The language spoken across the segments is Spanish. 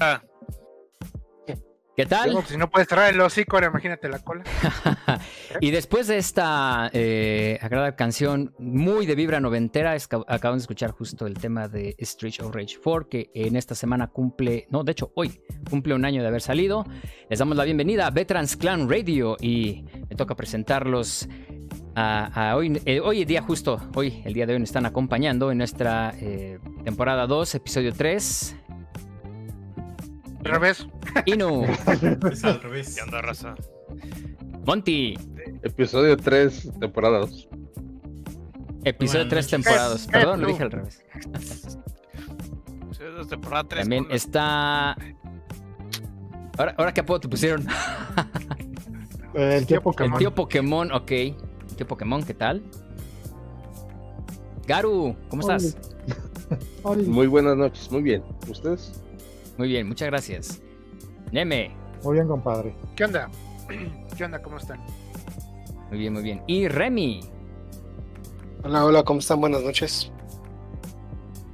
Ah, ¿Qué tal? Digo, si no puedes cerrar el hocico, ahora imagínate la cola. y después de esta eh, agradable canción muy de vibra noventera, es acaban de escuchar justo el tema de Street of Rage 4, que en esta semana cumple, no, de hecho hoy cumple un año de haber salido. Les damos la bienvenida a Veterans Clan Radio y me toca presentarlos a, a hoy, eh, hoy día justo, hoy, el día de hoy nos están acompañando en nuestra eh, temporada 2, episodio 3. Al revés. Inu, Es al revés. ¿Qué onda, raza? Monty, Episodio 3, temporada 2. episodio Buenas 3 noches. temporadas. Eh, Perdón, eh, lo dije al revés. Sí, es temporada 3. También está. Ahora, ahora qué apodo te pusieron. El tío El Pokémon. tío Pokémon, ok. Tío Pokémon, ¿qué tal? Garu, ¿cómo estás? Muy buenas noches, muy bien. ¿Ustedes? Muy bien, muchas gracias. Neme, Muy bien, compadre. ¿Qué onda? ¿Qué onda? ¿Cómo están? muy bien, muy bien. Y Remy, Hola, hola, ¿cómo están? Buenas noches.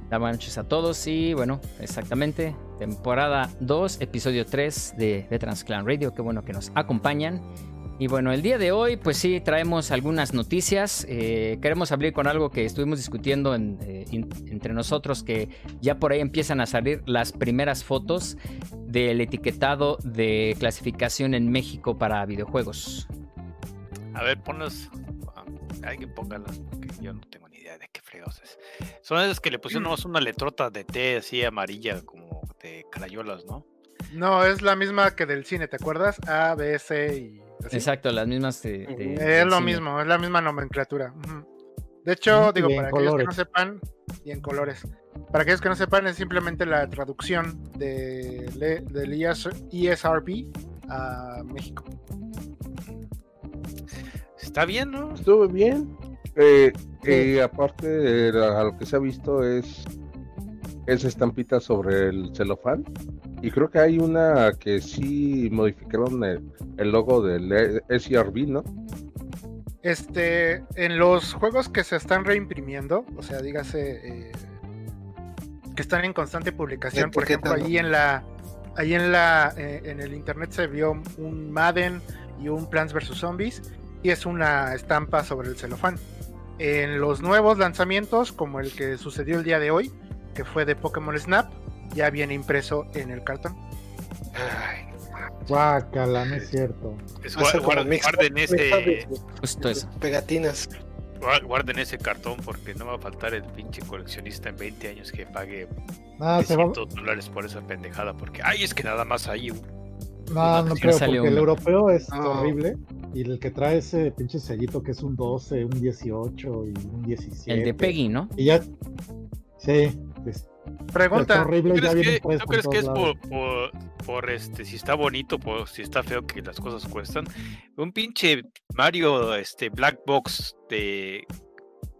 buenas noches a todos. Y bueno, exactamente, temporada 2, episodio 3 de Veterans Clan Radio. Qué bueno que nos acompañan. Y bueno, el día de hoy, pues sí, traemos algunas noticias. Eh, queremos abrir con algo que estuvimos discutiendo en, eh, in- entre nosotros, que ya por ahí empiezan a salir las primeras fotos del etiquetado de clasificación en México para videojuegos. A ver, ponlos. ah, Alguien póngalas, porque yo no tengo ni idea de qué fregados es. Son esas que le pusieron una letrota de T así amarilla, como de crayolas, ¿no? No, es la misma que del cine, ¿te acuerdas? A, B, C y así. Exacto, las mismas de... de- Ujú. del Es lo cine. mismo, es la misma nomenclatura. De hecho, digo, para aquellos que no sepan, y en colores. Para aquellos que no sepan, es simplemente la traducción de, le- del ES ESRB a México. Está bien, ¿no? Estuve bien. Eh, eh, aparte, eh, a lo que se ha visto es esa estampita sobre el celofán. Y creo que hay una que sí modificaron el, el logo del E- SRB, ¿no? Este, en los juegos que se están reimprimiendo, o sea, dígase eh, que están en constante publicación, por ejemplo, ahí en la, ahí en la, eh, en el internet se vio un Madden y un Plants vs Zombies y es una estampa sobre el celofán. En los nuevos lanzamientos, como el que sucedió el día de hoy, que fue de Pokémon Snap, ya viene impreso en el cartón. Ay, Guácala, no es cierto. es mix- guarden ese, Justo eso. Pegatinas. guar- guarden ese cartón porque no va a faltar el pinche coleccionista en 20 años que pague Ah, se va. 300 dólares por esa pendejada. Porque, ay, es que nada más hay un. No, no creo, porque el europeo es No. horrible. Y el que trae ese pinche sellito que es un 12, un 18 y un 17. El de Peggy, ¿no? Y ya. Sí. Pregunta, horrible y ¿Tú crees, que, impreso tú por crees que es por, lados. por, por, este, si está bonito, por si está feo que las cosas cuestan? Un pinche Mario este, Black Box de,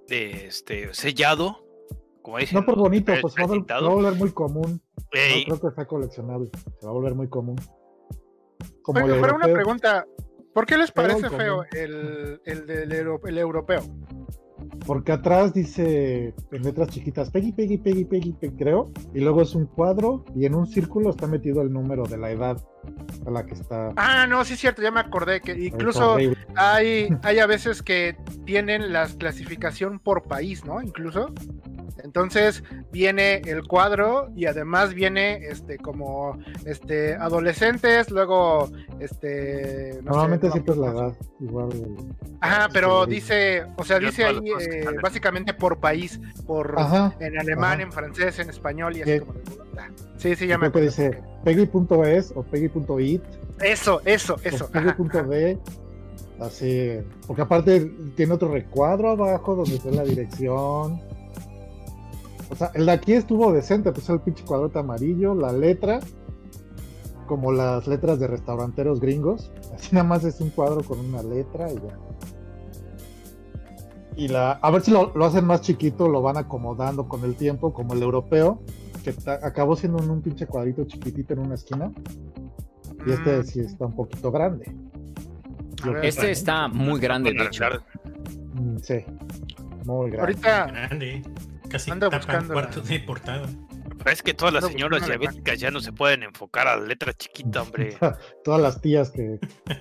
de este sellado, como dicen. No por bonito, pues va a, vol- precintado. va a volver muy común. Ey, No creo que sea coleccionable. Se va a volver muy común. Como el pero una pregunta, ¿por qué les parece feo el, el del el europeo? Porque atrás dice en letras chiquitas Peggy, Peggy, Peggy, Peggy, Peggy, creo. Y luego es un cuadro y en un círculo está metido el número de la edad a la que está. Ah, no, sí es cierto, ya me acordé que incluso hay, hay a veces que tienen la clasificación por país, ¿no? Incluso. Entonces viene el cuadro y además viene este como este adolescentes, luego este no Normalmente no siempre es la edad. Igual. Ajá, pero Sí. dice, o sea, dice ahí eh, básicamente por país, por Ajá. en alemán, ajá. en francés, en español y así Sí. como Sí, sí, ya me acordé. dice Peggy.es o Peggy.it Eso, eso, eso. Peggy.d. Así. Porque aparte tiene otro recuadro abajo donde está la dirección. O sea, el de aquí estuvo decente, pues el pinche cuadrote amarillo, la letra, como las letras de restauranteros gringos. Así nada más es un cuadro con una letra y ya. Y la, a ver si lo, lo hacen más chiquito, lo van acomodando con el tiempo, como el europeo, que acabó siendo un, un pinche cuadrito chiquitito en una esquina. Y este Mm, sí está un poquito grande. ver, Este está muy grande, de hecho. Mm, Sí, muy grande. Ahorita Grande. Casi un buscando cuarto la- de portada. Es que todas las No, señoras no, no, no. diabéticas ya no se pueden enfocar a la letra chiquita, hombre. Todas las tías que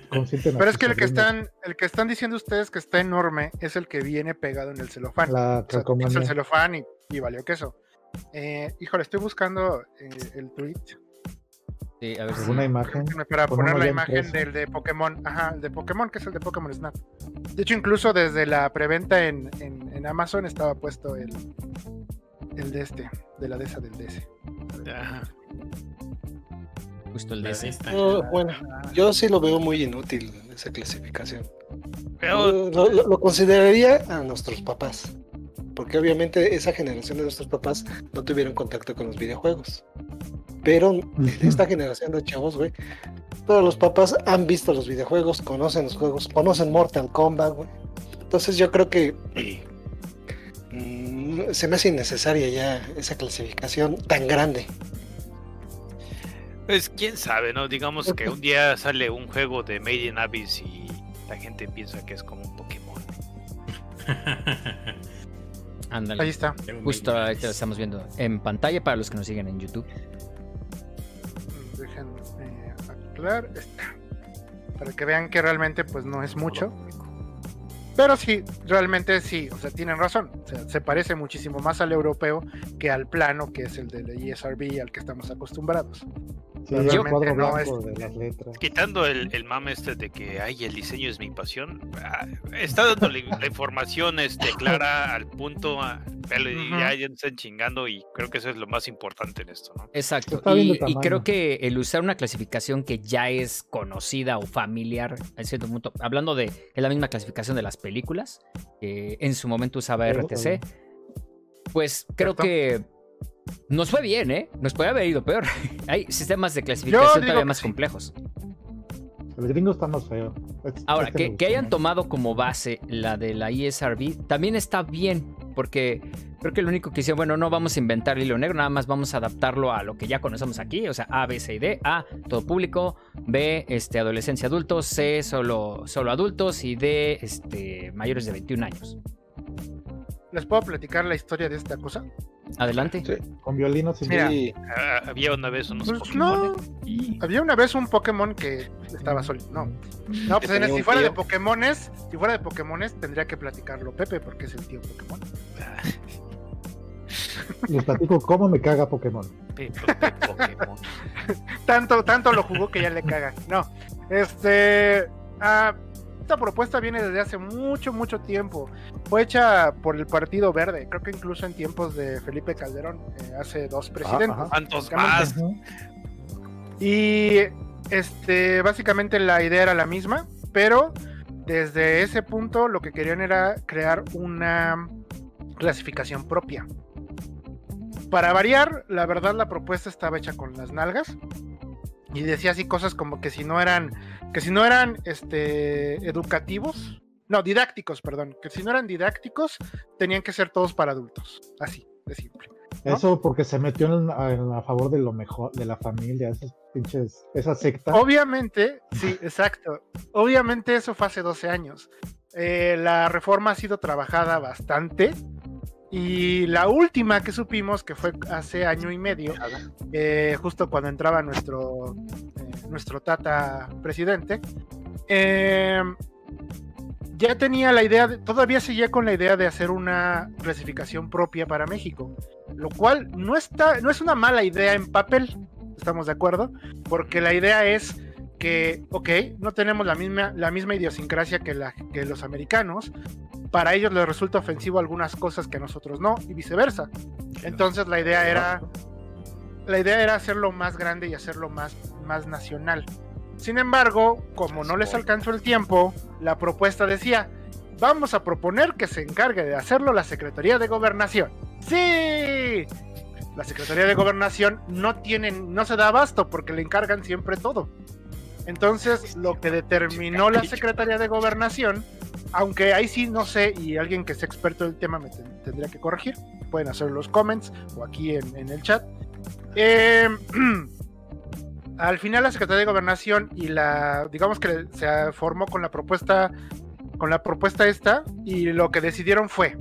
consienten a Pero es que el que están, el que están diciendo ustedes que está enorme es el que viene pegado en el celofán. La O sea, es el celofán y, y valió queso. Eh, híjole, estoy buscando eh, el tweet Sí, a ver si- ¿Alguna imagen? para poner la imagen del de Pokémon. Ajá, el de Pokémon, que es el de Pokémon Snap. De hecho, incluso desde la preventa en, en, en Amazon estaba puesto el, el de este, de la de esa del DS. Ajá. justo el de Ahí ese. está. No, bueno, yo sí lo veo muy inútil esa clasificación. Pero Yo Lo, lo- lo consideraría a nuestros papás. Porque obviamente esa generación de nuestros papás no tuvieron contacto con los videojuegos. Pero en esta generación de chavos, güey, todos los papás han visto los videojuegos, conocen los juegos, conocen Mortal Kombat, güey. Entonces yo creo que mm, se me hace innecesaria ya esa clasificación tan grande. Pues quién sabe, ¿no? Digamos que un día sale un juego de Made in Abyss y la gente piensa que es como un Pokémon. Ándale. Ahí está. Justo ahí te lo estamos viendo en pantalla para los que nos siguen en YouTube. Dejen eh, aclarar. Está. Para que vean que realmente pues no es mucho. Pero sí, realmente sí, o sea, tienen razón. O sea, se parece muchísimo más al europeo que al plano, que es el del ESRB al que estamos acostumbrados. Sí, Yo- cuadro no blanco es- de las letras. Quitando el, el mame este de que ay, el diseño es mi pasión, ah, está dando la, la información este, clara al punto, ah, y ya, ya están chingando y creo que eso es lo más importante en esto, ¿no? Exacto. Y, creo que el usar una clasificación que ya es conocida o familiar, en cierto punto, hablando de es la misma clasificación de las películas, que en su momento usaba RTC, pues creo Cierto. que nos fue bien, ¿eh? Nos puede haber ido peor. Hay sistemas de clasificación todavía más sí. complejos. El gringo está más feo. Este- Ahora, este que, hayan tomado como base la de la ESRB también está bien, porque creo que lo único que hicieron, bueno, no vamos a inventar el hilo negro, nada más vamos a adaptarlo a lo que ya conocemos aquí, o sea, A, B, C y D, A, todo público, B, este, adolescencia adultos, C, solo, solo adultos y D, este, mayores de 21 años. ¿Les puedo platicar la historia de esta cosa? Adelante. Sí. Con violinos y Mira. Ah, había una vez unos Pues Pokémon no. Había una vez un Pokémon que estaba sólido. No, no pues en- si fuera de. Pokémones, si fuera de Pokémones, tendría que platicarlo Pepe, porque es el tío Pokémon. Les platico cómo me caga Pokémon. Pokémon. tanto, tanto lo jugó que ya le caga. No. Este. ah, esta propuesta viene desde hace mucho, mucho tiempo. Fue hecha por el Partido Verde, creo que incluso en tiempos de Felipe Calderón, eh, hace dos presidentes. ¿Cuántos más? Y este, básicamente la idea era la misma, pero desde ese punto lo que querían era crear una clasificación propia. Para variar, la verdad la propuesta estaba hecha con las nalgas y decía así cosas como que si no eran que si no eran este educativos, no, didácticos, perdón, que si no eran didácticos tenían que ser todos para adultos, así de simple. ¿no? Eso porque se metió en, en a favor de lo mejor, de la familia, esos pinches, esa secta. Obviamente, sí, exacto. Obviamente eso fue hace 12 años. Eh, la reforma ha sido trabajada bastante. Y la última que supimos, que fue hace año y medio, eh, justo cuando entraba nuestro, eh, nuestro tata presidente, eh, ya tenía la idea, de- todavía seguía con la idea de hacer una clasificación propia para México, lo cual no, está, no es una mala idea en papel, estamos de acuerdo, porque la idea es que, ok, no tenemos la misma, la misma idiosincrasia que, la, que los americanos, para ellos les resulta ofensivo algunas cosas que nosotros no, y viceversa. Entonces la idea era, la idea era hacerlo más grande y hacerlo más, más nacional. Sin embargo, como no les alcanzó el tiempo, la propuesta decía, vamos a proponer que se encargue de hacerlo la Secretaría de Gobernación. ¡Sí! La Secretaría de Gobernación no tiene, no se da abasto porque le encargan siempre todo. Entonces, lo que determinó la Secretaría de Gobernación, aunque ahí sí no sé, y alguien que sea experto del tema me ten- tendría que corregir, pueden hacer los comments o aquí en, el chat. Eh, al final la Secretaría de Gobernación y la, digamos que se formó con la propuesta, con la propuesta esta, y lo que decidieron fue,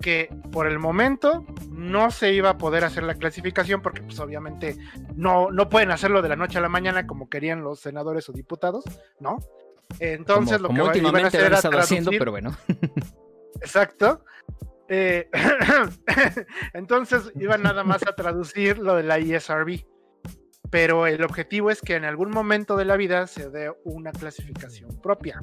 que por el momento no se iba a poder hacer la clasificación porque pues obviamente no, no pueden hacerlo de la noche a la mañana como querían los senadores o diputados, ¿no? Entonces como, lo que iban a hacer era haciendo, traducir- pero bueno. Exacto. Eh, entonces iban nada más a traducir lo de la ESRB. Pero el objetivo es que en algún momento de la vida se dé una clasificación propia.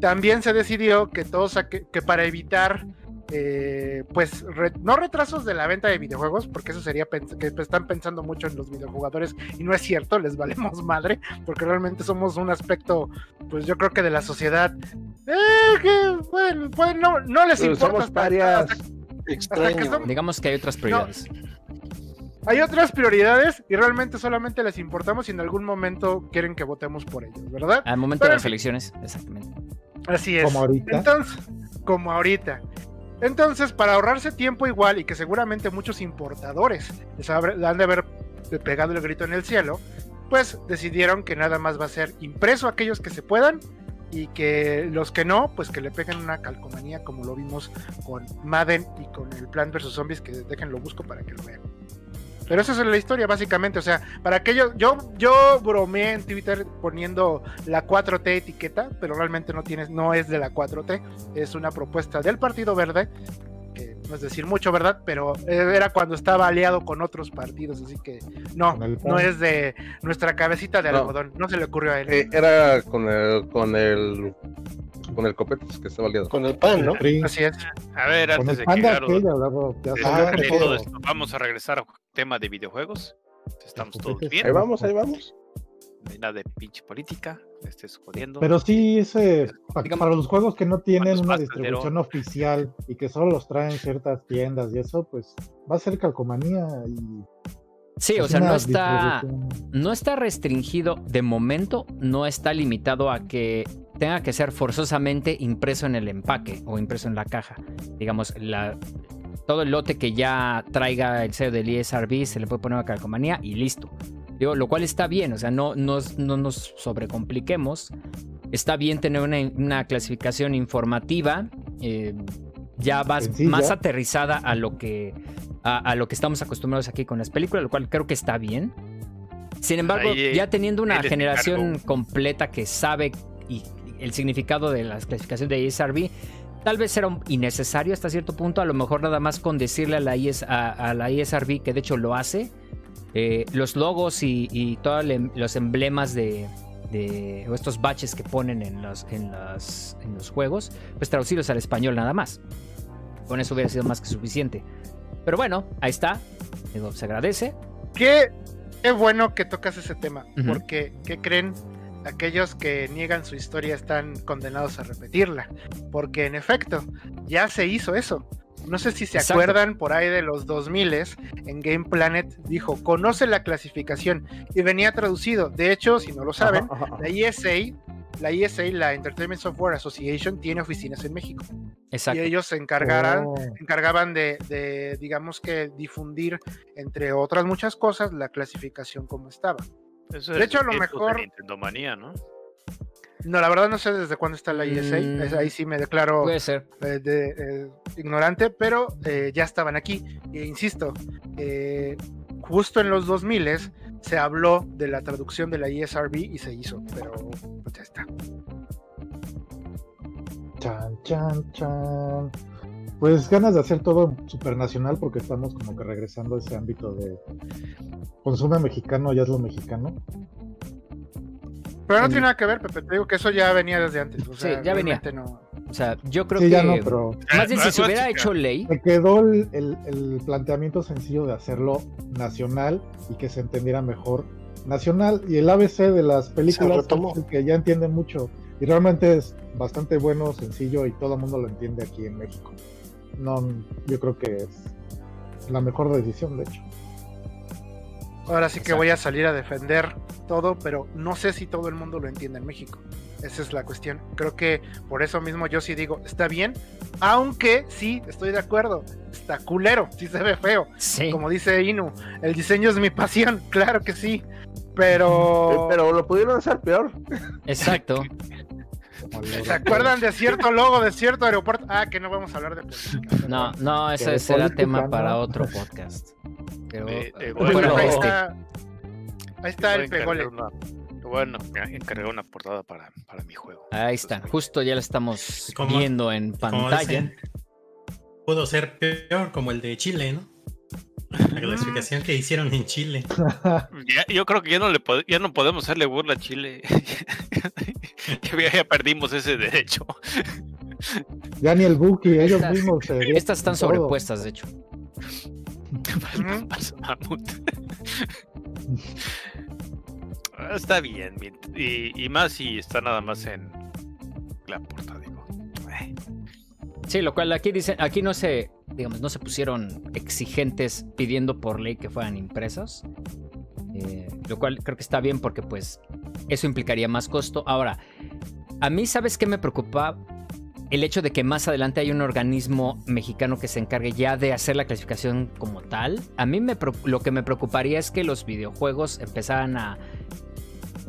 También se decidió que todos que para evitar eh, pues re- no retrasos de la venta de videojuegos, porque eso sería pens- que están pensando mucho en los videojugadores y no es cierto, les valemos madre, porque realmente somos un aspecto, pues yo creo que de la sociedad eh, que bueno, pues no, no les Pero importa somos hasta- son-. Digamos que hay otras prioridades. hay otras prioridades y realmente solamente les importamos y en algún momento quieren que votemos por ellos, ¿verdad? Al momento de las elecciones, exactamente. Así es. Como ahorita. Entonces, como ahorita. Entonces, para ahorrarse tiempo igual y que seguramente muchos importadores les han de haber pegado el grito en el cielo, pues decidieron que nada más va a ser impreso aquellos que se puedan y que los que no, pues que le peguen una calcomanía como lo vimos con Madden y con el Plan vs Zombies, que déjenlo busco para que lo vean. Pero esa es la historia, básicamente. O sea, para aquellos. Yo, yo bromeé en Twitter poniendo la 4T etiqueta, pero realmente no, tienes, no es de la 4T. Es una propuesta del Partido Verde. No es decir mucho, ¿verdad? Pero eh, era cuando estaba aliado con otros partidos. Así que no, no es de nuestra cabecita de algodón. No se le ocurrió a él. Eh, era con el, con el, con el Copetes que estaba aliado. Con el pan, ¿no? Así es. A ver, con antes el de que todo esto, vamos a regresar al tema de videojuegos. Estamos todos Pues, bien. Ahí vamos, ahí vamos. No hay nada de pinche política. Me estés jodiendo. Pero sí, ese, Digamos- para los juegos que no tienen ¿Cuántos una distribución oficial y que solo los traen ciertas tiendas y eso, pues va a ser calcomanía y Sí, es o sea, no está, no está restringido, de momento no está limitado a que tenga que ser forzosamente impreso en el empaque o impreso en la caja. Digamos, la, todo el lote que ya traiga el sello del ESRB se le puede poner a calcomanía y listo. Digo, lo cual está bien, o sea, no, nos- no nos sobrecompliquemos. Está bien tener una, una clasificación informativa, eh, ya más, Sencilla. más aterrizada a lo que a, a lo que estamos acostumbrados aquí con las películas, lo cual creo que está bien. Sin embargo, Ahí, eh, ya teniendo una generación completa que sabe y el significado de las clasificaciones de ESRB, tal vez era un- innecesario hasta cierto punto, a lo mejor nada más con decirle a la, IS a, a la ESRB, que de hecho lo hace, eh, los logos y, y todos le- los emblemas de, estos baches que ponen en los, en, las- en los juegos, pues traducirlos al español nada más. Con eso hubiera sido más que suficiente. Pero bueno, ahí está. Digo, se agradece. Qué, qué bueno que tocas ese tema, porque ¿qué creen? Aquellos que niegan su historia están condenados a repetirla, porque en efecto, ya se hizo eso. No sé si se Exacto. acuerdan por ahí de los 2000 en Game Planet dijo, conoce la clasificación y venía traducido. De hecho, si no lo saben, Ajá, ajá, ajá. la ESA, la ESA, la Entertainment Software Association, tiene oficinas en México Exacto. y ellos se encargarán Oh, se encargaban de, de, digamos que difundir, entre otras muchas cosas, la clasificación como estaba. Eso de es hecho, a lo mejor- Nintendo Manía, ¿no? No, la verdad no sé desde cuándo está la ESA, Mm, es- ahí sí me declaro Puede ser. eh, de- eh, ignorante, pero eh, ya estaban aquí. E insisto, eh, justo en los 2000 se habló de la traducción de la ESRB y se hizo, pero pues ya está. Chan, chan, chan. Pues ganas de hacer todo supernacional porque estamos como que regresando a ese ámbito de consume mexicano, ya es lo mexicano. Pero no En- tiene nada que ver, Pepe, te digo que eso ya venía desde antes. O Sí, sea, ya venía. no. O sea, yo creo sí, que. ya no, pero Más bien, si se hubiera hecho ley. me quedó el, el- el planteamiento sencillo de hacerlo nacional y que se entendiera mejor nacional. Y el ABC de las películas retomó. es el que ya entiende mucho. Y realmente es bastante bueno, sencillo y todo el mundo lo entiende aquí en México. No, yo creo que es la mejor decisión, de hecho. Ahora sí que voy a salir a defender todo, pero no sé si todo el mundo lo entiende en México. Esa es la cuestión. Creo que por eso mismo yo sí digo, está bien, aunque sí, estoy de acuerdo, está culero, sí se ve feo. Sí. Como dice Inu, el diseño es mi pasión, claro que sí, Eh, pero... Pero lo pudieron hacer peor. Exacto. ¿Se acuerdan de cierto logo de cierto aeropuerto? Ah, que no vamos a hablar de política. No, no, ese será tema ¿no? para otro podcast. Pero, Eh, eh, bueno, bueno, ahí está, ahí está el pegole. una- Bueno, encargué una portada para, para mi juego. ahí está, justo ya la estamos Como- viendo en pantalla. pudo ser peor como el de Chile, ¿no? La clasificación que hicieron en Chile. Ya- yo creo que ya no le ya no podemos hacerle burla a Chile. ya, ya perdimos ese derecho. Ya ni el Buki, ellos Estas- mismos se Estas están todo. sobrepuestas, de hecho. Está bien. Y, y más si está nada más en la portada, digo. Sí, lo cual aquí dicen, aquí no se, digamos, no se pusieron exigentes pidiendo por ley que fueran impresas. Eh, lo cual creo que está bien porque pues eso implicaría más costo. Ahora, a mí, ¿sabes qué me preocupa? El hecho de que más adelante hay un organismo mexicano que se encargue ya de hacer la clasificación como tal. A mí me, lo que me preocuparía es que los videojuegos empezaran a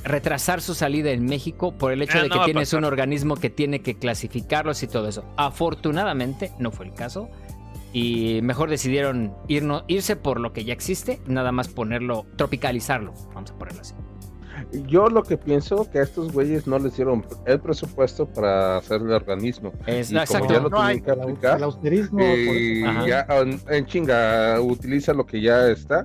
retrasar su salida en México por el hecho Ah, de que tienes un organismo que tiene que clasificarlos y todo eso. Afortunadamente no fue el caso. Y mejor decidieron irno- irse por lo que ya existe, nada más ponerlo, tropicalizarlo, vamos a ponerlo así. Yo lo que pienso que a estos güeyes no les dieron el presupuesto para hacer el organismo. Es, Y como exacto. ya lo No hay- tienen que El, au- aplicar, el austerismo. Ajá. ya en, en chinga utiliza lo que ya está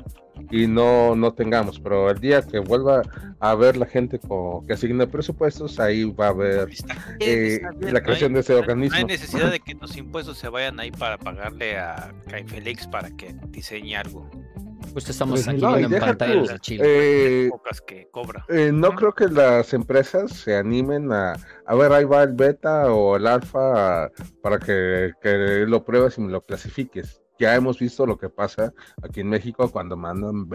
y no no tengamos pero el día que vuelva a ver la gente con, que asigne presupuestos ahí va a haber eh, la no creación hay- de ese No organismo hay necesidad de que los impuestos se vayan ahí para pagarle a Cain Félix para que diseñe algo. Justo estamos Pues, aquí no, No, en pantalla tú, los archivos. eh, Pocas que cobra. eh, no creo que las empresas se animen a a ver ahí va el beta o el alfa para que, que lo pruebes y me lo clasifiques ya hemos visto lo que pasa aquí en México cuando mandan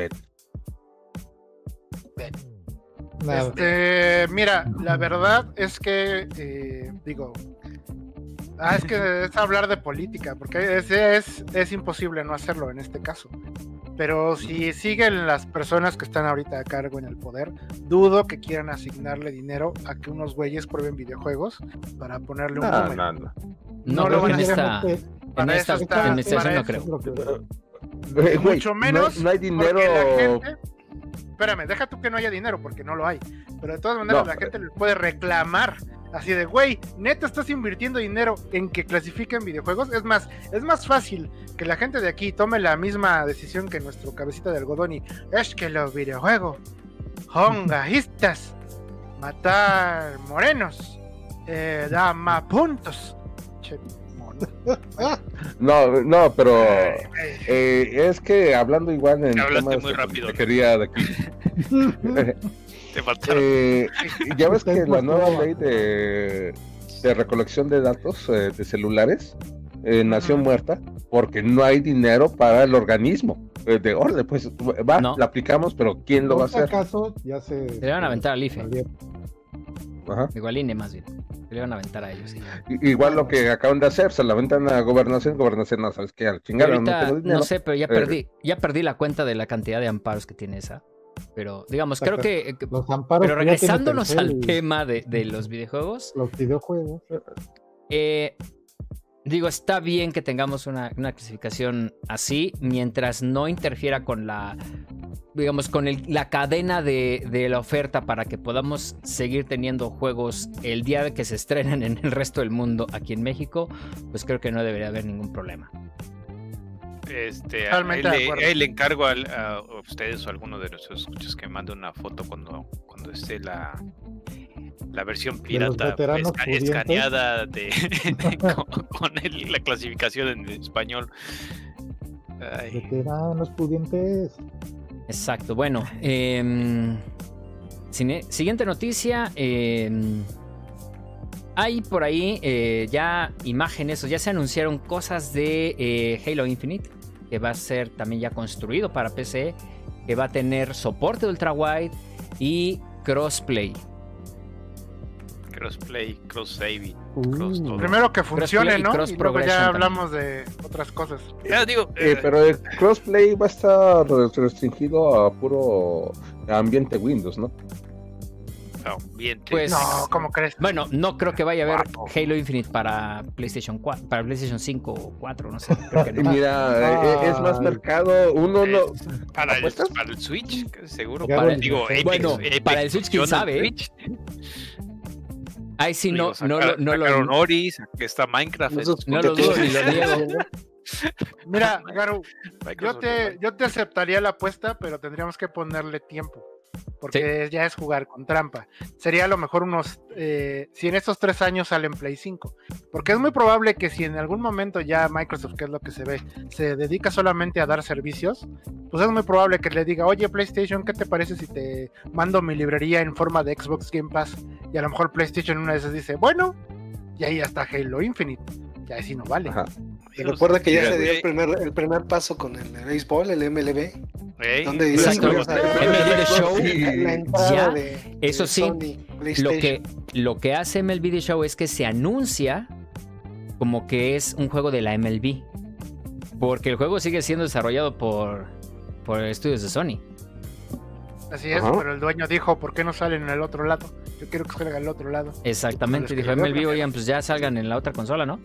Nada. Este, mira, la verdad es que, eh, digo, ah, es que es hablar de política, porque es, es, es imposible no hacerlo en este caso. Pero si siguen las personas que están ahorita a cargo en el poder, dudo que quieran asignarle dinero a que unos güeyes prueben videojuegos para ponerle un no, no, no. No, lo van a Sinceramente, en esta está- administración para no creo. Eh, Mucho no hay- menos no hay, Porque dinero la gente, espérame, deja tú que no haya dinero, porque no lo hay. Pero de todas maneras, No, la pero- gente le puede reclamar. Así de, güey, neta estás invirtiendo dinero en que clasifiquen videojuegos. Es más, es más fácil que la gente de aquí tome la misma decisión que nuestro cabecita de algodón y es que los videojuegos son gajistas, matar morenos, eh, da más puntos. Che. No, no, pero eh, es que hablando igual en Hablaste temas muy de rápido. consejería de aquí. Te faltaron. Eh, ya ves que la nueva ley de, de recolección de datos eh, de celulares eh, nació muerta porque no hay dinero para el organismo. Eh, de orden, pues va, No. la aplicamos, pero ¿quién lo va a hacer? acaso, ya se. Se le van a aventar al IFE. Ajá. Igual INE más bien. Se le van a aventar a ellos. Igual lo que acaban de hacer, se la aventan a gobernación, gobernación no sabes qué, al no ahorita, tengo dinero. no sé, pero ya Eh, perdí, ya perdí la cuenta de la cantidad de amparos que tiene esa. Pero, digamos, creo que. que- Los amparos. Pero regresándonos al tema de, de los videojuegos, Los videojuegos. eh, digo, está bien que tengamos una, una clasificación así, mientras no interfiera con la, digamos, con el- la cadena de, de la oferta para que podamos seguir teniendo juegos el día de que se estrenen en el resto del mundo aquí en México, pues creo que no debería haber ningún problema. Este, ahí le, acuerdo. ahí le encargo a, ustedes o a alguno de nuestros escuchas que mande una foto cuando, cuando esté la, la versión pirata veteranos esca- pudientes. escaneada de, de- con, con el- la clasificación en español. Ay, Veteranos pudientes. Exacto, bueno. em, cine- siguiente noticia. em, hay por ahí eh, ya imágenes o ya se anunciaron cosas de eh, Halo Infinite, que va a ser también ya construido para PC, que va a tener soporte ultra wide y crossplay. Crossplay, cross saving. Uh, Cross todo. Primero que funcione, y ¿no? cross Y luego progression ya también. hablamos de otras cosas. Ya digo, Eh, eh, pero el crossplay va a estar restringido a puro ambiente Windows, ¿no? bien Pues-. No, ¿cómo crees? Bueno, no creo que vaya a haber Guapo. Halo Infinite para PlayStation 4, para PlayStation 5 o 4, no sé. creo que Y no. mira, eh, es más Ay. mercado. Uno no. Para, el, para el Switch, seguro. Para- lo- Digo, Apex- bueno, Apex para el Switch, quién sabe. Ay, sí, no, Digo, no, lo- sacaron- no, lo, Oris, aquí está Minecraft. No lo dudo ni lo niego. Mira, Garu, yo te, yo te aceptaría la apuesta, pero tendríamos que ponerle tiempo. Porque ya es jugar con trampa. Sería a lo mejor unos. eh, si en estos tres años salen Play 5. Porque es muy probable que si en algún momento ya Microsoft, que es lo que se ve, se dedica solamente a dar servicios, pues es muy probable que le diga, oye PlayStation, ¿qué te parece si te mando mi librería en forma de Xbox Game Pass? Y a lo mejor PlayStation una esas dice, bueno, y ahí ya está Halo Infinite. Ya así no vale. Ajá. Y recuerda que ya se dio el primer, el primer paso con el de béisbol, el MLB. Ey, ¿Dónde Exacto. ibas a- MLB The Show, La, Ya, de, eso de sí, Sony Lo PlayStation. que, lo que hace MLB The Show es que se anuncia como que es un juego de la MLB. Porque el juego sigue siendo desarrollado por, por estudios de Sony. Así es, Ajá. pero el dueño dijo, ¿por qué no salen en el otro lado? Yo quiero que salga al otro lado. Exactamente. Dijo MLB, oigan, pues ya salgan en la otra consola, ¿no?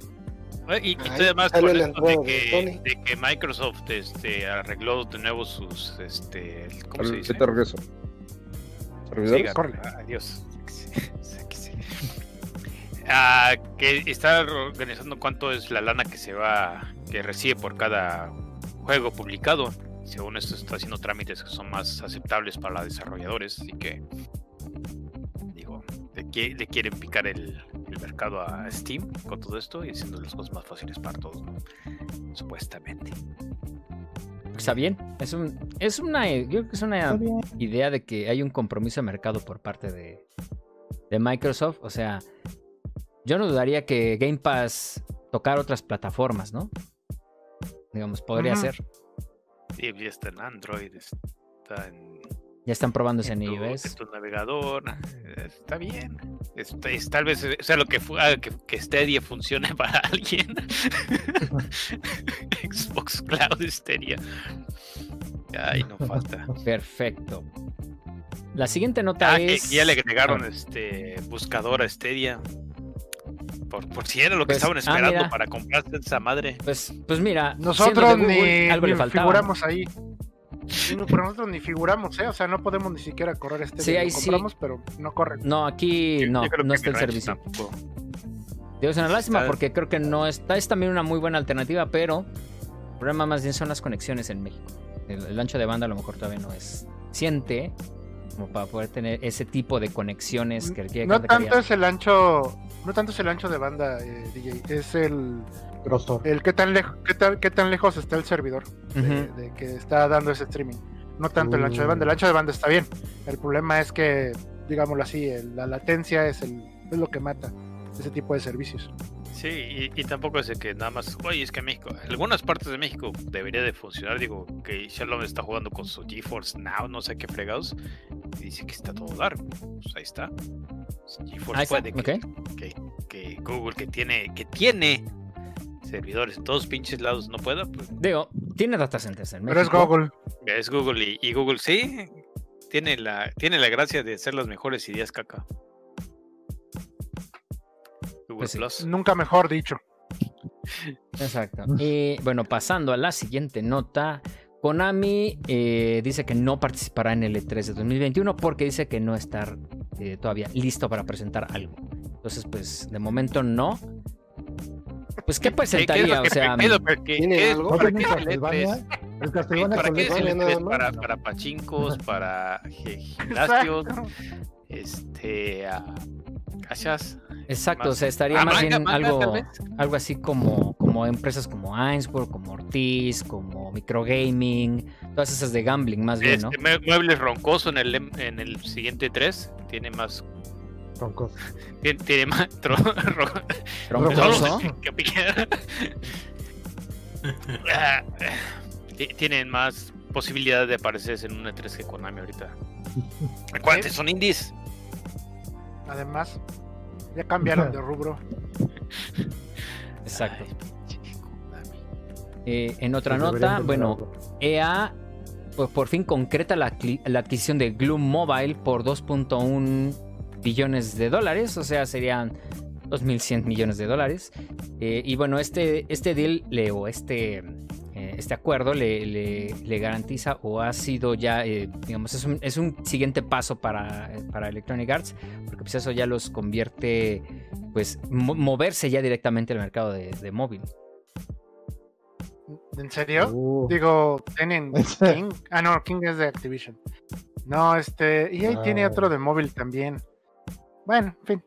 Y, además esto de que, de que Microsoft este, arregló de nuevo sus este ¿cómo se dice? Regreso. Córrele. Adiós. Ah, que está organizando cuánto es la lana que se va, que recibe por cada juego publicado. Según esto está haciendo trámites que son más aceptables para los desarrolladores, así que le, qui- le quieren picar el, el mercado a Steam con todo esto y haciendo las cosas más fáciles para todos, ¿no? Supuestamente. Está bien. Es, un, es una, yo creo que es una idea de que hay un compromiso de mercado por parte de, de Microsoft. O sea, yo no dudaría que Game Pass tocar otras plataformas, ¿no? Digamos, podría ser. Y ya está en Android, está en Ya están probándose en iOS. en tu navegador. eh, Está bien. Es, es- tal vez eh, sea lo que, haga que, que Stadia funcione para alguien. Xbox Cloud Stadia. Ay, no falta. Perfecto. La siguiente nota Ah, que, es. que ya le agregaron Ah, este buscador a Stadia. Por, por si era lo que Pues, estaban ah, esperando para comprarse esa madre. Pues, pues mira, Nosotros ni, Google, algo ni le faltaba. figuramos ahí. Sí, no, pero nosotros ni figuramos, ¿eh? O sea, no podemos ni siquiera correr este. Sí, ahí sí. compramos, pero no corre. No, aquí Yo- no, yo no está el servicio. tampoco. Digo, es una lástima Está- porque creo que no está. Es también una muy buena alternativa, pero el problema más bien son las conexiones en México. El, el ancho de banda a lo mejor todavía no es siente como para poder tener ese tipo de conexiones que requiere No tanto es el ancho, no tanto es el ancho de banda, eh, DJ, es el, Grosor. el qué tan lejos, qué tan, qué tan lejos está el servidor de, que está dando ese streaming. No tanto el ancho de banda, el ancho de banda está bien. El problema es que, digámoslo así, el- la latencia es el, es lo que mata ese tipo de servicios. Sí, y, y tampoco es de que nada más, oye, es que México, algunas partes de México debería de funcionar, digo, que Shalom está jugando con su GeForce Now, no sé qué fregados, y dice que está todo largo, pues ahí está. GeForce Ahí está, puede que, que, que Google que tiene, que tiene servidores en todos pinches lados no pueda, pues Digo, tiene data centers en Pero es. Google. es Google y, y Google sí, tiene la, tiene la gracia de hacer las mejores ideas caca. Google Pues sí. Plus. Nunca mejor dicho. Exacto. Y bueno, pasando a la siguiente nota. Konami eh, dice que no participará en el E3 de 2021 porque dice que no está eh, todavía listo para presentar algo. Entonces, pues de momento no. Pues, ¿qué ¿Qué- qué es lo presentaría? O sea, qué lo que- qué- ¿Tiene qué- ¿Para qué es el Castlevania? E3? El Castlevania ¿Para qué el Castlevania E3? nada más. Para, para pachincos, para gi- gimnasios, este, a cachas. exacto, o más- sea, estaría Ah, más manga, bien manga, algo, algo así como, como empresas como Ainsworth, como Ortiz, como Microgaming, todas esas de gambling más bien, ¿no? Este, mue- muebles roncoso en el, en el siguiente 3 tiene más Son cosas. tiene, tiene más tro- ro- Troncoso. tienen más posibilidad de aparecerse en un E3 que Konami ahorita. Acuérdate, son indies. Además, ya cambiaron de rubro. Exacto. Eh, en otra nota, bueno. EA pues, por fin concreta la, la adquisición de Gloom Mobile por 2.1 billones de dólares, o sea, serían 2.100 millones de dólares. Eh, y bueno, este, este deal le, o este, eh, este acuerdo le, le- le garantiza o ha sido ya, eh, digamos, es un, es un siguiente paso para, para Electronic Arts, porque pues eso ya los convierte, pues, mo- moverse ya directamente al mercado de, de móvil. ¿En serio? Uh, Digo, tienen King. Ah, no, King es de Activision. No, este. Y ahí tiene Ah. otro de móvil también. Bueno, en fin.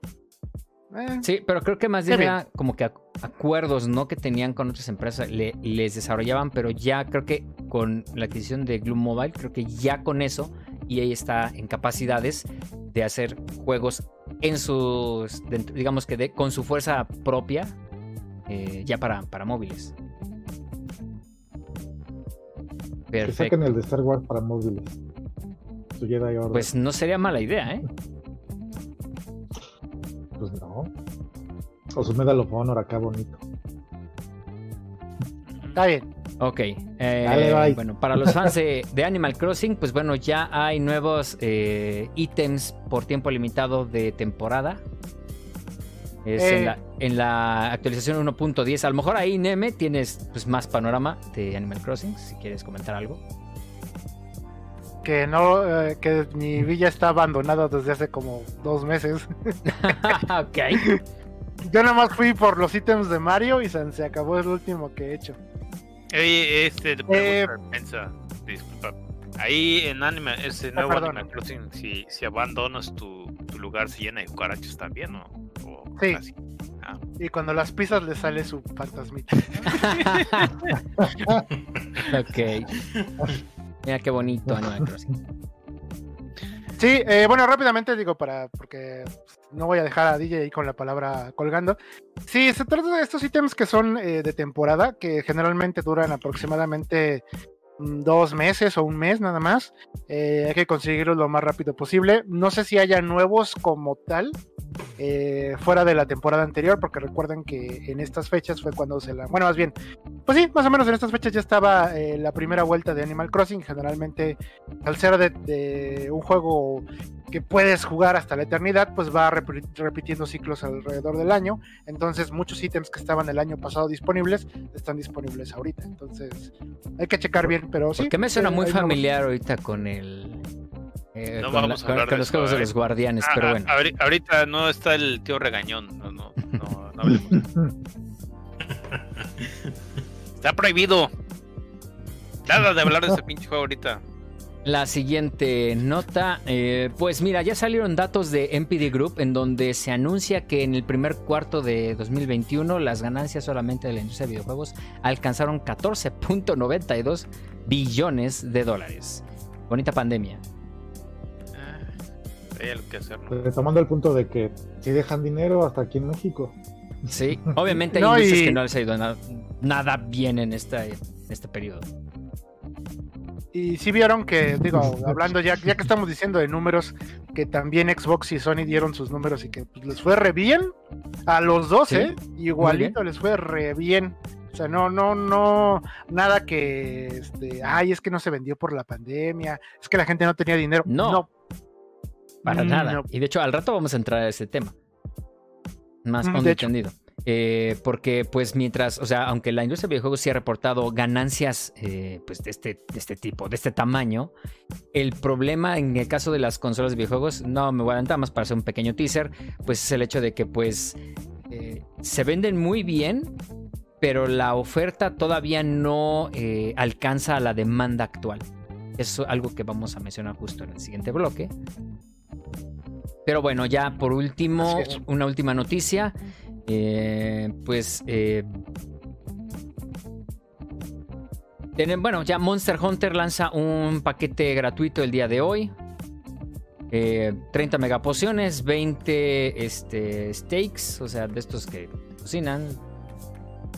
Eh, Sí, pero creo que más bien era como que ac- acuerdos, ¿no? Que tenían con otras empresas, le- les desarrollaban, pero ya creo que con la adquisición de Gloom Mobile, creo que ya con eso, y ahí está en capacidades de hacer juegos en sus, digamos que de, con su fuerza propia, eh, ya para, para móviles. que Perfecto. saquen el de Star Wars para móviles. Su Jedi Order. Pues no sería mala idea, ¿eh? Pues no. O su Medal of Honor acá bonito. Está bien. Ok. eh, Dale, bye. bueno, para los fans de, de Animal Crossing, pues bueno, ya hay nuevos eh, ítems por tiempo limitado de temporada. Es Eh. en, la, en la actualización 1.10. A lo mejor ahí, Neme, tienes pues, más panorama de Animal Crossing, si quieres comentar algo. Que no, eh, que mi villa está abandonada desde hace como dos meses. ok. Yo nada más fui por los ítems de Mario y se, se acabó el último que he hecho. Oye, este, te Eh, pregunta, disculpa. Ahí en Animal, ese nuevo perdón. Animal Crossing, si, si abandonas tu, tu lugar, se llena de cucarachas también, ¿no? O Sí. así. Ah, Y cuando las pisas le sale su fantasmita. ok. Mira qué bonito Animal Crossing. Sí, eh, bueno, rápidamente digo para, porque no voy a dejar a DJ ahí con la palabra colgando. Sí, se trata de estos ítems que son eh, de temporada, que generalmente duran aproximadamente mm, dos meses o un mes nada más. Eh, hay que conseguirlos lo más rápido posible. No sé si haya nuevos como tal. Eh, fuera de la temporada anterior, porque recuerden que en estas fechas fue cuando se la. Bueno, más bien, pues sí, más o menos en estas fechas ya estaba eh, la primera vuelta de Animal Crossing. Generalmente, al ser de, de un juego que puedes jugar hasta la eternidad, pues va repi- repitiendo ciclos alrededor del año. Entonces, muchos ítems que estaban el año pasado disponibles están disponibles ahorita. Entonces, hay que checar bien, pero sí. Porque me suena eh, muy familiar ahorita con el. Eh, No vamos la- a hablar con de los eso, juegos de ¿eh? los guardianes, ah, pero ah, bueno. ahori- ahorita no está el tío regañón, no, no, no, no hablemos. Está prohibido. Nada de hablar de ese pinche juego ahorita. La siguiente nota, eh, pues mira, ya salieron datos de MPD Group en donde se anuncia que en el primer cuarto de 2021 las ganancias solamente de la industria de videojuegos alcanzaron 14.92 billones de dólares. Bonita pandemia. Que hacer, ¿no? Retomando el punto de que si dejan dinero hasta aquí en México. Sí, obviamente hay No, industrias y- que no les ha ido na- nada bien en este, en este periodo. Y sí vieron que, digo, hablando ya, ya que estamos diciendo de números, que también Xbox y Sony dieron sus números y que pues, les fue re bien a los dos, Sí, ¿eh? Igualito les fue re bien. O sea, no, no, no, nada que, este, ay, es que no se vendió por la pandemia, es que la gente no tenía dinero. No. Para Mm, nada. no. Y de hecho, al rato vamos a entrar a ese tema. Más Mm, hondo de y hecho. tendido. Eh, porque, pues, mientras, o sea, aunque la industria de videojuegos sí ha reportado ganancias, eh, pues, de este, de este tipo, de este tamaño, el problema en el caso de las consolas de videojuegos, no me voy a adelantar más para hacer un pequeño teaser, pues es el hecho de que, pues, eh, se venden muy bien, pero la oferta todavía no alcanza a la demanda actual. Es algo que vamos a mencionar justo en el siguiente bloque. Pero bueno, ya por último, una última noticia. Eh, pues eh, bueno, ya Monster Hunter lanza un paquete gratuito el día de hoy. Eh, 30 megapociones, 20 este, steaks, o sea, de estos que cocinan.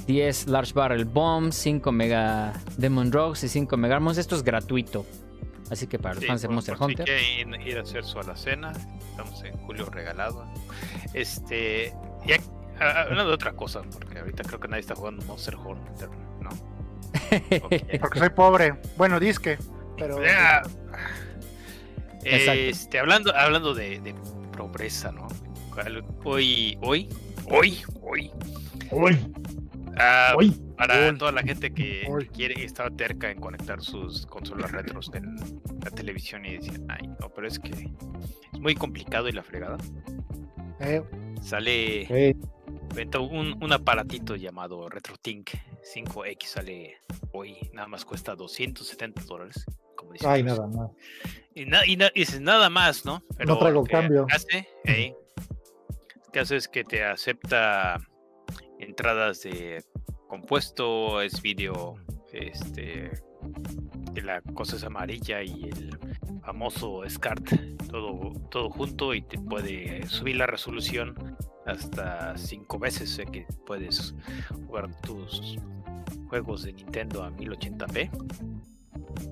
10 Large Barrel Bombs, 5 Mega Demon Dogs y 5 Mega Armors. Esto es gratuito. Así que para los Sí, fans de por- Monster por si Hunter. quieren ir a hacer su alacena, estamos en julio regalado. Este, hablando de otra cosa, porque ahorita creo que nadie está jugando Monster Hunter, ¿no? Porque soy pobre. Bueno, disque, pero. Exacto. Este, hablando, hablando de, de pobreza, ¿no? Hoy, hoy, hoy, hoy. Uy, ah, uy. Para toda la gente que quiere estar terca en conectar sus consolas retros en la televisión y decían, ay, no, pero es que es muy complicado y la fregada. Eh, Sale Eh, venta un, un aparatito llamado RetroTink 5X, sale hoy, nada más cuesta 270 dólares. Como dice ay, nada más. Y, na- y na- y dices nada más, ¿no? No traigo cambio. Hace, eh, que hace es que te acepta entradas de compuesto, es vídeo, este, que la cosa es amarilla y el famoso SCART, todo, todo junto y te puede subir la resolución hasta cinco veces, sé que puedes jugar tus juegos de Nintendo a 1080p.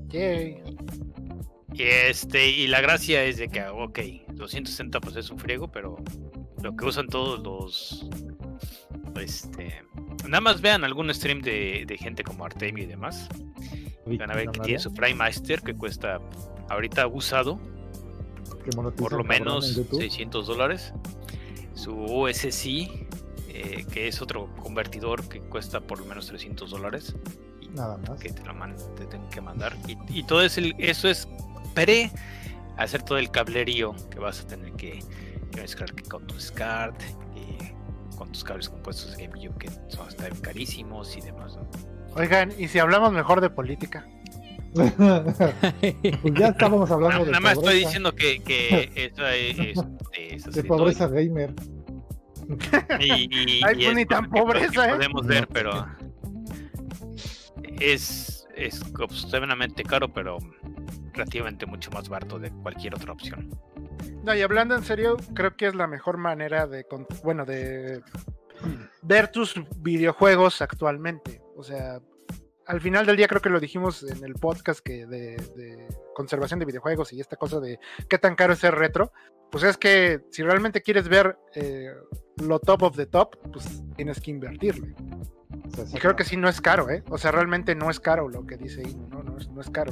yay. Y este, y la gracia es de que, ok, 260 pues es un friego, pero lo que usan todos los este nada más vean algún stream de, de gente como Artemio y demás. Van a ver que tiene su Prime Master que cuesta ahorita usado por lo menos YouTube. 600 dólares. Su OSC, eh, que es otro convertidor que cuesta por lo menos 300 dólares. Nada más. que te lo man- te tengo que mandar. Y, y todo es el- eso es pre hacer todo el cablerío que vas a tener que, que mezclar con tu SCART, con tus cables compuestos de GameCube que son hasta carísimos y demás. ¿no? Oigan, ¿y si hablamos mejor de política? pues ya estábamos hablando No, de nada más pobreza, estoy diciendo que, que eso es, es- es así de pobreza gamer. Y, y- Ay, y pues es ni tan pobreza, ¿eh? Podemos ver, pero es, es obscenamente caro, pero relativamente mucho más barato de cualquier otra opción. No, y hablando en serio, creo que es la mejor manera de, bueno, de ver tus videojuegos actualmente. O sea, al final del día creo que lo dijimos en el podcast que de, de conservación de videojuegos y esta cosa de qué tan caro es ser retro. Pues es que si realmente quieres ver eh, lo top of the top, pues tienes que invertirle. Y creo que sí no es caro, ¿eh? O sea, realmente no es caro lo que dice Inu, ¿no? No es, no es caro.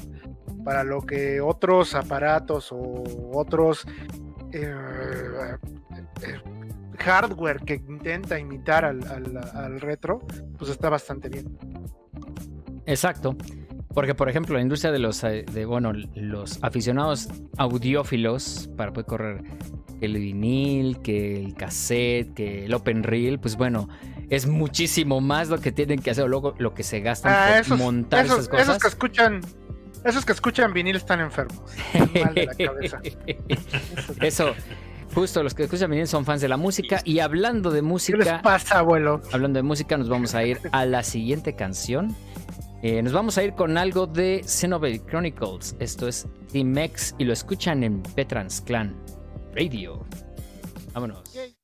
Para lo que otros aparatos o otros eh, eh, hardware que intenta imitar al, al- al retro, pues está bastante bien. Exacto. Porque, por ejemplo, la industria de los, eh, de, bueno, los aficionados audiófilos para poder correr el vinil, que el cassette, que el open reel, pues bueno, es muchísimo más lo que tienen que hacer, o luego lo que se gastan Ah, por esos, montar esos- esas cosas. esos que escuchan, esos que escuchan vinil están enfermos. Están mal de la cabeza. Eso, justo los que escuchan vinil son fans de la música. Y hablando de ¿Qué les música, pasa, abuelo? Hablando de música, nos vamos a ir a la siguiente canción. Eh, nos vamos a ir con algo de Xenoblade Chronicles. Esto es Team X y lo escuchan en Veterans Clan Radio. Vámonos. Yay.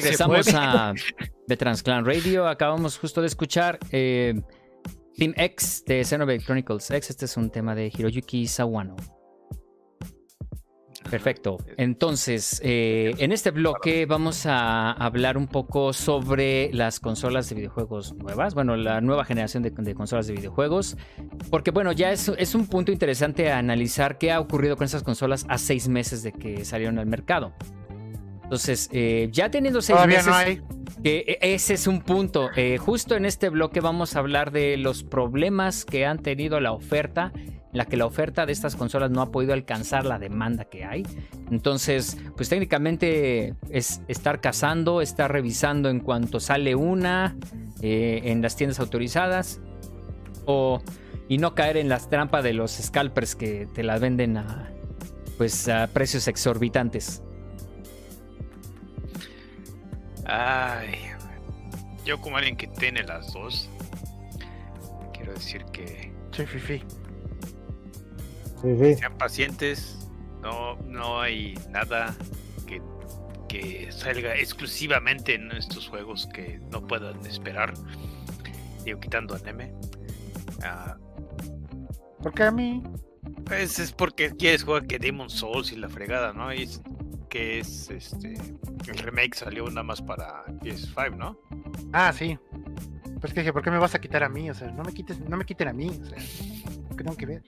Regresamos a The Transclan Radio. Acabamos justo de escuchar eh, Team X de Xenoblade Chronicles X. Este es un tema de Hiroyuki Sawano. Perfecto. Entonces, eh, en este bloque vamos a hablar un poco sobre las consolas de videojuegos nuevas, bueno, la nueva generación de, de consolas de videojuegos, porque bueno, ya es, es, un punto interesante a analizar qué ha ocurrido con esas consolas a seis meses de que salieron al mercado. Entonces, eh, ya teniendo seis Todavía meses, no hay. que ese es un punto. Eh, justo en este bloque vamos a hablar de los problemas que han tenido la oferta en la que la oferta de estas consolas no ha podido alcanzar la demanda que hay. Entonces, pues técnicamente es estar cazando, estar revisando en cuanto sale una eh, en las tiendas autorizadas o y no caer en las trampas de los scalpers que te la venden a pues a precios exorbitantes. Ay, yo como alguien que tiene las dos, quiero decir que Sí, fifi. Sí, sí. sean pacientes, no, no hay nada que, que salga exclusivamente en estos juegos que no puedan esperar. Digo, quitando a Neme. Ah, Porque a mí. pues es porque quieres jugar que Demon Souls y la fregada, ¿no? Y que es este. El remake salió nada más para PS5, ¿no? Ah, sí. Pues que dije, ¿por qué me vas a quitar a mí? O sea, no me quites, no me quiten a mí. O sea, ¿qué tengo que ver?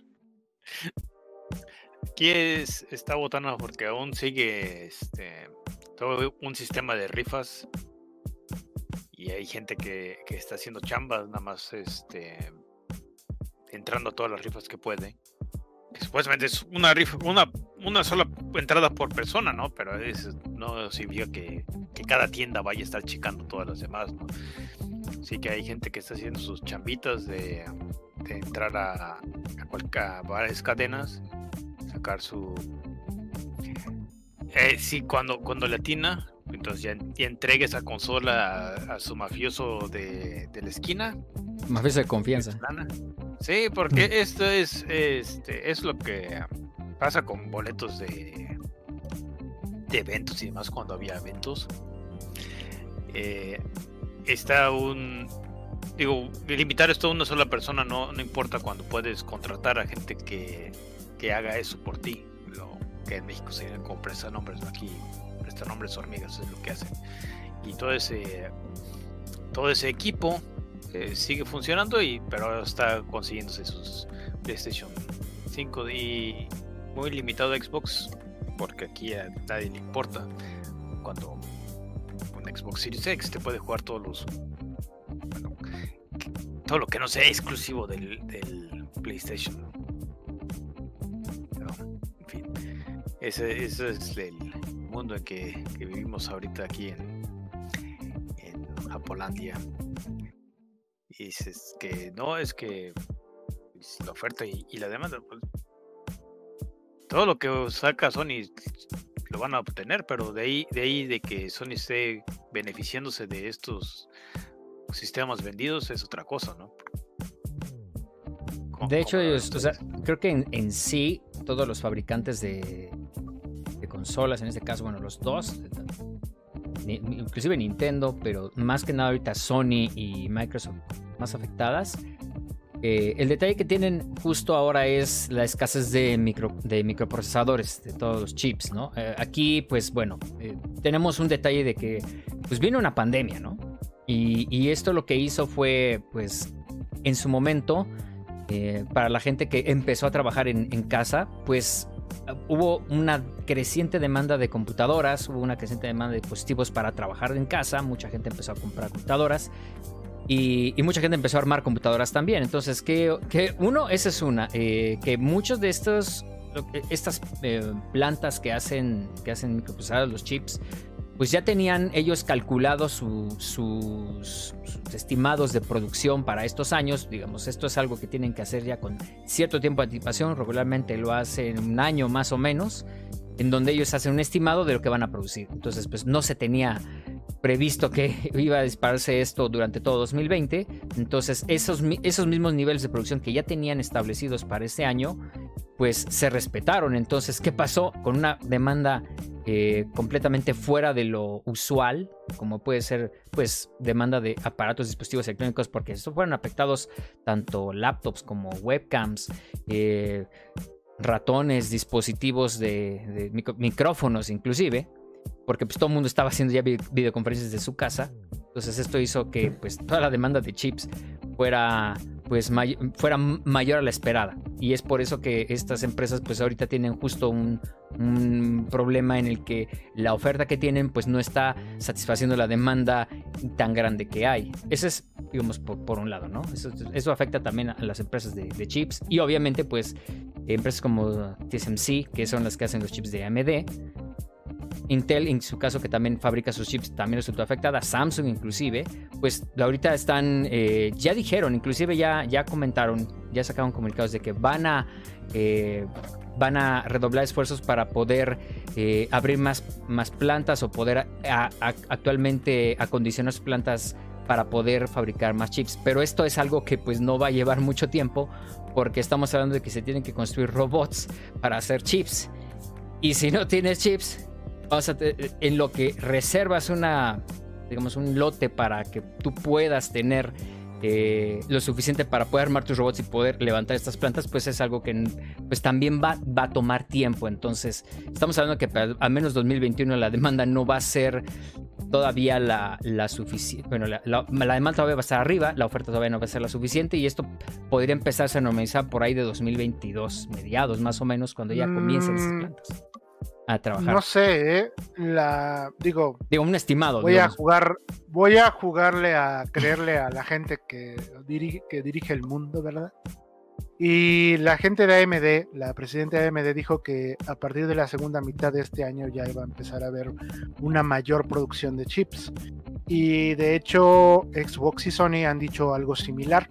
Aquí es, está votando porque aún sigue este, todo un sistema de rifas y hay gente que, que está haciendo chambas nada más este, entrando a todas las rifas que puede. Que supuestamente es una rifa, una, una sola entrada por persona, ¿no? Pero es, no significa que, que cada tienda vaya a estar checando todas las demás, ¿no? Sí que hay gente que está haciendo sus chambitas de, de entrar a, a, varias cadenas sacar su. Eh, sí, cuando, cuando le atina, entonces ya, ya entrega esa consola a, a su mafioso de, de la esquina. Mafioso de confianza. Sí, porque esto es, este, es lo que pasa con boletos de, eventos y demás cuando había eventos. Eh, está un. Digo, limitar esto a una sola persona no, no importa cuando puedes contratar a gente que, que haga eso por ti. Lo que en México se como presta nombres, ¿no? aquí presta nombres hormigas es lo que hacen. Y todo ese todo ese equipo eh, sigue funcionando y pero está consiguiéndose sus PlayStation 5 y muy limitado Xbox porque aquí a nadie le importa cuando un Xbox Series X te puede jugar todos los todo lo que no sea exclusivo del, PlayStation. Pero, en fin ese, ese es el mundo en que, que vivimos ahorita aquí en, en Japolandia y dices que no, es que es la oferta y, y la demanda, pues, todo lo que saca Sony lo van a obtener, pero de ahí, de ahí de que Sony esté beneficiándose de estos sistemas vendidos es otra cosa, ¿no? De hecho, como ellos, o sea, ustedes. creo que en, en sí, todos los fabricantes de, de consolas, en este caso, bueno, los dos, inclusive Nintendo, pero más que nada ahorita Sony y Microsoft más afectadas. eh, el detalle que tienen justo ahora es la escasez de, micro, de microprocesadores, de todos los chips, ¿no? Eh, aquí, pues bueno, eh, tenemos un detalle de que, pues vino una pandemia, ¿no? Y, esto lo que hizo fue, pues, en su momento, para la gente que empezó a trabajar en, casa, pues hubo una creciente demanda de computadoras, hubo una creciente demanda de dispositivos para trabajar en casa, mucha gente empezó a comprar computadoras y, mucha gente empezó a armar computadoras también. Entonces, que, que uno, esa es una, eh, que muchos de estos, estas eh, plantas que hacen, que hacen microprocesadores, los chips, pues ya tenían ellos calculados su- sus, estimados de producción para estos años. Digamos, esto es algo que tienen que hacer ya con cierto tiempo de anticipación. Regularmente lo hacen un año más o menos, en donde ellos hacen un estimado de lo que van a producir. Entonces, pues no se tenía previsto que iba a dispararse esto durante todo 2020. Entonces, esos, esos mismos niveles de producción que ya tenían establecidos para este año, pues se respetaron. Entonces, ¿qué pasó? Con una demanda eh, completamente fuera de lo usual, como puede ser pues demanda de aparatos dispositivos electrónicos, porque estos fueron afectados tanto laptops como webcams, eh, ratones, dispositivos de, micrófonos inclusive, porque pues todo el mundo estaba haciendo ya videoconferencias de su casa. Entonces esto hizo que pues toda la demanda de chips fuera pues fuera mayor a la esperada. Y es por eso que estas empresas pues ahorita tienen justo un, problema en el que la oferta que tienen pues no está satisfaciendo la demanda tan grande que hay. Ese es, digamos, por, un lado, ¿no? Eso, afecta también a las empresas de, de, chips y obviamente pues empresas como TSMC, que son las que hacen los chips de AMD, Intel, en su caso, que también fabrica sus chips, también resultó afectada. Samsung, inclusive, pues ahorita están, eh, ya dijeron, inclusive ya, ya comentaron, ya sacaron comunicados de que van a, eh, van a redoblar esfuerzos para poder eh, abrir más, más plantas o poder actualmente acondicionar sus plantas para poder fabricar más chips. Pero esto es algo que pues no va a llevar mucho tiempo porque estamos hablando de que se tienen que construir robots para hacer chips. Y si no tienes chips, en lo que reservas una, digamos, un lote para que tú puedas tener eh, lo suficiente para poder armar tus robots y poder levantar estas plantas, pues es algo que pues también va, va a tomar tiempo. Entonces, estamos hablando que al menos 2021 la demanda no va a ser todavía la, la suficiente. Bueno, la, demanda todavía va a estar arriba, la oferta todavía no va a ser la suficiente y esto podría empezarse a normalizar por ahí de 2022, mediados más o menos, cuando ya comiencen esas mm, plantas a trabajar. No sé, ¿eh? la digo. Digo, un estimado. Voy a jugar, voy a jugarle a creerle a la gente que dirige, que dirige el mundo, ¿verdad? Y la gente de AMD, la presidenta de AMD dijo que a partir de la segunda mitad de este año ya iba a empezar a haber una mayor producción de chips. Y de hecho, Xbox y Sony han dicho algo similar.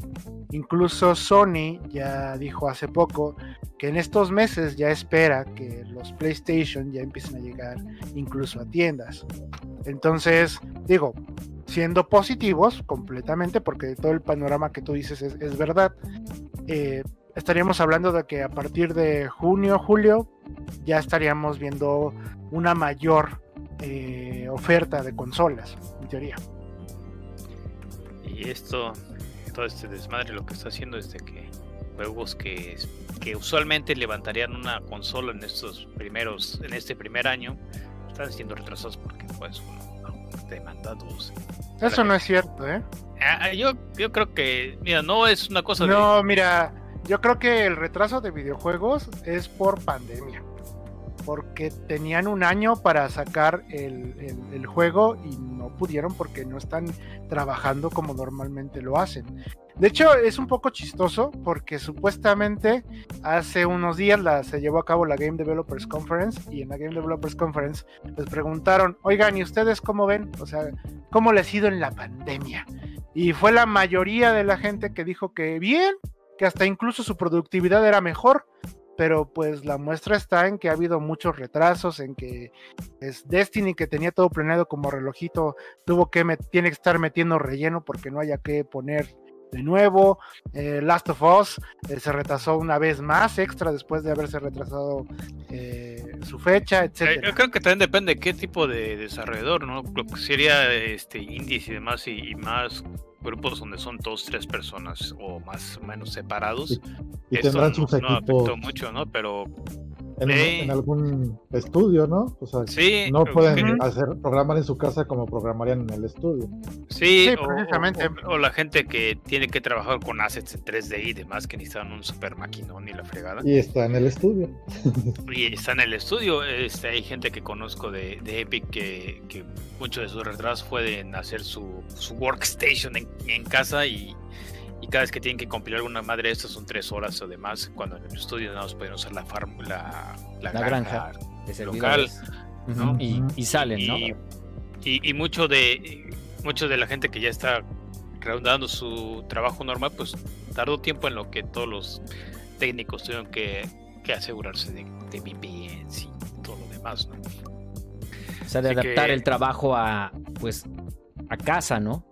Incluso Sony ya dijo hace poco que en estos meses ya espera que los PlayStation ya empiecen a llegar incluso a tiendas. Entonces, digo, siendo positivos completamente, porque todo el panorama que tú dices es, verdad, eh, estaríamos hablando de que a partir de junio, julio, ya estaríamos viendo una mayor eh, oferta de consolas, en teoría. Y esto, todo este desmadre lo que está haciendo es de que juegos que, que usualmente levantarían una consola en estos primeros, en este primer año, están siendo retrasados porque pues demandados. Eso no es cierto, ¿eh? Ah, yo, yo creo que, mira, no es una cosa No, mira, yo creo que el retraso de videojuegos es por pandemia porque tenían un año para sacar el, juego y no pudieron porque no están trabajando como normalmente lo hacen. De hecho, es un poco chistoso porque supuestamente hace unos días se llevó a cabo la Game Developers Conference y en la Game Developers Conference les preguntaron, oigan, ¿y ustedes cómo ven? O sea, ¿cómo les ha ido en la pandemia? Y fue la mayoría de la gente que dijo que bien, que hasta incluso su productividad era mejor pero pues la muestra está en que ha habido muchos retrasos, en que es Destiny que tenía todo planeado como relojito, tuvo que tiene que estar metiendo relleno porque no haya que poner de nuevo. Eh, Last of Us eh, se retrasó una vez más extra después de haberse retrasado eh, su fecha, etc. Yo creo que también depende de qué tipo de desarrollador, ¿no? Lo que sería este indies y demás y más grupos donde son dos, tres personas o más o menos separados. Y, tendrán sus equipos. mucho, ¿no? Pero en, algún estudio, ¿no? O sea, no pueden hacer programar en su casa como programarían en el estudio. Sí, precisamente. O, la gente que tiene que trabajar con assets en 3D y demás que necesitan un super maquinón ni la fregada. Y está en el estudio. y está en el estudio. Este, hay gente que conozco de, Epic que, que mucho de sus retrasos pueden hacer su, su workstation en, en casa y y cada vez que tienen que compilar una madre, estas son tres horas o demás, cuando en el estudio nada más pueden usar la farm, la, la, granja, local, y, salen, ¿no? Y, mucho de mucho de la gente que ya está dando su trabajo normal, pues tardó tiempo en lo que todos los técnicos tuvieron que, que asegurarse de, de VPNs y todo lo demás, ¿no? O sea, de adaptar el trabajo a, pues, a casa, ¿no?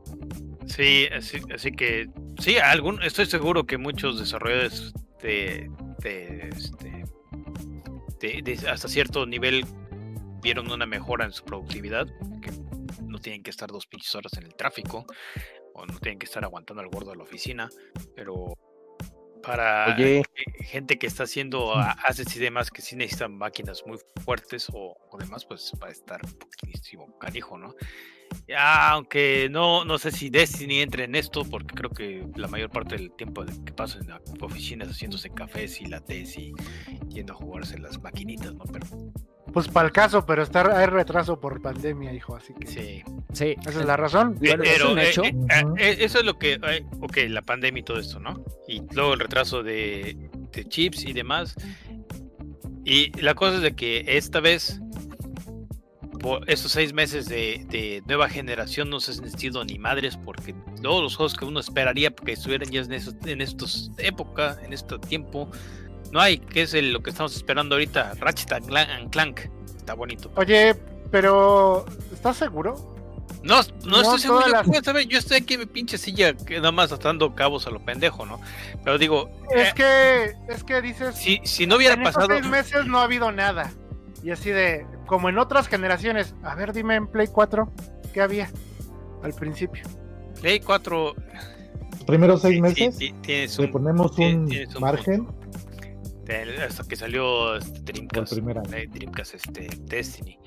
Sí, así, así que sí, algún, estoy seguro que muchos desarrolladores de, de, este, de- de- hasta cierto nivel vieron una mejora en su productividad, que no tienen que estar dos pinches horas en el tráfico, o no tienen que estar aguantando al gordo de la oficina, pero para Oye. gente que está haciendo assets y demás que sí necesitan máquinas muy fuertes o, o demás, pues va a estar un poquísimo canijo, ¿no? Ya, aunque no, no sé si Destiny entre en esto, porque creo que la mayor parte del tiempo que paso en la oficina es haciéndose cafés y latés y yendo a jugarse las maquinitas, ¿no? Pero Pues para el caso, pero está, hay retraso por pandemia, hijo, así que sí. Sí, esa es la razón. Pero eh, hecho. eh, ah, eh, eso es lo que, eh, ok, la pandemia y todo esto, ¿no? Y luego el retraso de, de chips y demás. Y la cosa es de que esta vez, por estos seis meses de, de nueva generación, no se han sentido ni madres, porque todos los juegos que uno esperaría que estuvieran ya en estos, en estos época, en este tiempo, no hay, que es el- lo que estamos esperando ahorita, Ratchet and Clank. Está bonito. Oye, pero ¿estás seguro? No, no, No estoy seguro. las- yo estoy aquí en mi pinche silla, que nada más atando cabos a lo pendejo, ¿no? Pero digo, Es eh, que, es que dices, si, si no hubiera en estos pasado. seis meses no ha habido nada. Y así de, como en otras generaciones, a ver, dime en Play 4, ¿qué había al principio? Play 4. Primeros seis sí, meses, sí, tienes le un. ponemos tienes- un margen hasta que salió este, Dreamcast. primera. eh, Dreamcast este, Destiny.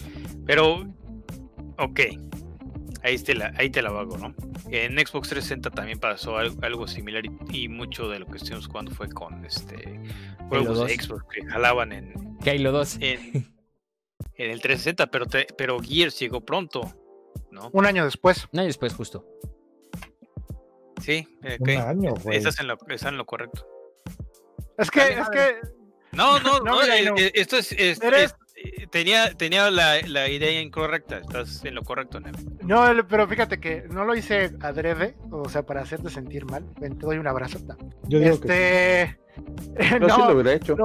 Pero, ok. Ahí te, la, ahí te la hago, ¿no? En Xbox 360 también pasó algo, algo similar y, y mucho de lo que estuvimos jugando fue con este juegos de 2. Xbox que jalaban en, que Halo 2. en, en el 360, pero, te- pero Gears llegó pronto, ¿no? Un año después. Un año después, justo. Sí, eh, Un ok. año, güey. Estás en, lo, estás en lo correcto. Es que, Dale, es que, No, no, No, no, mira, eh, no. eh, esto es, es- Eres- es- tenía, tenía la, la idea incorrecta, estás en lo correcto, Nemo. no, pero fíjate que no lo hice adrede, o sea, para hacerte sentir mal. Ven, te doy un abrazo. Yo digo que Sí lo no, hubiera hecho.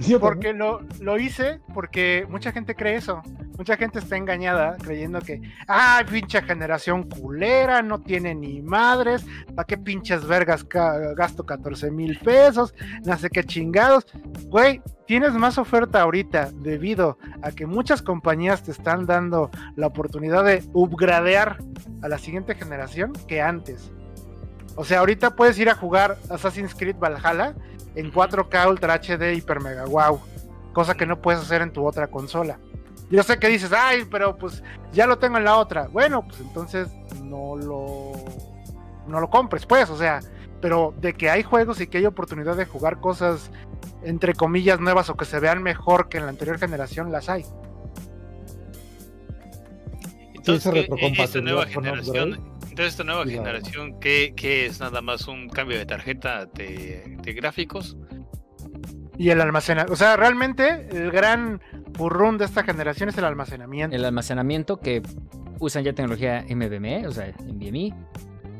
sí. Porque lo, lo hice porque mucha gente cree eso. Mucha gente está engañada creyendo que, ay, pinche generación culera, no tiene ni madres, ¿para qué pinches vergas gasto 14 mil pesos? No sé qué chingados. Güey, tienes más oferta ahorita debido a que muchas compañías te están dando la oportunidad de upgradear a la siguiente generación que antes. O sea, ahorita puedes ir a jugar Assassin's Creed Valhalla en 4K Ultra HD Hyper Mega Wow, cosa que no puedes hacer en tu otra consola. Yo sé que dices, ay, pero pues ya lo tengo en la otra. Bueno, pues entonces no lo no lo compres, pues, o sea, pero de que hay juegos y que hay oportunidad de jugar cosas entre comillas nuevas o que se vean mejor que en la anterior generación, las hay. Entonces, esa ¿qué- esta nueva generación, entonces esta nueva generación, ¿qué, qué es nada más un cambio de tarjeta de, de gráficos? Y el almacenamiento, o sea, realmente el gran purrún de esta generación es el almacenamiento. El almacenamiento que usan ya tecnología MVMe, o sea, NVMe,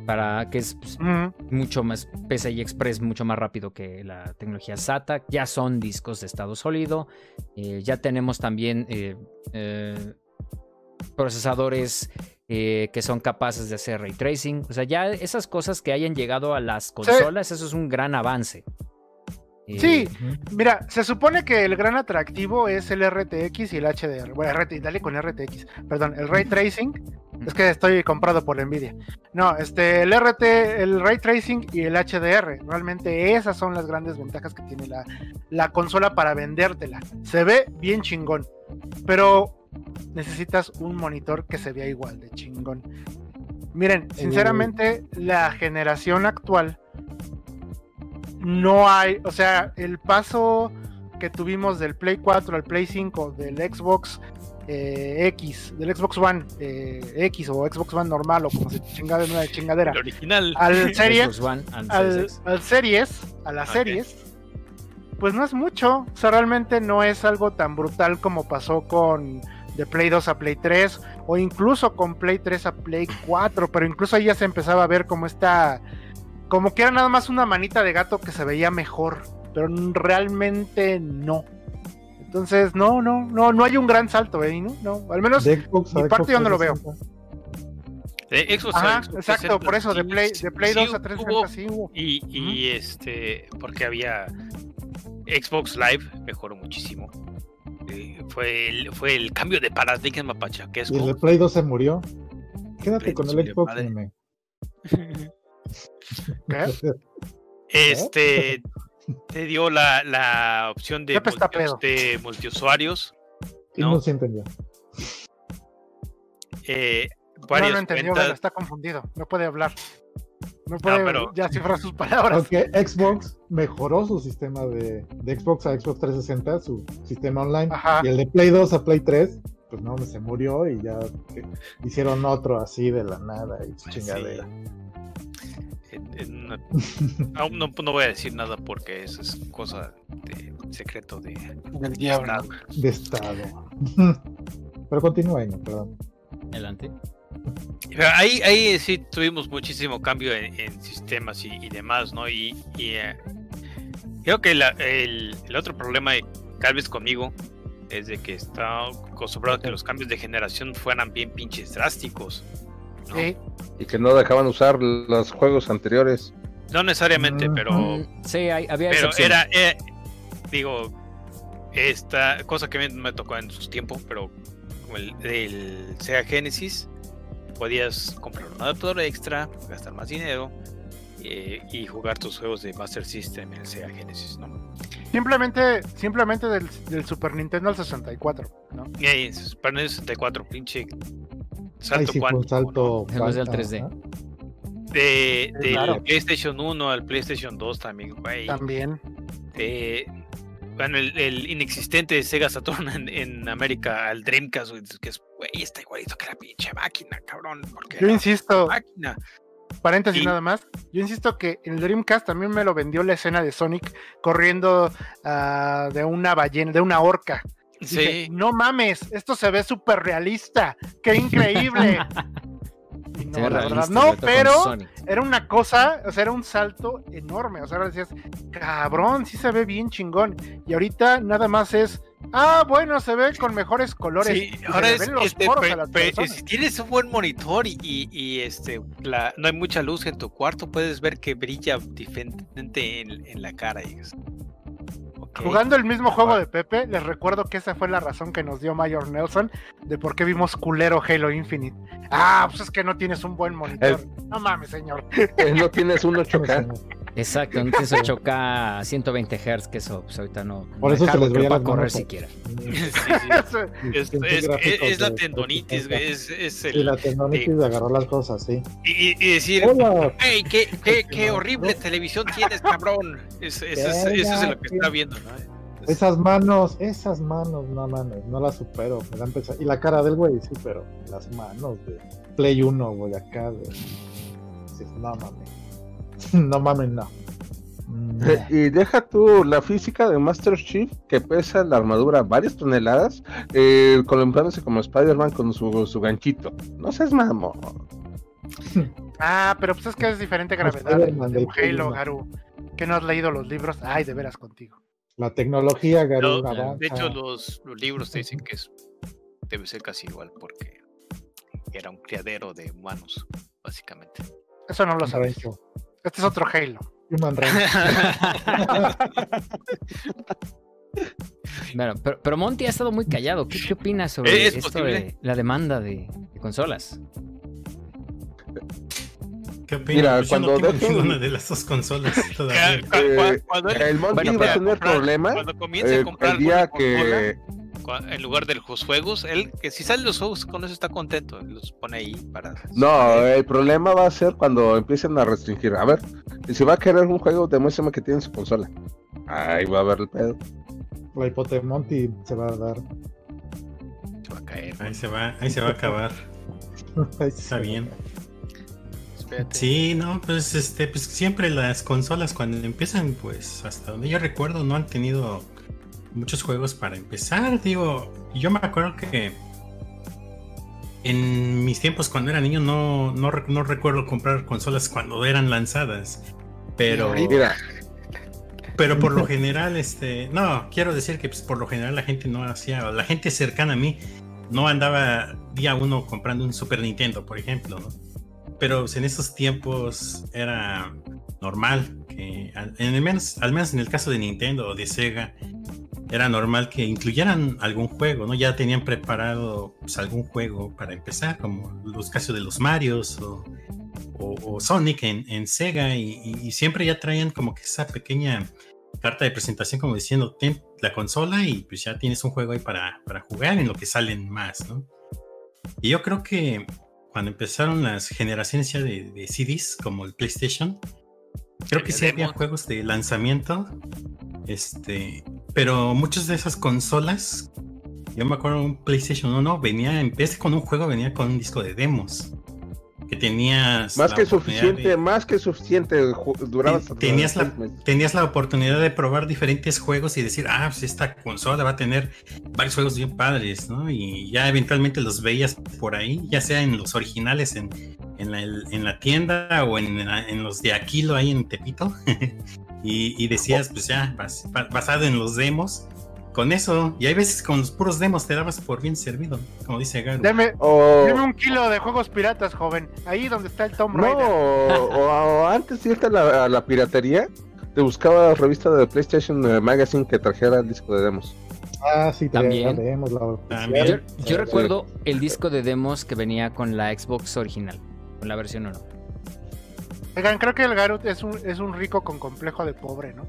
para que es pues, Ujú. mucho más PCI Express, mucho más rápido que la tecnología SATA. Ya son discos de estado sólido. eh, ya tenemos también eh, eh, procesadores eh, que son capaces de hacer ray tracing. O sea, ya esas cosas que hayan llegado a las consolas, eso es un gran avance. Eh, Sí. Mira, se supone que el gran atractivo es el RTX y el HDR. Bueno, RT, dale con RTX. Perdón, el ray tracing. Es que estoy comprado por Nvidia. No, este, el RT, el ray tracing y el HDR. Realmente esas son las grandes ventajas que tiene la, la consola para vendértela. Se ve bien chingón, pero necesitas un monitor que se vea igual de chingón. Miren, sinceramente, la generación actual no hay, o sea, el paso que tuvimos del Play 4 al Play 5, del Xbox eh, X, del Xbox One eh, X o Xbox One normal o como se chingada una chingadera, El original. al Series, al, al Series, a las series, pues no es mucho, o sea, realmente no es algo tan brutal como pasó con de Play 2 a Play 3 o incluso con Play 3 a Play 4, pero incluso ahí ya se empezaba a ver como esta como que era nada más una manita de gato que se veía mejor, pero realmente no. Entonces, no, no, no, no hay un gran salto, ¿eh? ¿no? no al menos, Xbox mi parte Xbox yo no lo veo. 360. De Xbox ajá, Xbox exacto, 360, por eso, de Play, de Play sí 2 a hubo, 360 sí hubo. Y, y este, porque había Xbox Live mejoró muchísimo. Fue, el, fue el cambio de paradigma pachaquesco. Y el de Play 2 se murió. Quédate Play con 2 el Xbox, madre. meme. ¿Qué? Este te dio la, la opción de, multi- de multiusuarios. Y No. no se entendió. eh, No lo entendió, cuentas- está confundido. No puede hablar. No puede pero- ya cifrar sus palabras. Porque Xbox mejoró su sistema de, de Xbox a Xbox 360, su sistema online. Ajá. Y el de Play 2 a Play 3, pues no, se murió y ya hicieron otro así de la nada y Pues chingadera. en una- aún no, no voy a decir nada porque eso es cosa de secreto de Del diablo. Estado. De estado. Pero continúa, Año, perdón. Adelante. Pero Ahí, ahí sí tuvimos muchísimo cambio en, en sistemas y, y demás, ¿no? Y, y, eh, creo que la- el, el otro problema, tal vez conmigo, es de que está acostumbrado a que los cambios de generación fueran bien pinches drásticos. ¿no? Sí, Y que no dejaban usar los juegos anteriores. No necesariamente, Ujú. pero, Mm, sí, hay- había pero era, eh, digo, esta cosa que me, me tocó en su tiempo, pero como el, el Sega Genesis, podías comprar un adaptador extra, gastar más dinero eh, y jugar tus juegos de Master System en el Sega Genesis, ¿no? simplemente, simplemente del, del Super Nintendo al 64, ¿no? Y ahí, en Super Nintendo 64, pinche salto sí cuántico, salto. Después del cuánto, 3D. ajá. ¿no? De, del Claro. PlayStation 1 al PlayStation 2 también, güey. También. Eh, bueno, el, el inexistente Sega Saturn en, en América, al Dreamcast, güey, que es, güey, está igualito que la pinche máquina, cabrón. Porque Yo insisto, máquina. paréntesis y- nada más, yo insisto que el Dreamcast también me lo vendió la escena de Sonic corriendo ah, de una ballena, de una orca. Dije, Sí, no mames, esto se ve súper realista, qué increíble. No, la verdad, pero era una cosa, o sea, era un salto enorme. O sea, ahora decías, cabrón, sí se ve bien chingón. Y ahorita nada más es, ah, bueno, se ve con mejores colores. sí, y ahora es, este, pe- pe- si tienes un buen monitor y, y- y, este, la, no hay mucha luz en tu cuarto, puedes ver que brilla diferente en, en la cara. y Jugando el mismo juego de Pepe, les recuerdo que esa fue la razón que nos dio Mayor Nelson de por qué vimos culero Halo Infinite. Ah, pues es que no tienes un buen monitor. No mames, señor. No tienes un 8K. Exacto, no tienes 8K a 120 Hz, que eso pues, ahorita no. Por eso se les veía pueda correr siquiera. Sí, sí. Es, la tendonitis, güey, es, es Y el, la tendonitis de agarrar las cosas, sí. y, y decir, hey, qué, qué, qué no, horrible televisión tienes, cabrón. Es- eso, es, eso es lo que está viendo, ¿no? Entonces, Esas manos, esas manos, no mames, no las supero. Me dan Y la cara del güey, sí, pero las manos de Play 1, güey, acá, de... dices, no mames. No mames, no. No. Eh, Y deja tú la física de Master Chief, que pesa la armadura varias toneladas, eh, columpiándose como Spider-Man con su, su ganchito. No seas mamón. Ah, pero pues es que es diferente gravedad de un Halo, Garu. Que no has leído los libros. Ay, de veras contigo. La tecnología, no, avanza. de hecho, los, los libros te dicen que es, debe ser casi igual porque era un criadero de humanos, básicamente. Eso no lo sabes. Rancho. Este es otro Halo. Human. Bueno, pero, pero Monty ha estado muy callado. ¿Qué, qué opinas sobre Es esto posible. de la demanda de, de consolas? ¿Qué opinas? Mira, Pues no cuando tengo dejen- ninguna de las dos consolas todavía. Eh, cuando él El Monty Bueno, va a tener comprar- problema cuando comience eh, a comprar el día consola, que... cua- en lugar de los juegos, él que si salen los juegos con eso está contento, los pone ahí para No, el problema va a ser cuando empiecen a restringir. A ver, si va a querer un juego, demuéstrame que tiene su consola. Ahí va a haber el pedo. La hipoteca Monty se va a dar. se va a caer. Ahí se va, ahí se va a acabar. Está bien. Espérate. Sí, no, pues este, pues siempre las consolas cuando empiezan, pues hasta donde yo recuerdo no han tenido muchos juegos para empezar. Digo, yo me acuerdo que en mis tiempos cuando era niño no, no, no recuerdo comprar consolas cuando eran lanzadas. Pero, Mira, pero por lo general, este, no, quiero decir que pues, por lo general la gente no hacía, la gente cercana a mí no andaba día uno comprando un Super Nintendo, por ejemplo, ¿no? Pero pues, en esos tiempos era normal que al, en el menos, al menos en el caso de Nintendo o de Sega, era normal que incluyeran algún juego, ¿no? Ya tenían preparado pues, algún juego para empezar, como los casos de los Marios o, o- o Sonic en, en Sega, y, y- y siempre ya traían como que esa pequeña carta de presentación como diciendo, ten la consola y pues ya tienes un juego ahí para, para jugar en lo que salen más, ¿no? Y yo creo que cuando empezaron las generaciones ya de, de CDs, como el PlayStation, creo que sí había juegos de lanzamiento, este, pero muchas de esas consolas, yo me acuerdo un PlayStation 1, venía, en vez de con un juego, venía con un disco de demos, que tenías... Más que suficiente, de- más que suficiente. Duraba Ten- tenías la- tenías la oportunidad de probar diferentes juegos y decir, ah, pues esta consola va a tener varios juegos bien padres, ¿no? Y ya eventualmente los veías por ahí, ya sea en los originales en, en, la, en la tienda o en, en los de Aquilo ahí en Tepito. y, y decías, pues ya, bas- ba- basado en los demos, con eso, y hay veces con los puros demos te dabas por bien servido, como dice Garu. Deme, O, deme un kilo de juegos piratas, joven. Ahí donde está el Tomb no, Raider. o, o antes de irte a la, a la piratería, te buscaba revista de PlayStation eh, Magazine que trajera el disco de demos. Ah, sí, También. la yo recuerdo el disco de demos que venía con la Xbox original, con la versión 1. Oigan, creo que el Garut es un, es un rico con complejo de pobre, ¿no?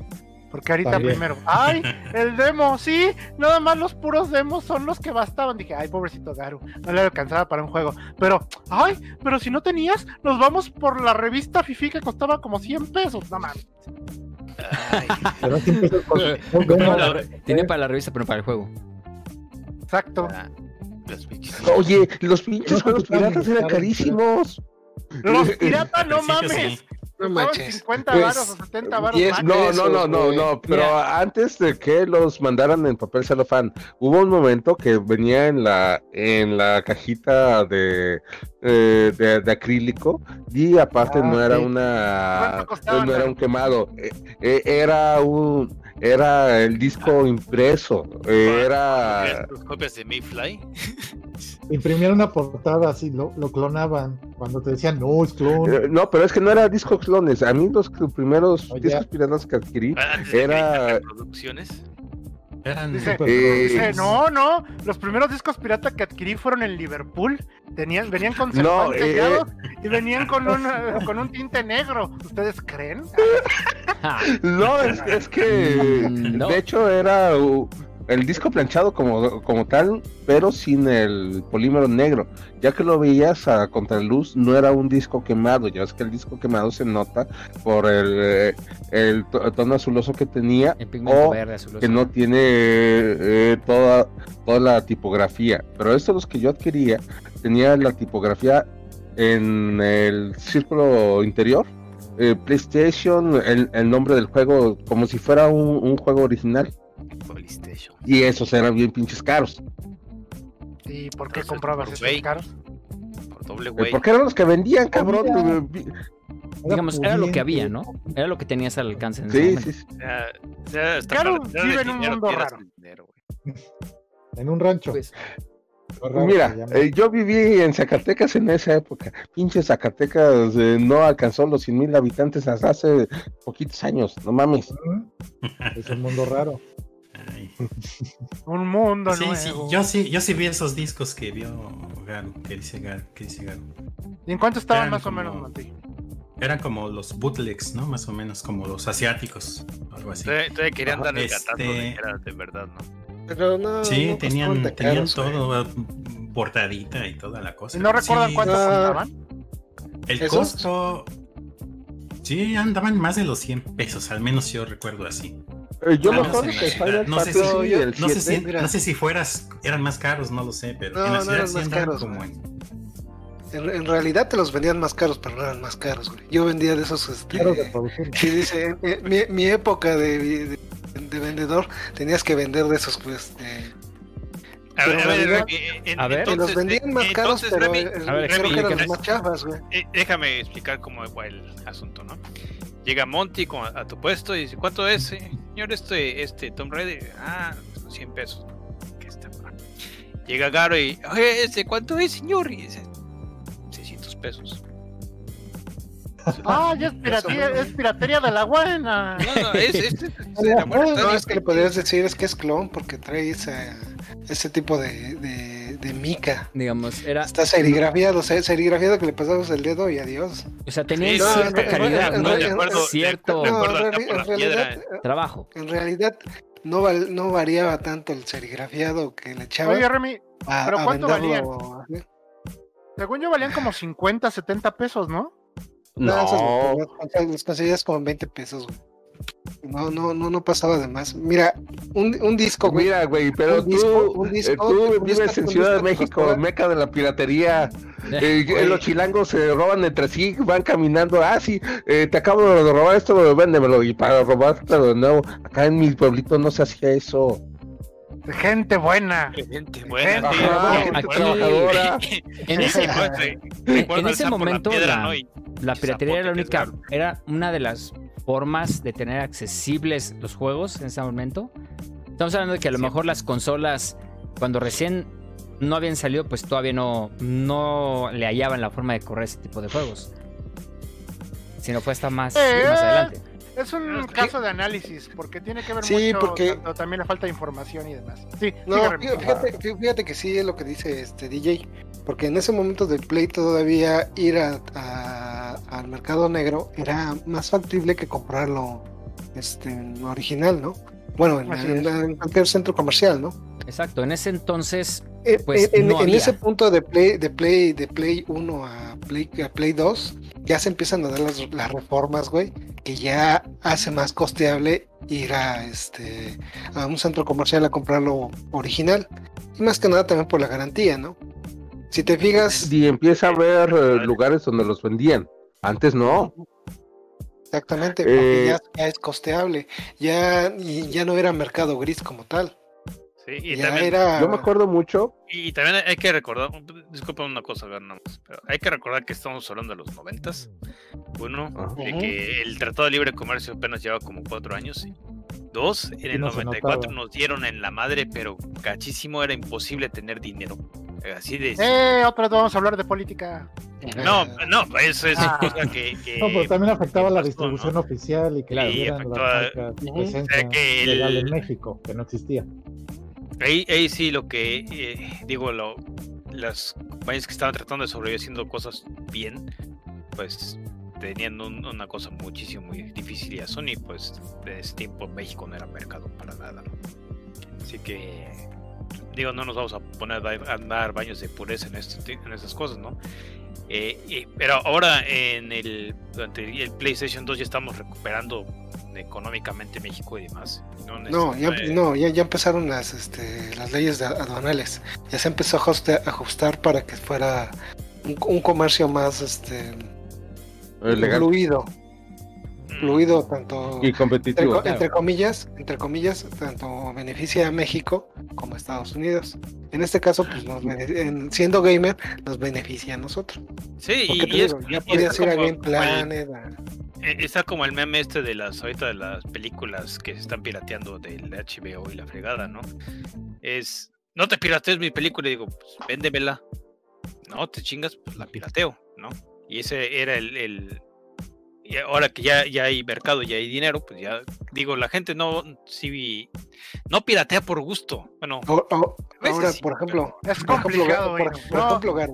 Porque ahorita También. primero, ¡ay! El demo, sí, nada más los puros demos son los que bastaban. Dije, ay, pobrecito Garu, no le alcanzaba para un juego. Pero, ay, pero si no tenías, nos vamos por la revista Fifi que costaba como 100 pesos. No mames. Ay, Pero bueno, para, la- tenía para la revista, pero para el juego. Exacto. ah, los pinches. Oye, los pinches juegos piratas eran carísimos. Los piratas, no mames. sí. No manches. 50 Pues, varos o 70 varos. 10 más. No, no, no, no, no, pero Mira. antes de que los mandaran en papel celofán, hubo un momento que venía en la en la cajita de eh, de, de acrílico y aparte Ah, no era sí. una ¿Cuánto costaban, no era un quemado, eh, eh, era un era el disco impreso, eh, era Tus copias de Mayfly. imprimieron una portada así, lo, lo clonaban. Cuando te decían, no, es clon. eh, no, pero es que no era discos clones. A mí los primeros Oye. discos piratas que adquirí de Era- reproducciones. Eran Dice, Eh, dice, no, no, los primeros discos pirata que adquirí fueron en Liverpool. Tenían, venían con No, eh, y venían con un, eh, con un tinte negro. ¿Ustedes creen? No, es, es que no. de hecho era uh, el disco planchado como, como tal, pero sin el polímero negro. Ya que lo veías a contraluz, no era un disco quemado. Ya es que el disco quemado se nota por el, eh, el to- tono azuloso que tenía El o verde, azuloso. que no tiene eh, toda, toda la tipografía. Pero estos los que yo adquiría tenía la tipografía en el círculo interior. eh, PlayStation, el, el nombre del juego, como si fuera un, un juego original. PlayStation. Y esos eran bien pinches caros. ¿Y por qué Entonces, comprabas por güey. caros? Por doble Eh, güey. Porque eran los que vendían, cabrón. Digamos, era lo que había. ¿no? Era lo que tenías al alcance en Sí, sí, sí. O sea, o sea, hasta Claro, vive en un mundo raro. dinero. En un rancho. Pues, Mira, eh, yo viví en Zacatecas en esa época. Pinche Zacatecas eh, no alcanzó los 100 mil habitantes hasta hace poquitos años. No mames. Es un mundo raro. Ay. Un mundo Sí, nuevo. sí, yo sí, yo sí vi esos discos que vio Garu, que dice Garu, que dice Garu. ¿Y en cuánto estaban Eran más o menos, Monty? Eran como los bootlegs, ¿no? Más o menos como los asiáticos, algo así. Todavía, querían dar el este- de era de verdad, ¿no? Pero no. Sí, no tenían, tenían caros, todo, eh, portadita y toda la cosa. ¿Y no recuerdan Sí, cuánto Ah. costaban? El costo. Sí, andaban más de los 100 pesos, al menos yo recuerdo así. Eh, yo me acuerdo que No sé si- el No sé, 7, si, no sé si fueras, eran más caros, no lo sé, pero No, en la no ciudad eran sí más andaban caros, como en- En, en realidad te los vendían más caros, pero no eran más caros, güey. Yo vendía de esos. Este, Caros de dice, eh, mi, mi época de, de, de vendedor, tenías que vender de esos, pues, de- A ver, a ver, en realidad- en- A ver. que los vendían más eh, caros, entonces, pero Remy, A ver, creo Remy, que eran ¿qué los más? más chafas, güey. eh, déjame explicar cómo va el asunto, ¿no? Llega Monty con- a tu puesto y dice, ¿cuánto es, eh, señor, este, este Tom Raider? Ah, 100 pesos. ¿Qué está? Llega Garo y, oye, este, ¿cuánto es, señor? Y dice, 600 pesos. Ah, ya es piratería, es piratería de la buena. No, no, es, es, es- es de la muerte. No, es que le podrías decir es que es clon porque trae ese, ese tipo de, de, de mica. Digamos, era. Está serigrafiado, se- serigrafiado que le pasamos el dedo y adiós. O sea, tenía Sí, no, cierta en- calidad, en- ¿no? en- de acuerdo, Cierto de No, en, en realidad, piedra. eh, trabajo. en realidad no, val- no variaba tanto el serigrafiado que le echaba Oye, Remy, a, ¿pero a cuánto venderlo así. según yo valían como 50, 70 pesos, ¿no? No, No, los cons- los conseguías como en 20 pesos, güey. No, no, no, no pasaba de más. Mira, un, un disco, güey. mira, güey, pero un disco- tú, un disco- eh, tú vives en Ciudad de México, meca de la piratería. Eh, los chilangos se roban entre sí, van caminando. Ah, sí, eh, te acabo de robar esto, véndemelo. Y para robártelo de nuevo, acá en mi pueblito no se hacía eso. Gente buena. Gente buena, Gente Ajá, gente gente aquí- trabajadora. En ese, pues, en- ese momento, la, la piratería era la única, era una de las formas de tener accesibles los juegos en ese momento. Estamos hablando de que a lo Sí. mejor las consolas, cuando recién no habían salido, pues todavía no, no le hallaban la forma de correr ese tipo de juegos. Sino fue hasta más, Eh, más adelante. Es un caso de análisis, porque tiene que ver Sí, mucho porque- tanto también la falta de información y demás. Sí, No, fíjate, fí- fíjate que sí es lo que dice este DJ, porque en ese momento del Play todavía ir a- a- al mercado negro era más factible que comprarlo este, original, ¿no? Bueno, en, en- en cualquier centro comercial, ¿no? Exacto, en ese entonces, Eh, Pues en, no en había. ese punto de Play, de Play, de Play 1 a Play, a Play 2, ya se empiezan a dar las, las reformas, güey, que ya hace más costeable ir a este a un centro comercial a comprarlo original. Y más que nada también por la garantía, ¿no? Si te fijas, Y empieza a haber eh, lugares donde los vendían. Antes no. exactamente, porque Eh, ya, ya es costeable, ya, ya no era mercado gris como tal. Sí, y ya también, era. Yo me acuerdo mucho. y también hay que recordar, disculpa una cosa, pero hay que recordar que estamos hablando de los noventas. Uno, Ajá. de que el Tratado de Libre Comercio apenas lleva como cuatro años. Dos, en el no se 94 notaba. nos dieron en la madre, pero cachísimo era imposible tener dinero. Así de... Eh, otra vez vamos a hablar de política. No, no, eso es Ah. cosa que... que- No, pero también afectaba la distribución ¿no? oficial y que la a- marca Ujú. presencia O sea que el- legal en México, que no existía. Ahí, ahí sí lo que eh, digo, lo, las compañías que estaban tratando de sobrevivir haciendo cosas bien, pues tenían un- una cosa muchísimo muy difícil y a Sony pues de ese tiempo México no era mercado para nada. ¿no? Así que digo, no nos vamos a poner a dar- a dar baños de pureza en, este, en esas cosas, ¿no? Eh, pero ahora en el, durante el PlayStation 2 ya estamos recuperando económicamente México y demás. no No, ya, no, ya, ya empezaron las, este, las leyes de aduanales. Ya se empezó a ajustar para que fuera un, un comercio más este, eh, legal fluido. Fluido tanto y entre, competitivo. co- entre comillas, entre comillas, tanto beneficia a México como a Estados Unidos. En este caso, pues nos en- siendo gamer, nos beneficia a nosotros. Sí, Porque y, te y es, digo, ya y podías ir a Game Planet, a- eh, está como el meme este de las ahorita de las películas que se están pirateando del HBO y la fregada, ¿no? Es no te piratees mi película y digo, pues véndemela. No, te chingas, pues la pirateo, ¿no? Y ese era el, el- y ahora que ya, ya hay mercado, ya hay dinero, pues ya digo, la gente no sí no piratea por gusto. Bueno, o- o- veces ahora, sí, por ejemplo, Es Por ejemplo, complicado, Garo, güey. por, por No, ejemplo, Garo,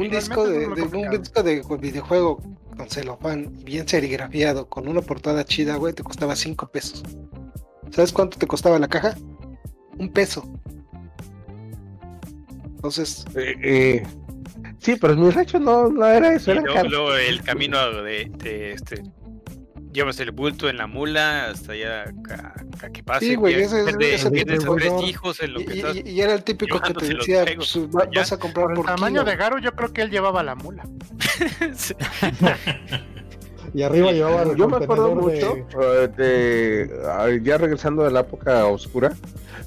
un disco de, un disco de videojuego con celofán bien serigrafiado, con una portada chida, güey, te costaba 5 pesos. ¿Sabes cuánto te costaba la caja? Un peso. Entonces, Eh, eh, sí, pero en mi rancho no, no era eso, era luego, el camino de, de este llevas el bulto en la mula hasta allá a, a que pase. Sí, güey, ya ese- ese pierdes tipo a de tres hijos en lo y, que y- estás. y era el típico que te decía, pues, va- vas a comprar por el tamaño kilo. de Garo, yo creo que él llevaba la mula. Y arriba llevaba el Yo me acuerdo mucho eh, de, ah, ya regresando de la época oscura,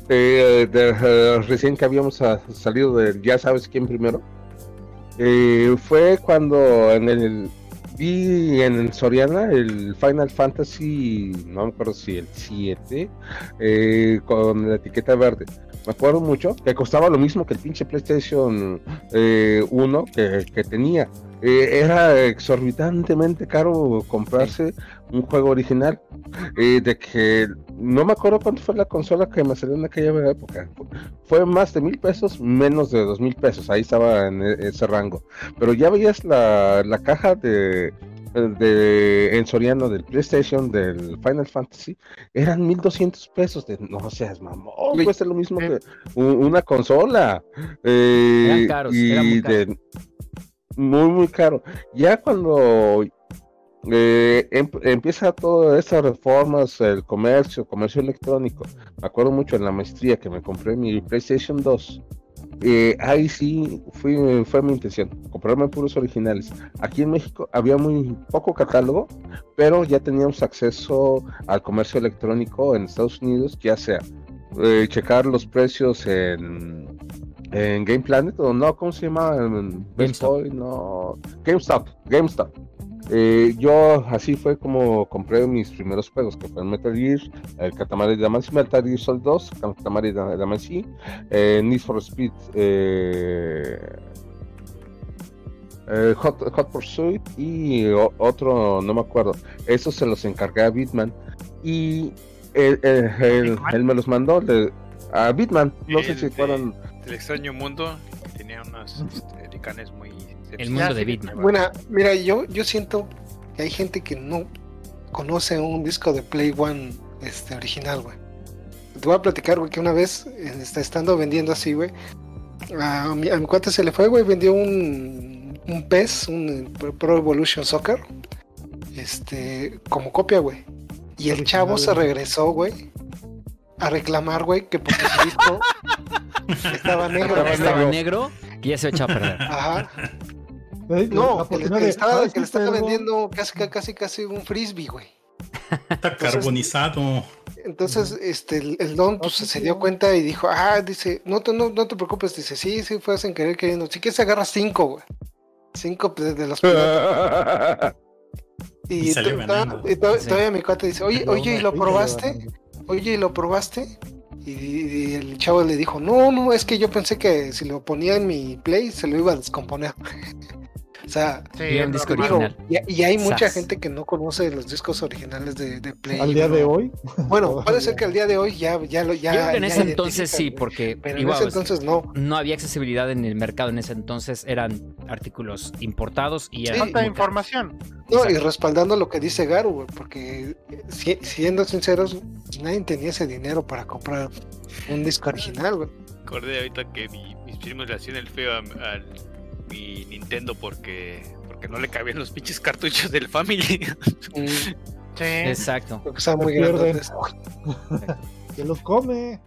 eh, de, eh, recién que habíamos ah, salido de ya sabes quién primero, eh, fue cuando en el vi en el Soriana el Final Fantasy, no me acuerdo si el 7, eh, con la etiqueta verde. Me acuerdo mucho, que costaba lo mismo que el pinche PlayStation eh, 1 que, que tenía. Eh, era exorbitantemente caro comprarse un juego original. Eh, de que no me acuerdo cuánto fue la consola que me salió en aquella época. Fue más de mil pesos, menos de dos mil pesos. Ahí estaba en e- ese rango. Pero ya veías la, la caja de, de en Soriano del PlayStation, del Final Fantasy, eran 1200 pesos. De, no seas mamón, Uy. cuesta lo mismo que un- una consola. Eh, Eran caros, y eran muy de- muy, muy caro. Ya cuando eh, em- empieza todas estas reformas, el comercio, comercio electrónico, me acuerdo mucho en la maestría que me compré mi PlayStation 2. Eh, ahí sí fue mi intención, comprarme puros originales. Aquí en México había muy poco catálogo, pero ya teníamos acceso al comercio electrónico en Estados Unidos, ya sea eh, checar los precios en, en Game Planet o no, ¿cómo se llama? En GameStop. No, GameStop, GameStop. Eh, yo así fue como compré mis primeros juegos, que fue el Metal Gear, el Katamari Damacy, Metal Gear Solid 2, Katamari Da- Damacy, eh, Need for Speed, eh, eh, Hot, Hot Pursuit y otro, no me acuerdo. Esos se los encargué a Bitman y él, él- él- ¿Bitman? él me los mandó le- a Bitman. No sé si fueron. El extraño mundo que tenía unos este, licanes muy. El mundo de Bitman. Bueno, mira, yo, yo siento que hay gente que no conoce un disco de Play One este, original, güey. Te voy a platicar, güey, que una vez, eh, está estando vendiendo así, güey, a mi, a mi cuate se le fue, güey, vendió un, un PES, un Pro Evolution Soccer, este, como copia, güey. Y el chavo se regresó, güey, a reclamar, güey, que porque su disco estaba negro. Estaba Estaba negro. que ya se echó a perder. Ajá. Eh, No, que le, que de, estaba, vendiendo casi, casi, casi un frisbee, güey. Está carbonizado. Entonces, este, el, el don pues, sí, se dio cuenta y dijo, ah, dice, no te, no, no te preocupes, dice, sí, sí, fue sin querer queriendo. Si quieres agarras cinco, güey. Cinco pues, de los pilotos. Y Y, salió to- ganando. to- y to- Sí. todavía mi cuate dice, oye, oye, ¿y lo probaste? de- Oye, ¿y lo probaste? Y, y el chavo le dijo, no, no, es que yo pensé que si lo ponía en mi play se lo iba a descomponer. O sea, Sí, un disco original. y, y hay mucha Sas. gente que no conoce los discos originales de, de Play. Al día de hoy. Bueno, puede ser que al día de hoy ya, ya lo ya. Yo creo que en ya ese entonces sí, porque Pero en igual, ese o sea, entonces no. no había accesibilidad en el mercado en ese entonces, eran artículos importados y eran Falta muy información. No, y respaldando lo que dice Garu, güey, porque si- siendo sinceros, nadie tenía ese dinero para comprar un disco original, güey. Acordé ahorita que mi- mis primos le hacían el feo a, a mi Nintendo porque porque no le cabían los pinches cartuchos del Family. Sí. Exacto. Porque muy grandes. Se los come.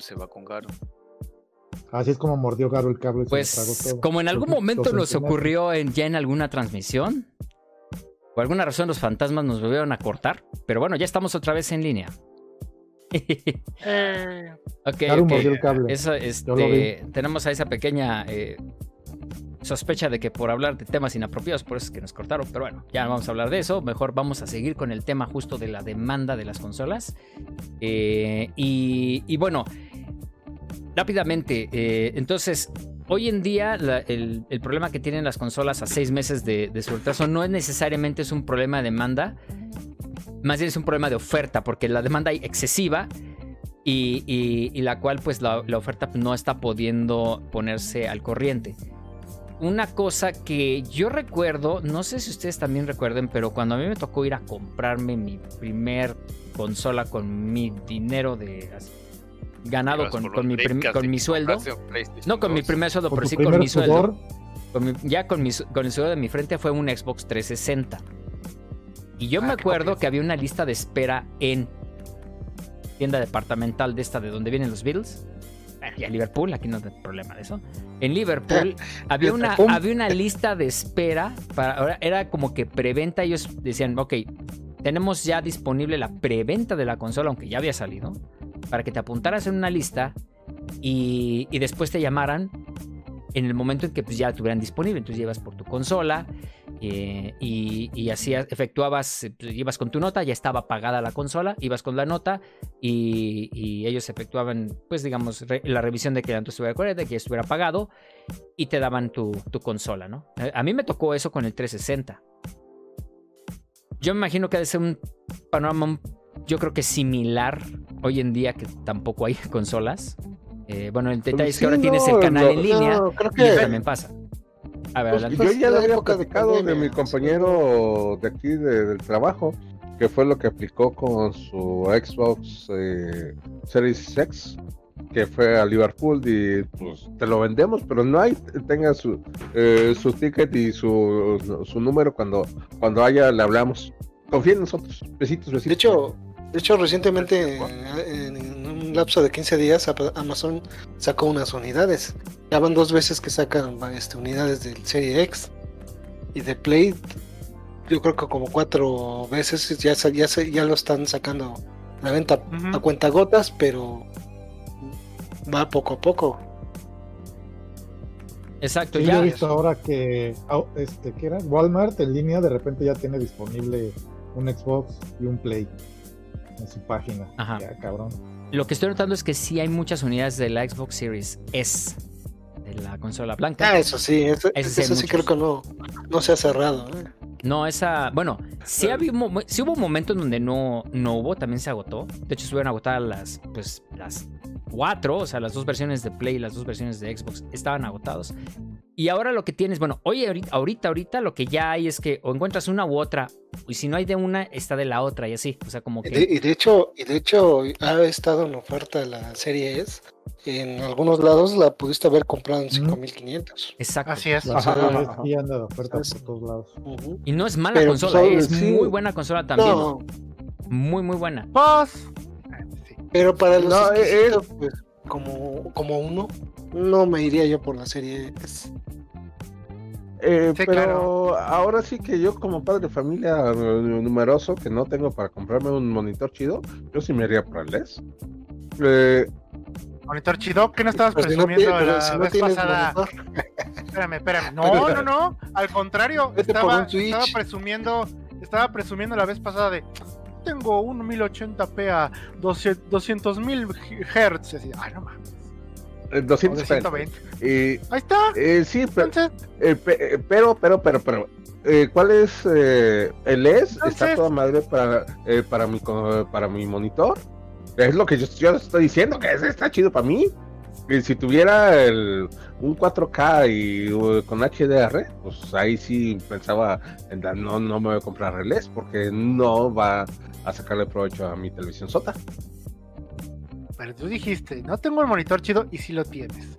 Se va con Garo. Así es como mordió Garo el cable. y se lo Pues tragó todo. como en algún Los- momento los nos ocurrió en, ya en alguna transmisión, por alguna razón los fantasmas nos volvieron a cortar, pero bueno, ya estamos otra vez en línea. Eh, ok, Garo mordió el cable. Eso, Yo lo este, tenemos a esa pequeña eh, sospecha de que por hablar de temas inapropiados, por eso es que nos cortaron. Pero bueno, ya vamos a hablar de eso. Mejor vamos a seguir con el tema justo de la demanda de las consolas. Eh, y, bueno, rápidamente, eh, entonces, hoy en día el, problema que tienen las consolas a seis meses de, su retraso no es necesariamente es un problema de demanda, más bien es un problema de oferta, porque la demanda es excesiva y, la cual pues la oferta no está pudiendo ponerse al corriente. Una cosa que yo recuerdo, no sé si ustedes también recuerden, pero cuando a mí me tocó ir a comprarme mi primer consola con mi dinero de así, ganado con, con mi, con mi sueldo. No con mi 2. primer sueldo, Por pero sí con mi sueldo. Con mi- ya con, mi, con el sueldo de mi frente fue un Xbox 360. Y yo Ah, me acuerdo que había una lista de espera en tienda departamental de esta de donde vienen los Beatles. Bueno, y a Liverpool, aquí no hay problema de eso. En Liverpool había una, había una lista de espera para ahora era como que preventa. Ellos decían, ok, tenemos ya disponible la preventa de la consola, aunque ya había salido, para que te apuntaras en una lista y, y después te llamaran en el momento en que pues, ya la tuvieran disponible. Entonces llevas por tu consola eh, y, y así efectuabas, eh, pues, ibas con tu nota, ya estaba pagada la consola, ibas con la nota y, y ellos efectuaban, pues digamos, re- la revisión de que tanto estuviera correcto, de que ya estuviera pagado y te daban tu, tu consola, ¿no? Eh, A mí me tocó eso con el 360. Yo me imagino que ha de ser un panorama, yo creo que similar hoy en día, que tampoco hay consolas. Eh, bueno, el detalle es que ahora tienes el canal no, en línea No, creo y también pasa. A ver, Pues, yo ya la le había platicado de, mi sí. compañero de aquí de- del trabajo, que fue lo que aplicó con su Xbox eh, Series X, que fue a Liverpool y pues te lo vendemos, pero no hay, tenga su, eh, su ticket y su, su número cuando, cuando haya le hablamos. Confía en nosotros. Besitos, besitos. De hecho, de hecho recientemente, eh, en un lapso de 15 días, Amazon sacó unas unidades. Ya van dos veces que sacan este, unidades del Serie X y de Play. Yo creo que como cuatro veces ya, ya, se- ya lo están sacando a la venta Ujú. a cuentagotas, pero va poco a poco. Exacto, Sí, yo ya. he visto ahora que, este, ¿qué era? Walmart en línea de repente ya tiene disponible un Xbox y un Play en su página. Ajá. Ya, cabrón. Lo que estoy notando es que sí hay muchas unidades de la Xbox Series S, de la consola blanca. Ah, eso sí, eso, sí eso creo que no, no se ha cerrado. ¿eh? No, esa. Bueno, sí, había sí hubo un momento en donde no, no hubo, también se agotó. De hecho, estuvieron agotadas las, pues, las cuatro, o sea, las dos versiones de Play y las dos versiones de Xbox estaban agotados. Y ahora lo que tienes, bueno, oye, ahorita, ahorita, lo que ya hay es que o encuentras una u otra, y si no hay de una, está de la otra, y así. O sea, como Y que. de, y de hecho, y de hecho ha estado en oferta la serie S. En algunos lados la pudiste haber comprado en Ujú. 5500. Exacto. Así es. Ajá, ajá, sí anda de oferta por todos lados. Ujú. Y no es mala Pero, consola, pues, es sí. muy buena consola también. No, Muy, muy buena. Pues. Pero para los No, exquisitos, pues, como, como uno, no me iría yo por la serie S. Eh, Sí, pero claro. ahora sí que yo como padre de familia eh, numeroso que no tengo para comprarme un monitor chido, yo sí me iría por el NES. Eh, Monitor chido, ¿qué no estabas Pues si no, presumiendo la si no vez pasada? monitor, Espérame, espérame. No, no, no. Al contrario, estaba, estaba presumiendo, estaba presumiendo la vez pasada de tengo un 1080p a 200 mil Hz. Así, Ay, no mames. eh, O 200 de 120. Y Ahí está. eh, sí, pero, eh, eh, pero, pero, pero, pero, eh, ¿cuál es eh, el NES? Está toda madre para, eh, para mi para mi monitor. Es lo que yo, yo estoy diciendo, que es- está chido para mí. Y si tuviera el, un 4K y con HDR, pues ahí sí pensaba, en no, no me voy a comprar el NES porque no va a sacarle provecho a mi televisión sota. pero tú dijiste, no tengo el monitor chido y sí lo tienes.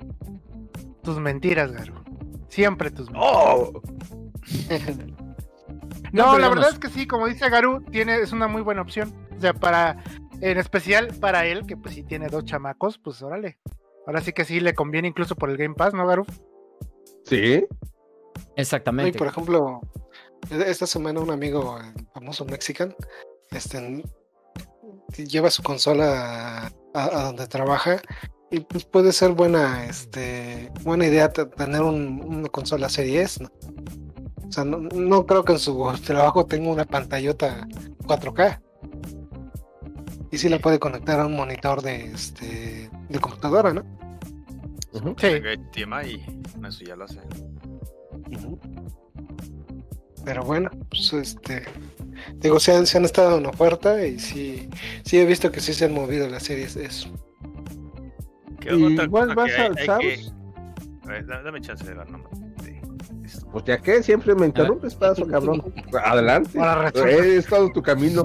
Tus mentiras, Garo. Siempre tus mentiras. ¡Oh! No, pero la verdad es que sí, como dice Garu, tiene, es una muy buena opción. O sea, para En especial para él, que pues sí tiene dos chamacos, pues órale. Ahora sí que sí le conviene incluso por el Game Pass, ¿no, Garuf? Sí. Y Exactamente. por ejemplo, e- esta semana un amigo eh, famoso mexican este, lleva su consola a, donde trabaja y pues puede ser buena, este, buena idea te- tener un- una consola Serie S, ¿no? O sea, no, no creo que en su trabajo tenga una pantallota 4K. Y sí la puede conectar a un monitor de, este, de computadora, ¿no? Ujú. Sí. Tenga HDMI y con eso ya lo hace. Pero bueno, pues este. Digo, se han, se han estado en oferta y sí, sí he visto que sí se han movido las series de eso. ¿Qué otra Igual vas que hay- al hay que- A ver, da- dame chance de dar nombre. Esto. Pues ya que siempre me interrumpes, paso, cabrón. Adelante. He estado tu camino.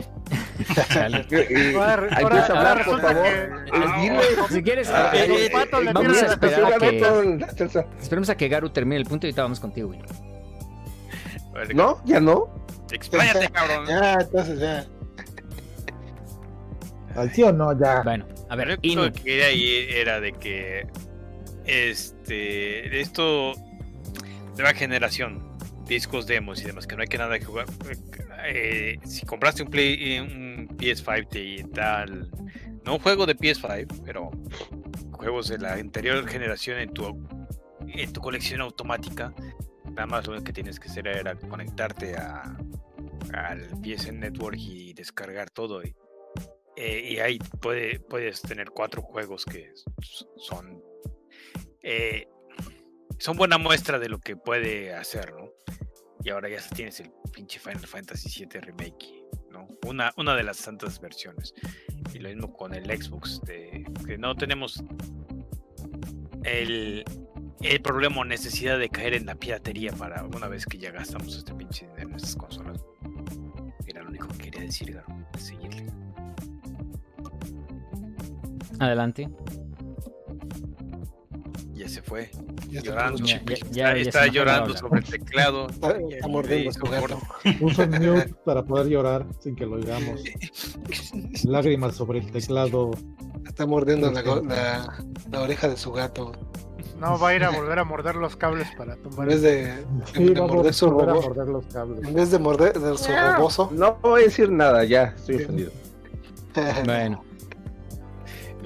Eh, Ahora, ahora- a hablar, por favor. que- Eh, dile. Si quieres, Ah, eh, eh, vamos a esperar a que, esperemos a que Garu termine el punto y ahorita vamos contigo, ver, ¿No? ¿Ya no? Expláyate, cabrón. Ya, entonces ya. ¿Al sí o no? Ya. Bueno, a ver, Lo que quería ir era de que este esto nueva generación discos demos y demás que no hay que nada que jugar. Eh, si compraste un play un PS5 te da el- no un juego de PS5 pero juegos de la anterior generación en tu en tu colección automática nada más lo que tienes que hacer era conectarte a al PSN Network y descargar todo y, eh, y ahí puede, puedes tener cuatro juegos que son eh, son buena muestra de lo que puede hacer, ¿no? Y ahora ya tienes el pinche Final Fantasy VII Remake, ¿no? Una, una de las tantas versiones. Y lo mismo con el Xbox, de, que no tenemos el, el problema o necesidad de caer en la piratería para una vez que ya gastamos este pinche dinero en estas consolas. Era lo único que quería decir, Garo, seguirle. Adelante. Ya se fue. Ya está llorando. Ya, chipi. ya, ya, está llorando sobre el teclado. Está, está y mordiendo su gato. Puso en mute para poder llorar sin que lo oigamos. Lágrimas sobre el teclado. Está mordiendo la, go- la, la oreja de su gato. No va a ir a volver a morder los cables para En tumbar. vez de, Sí, de morder a su volver a robot. morder los cables. En vez de morder de su roboso. No voy a decir nada, ya estoy ofendido. Bueno,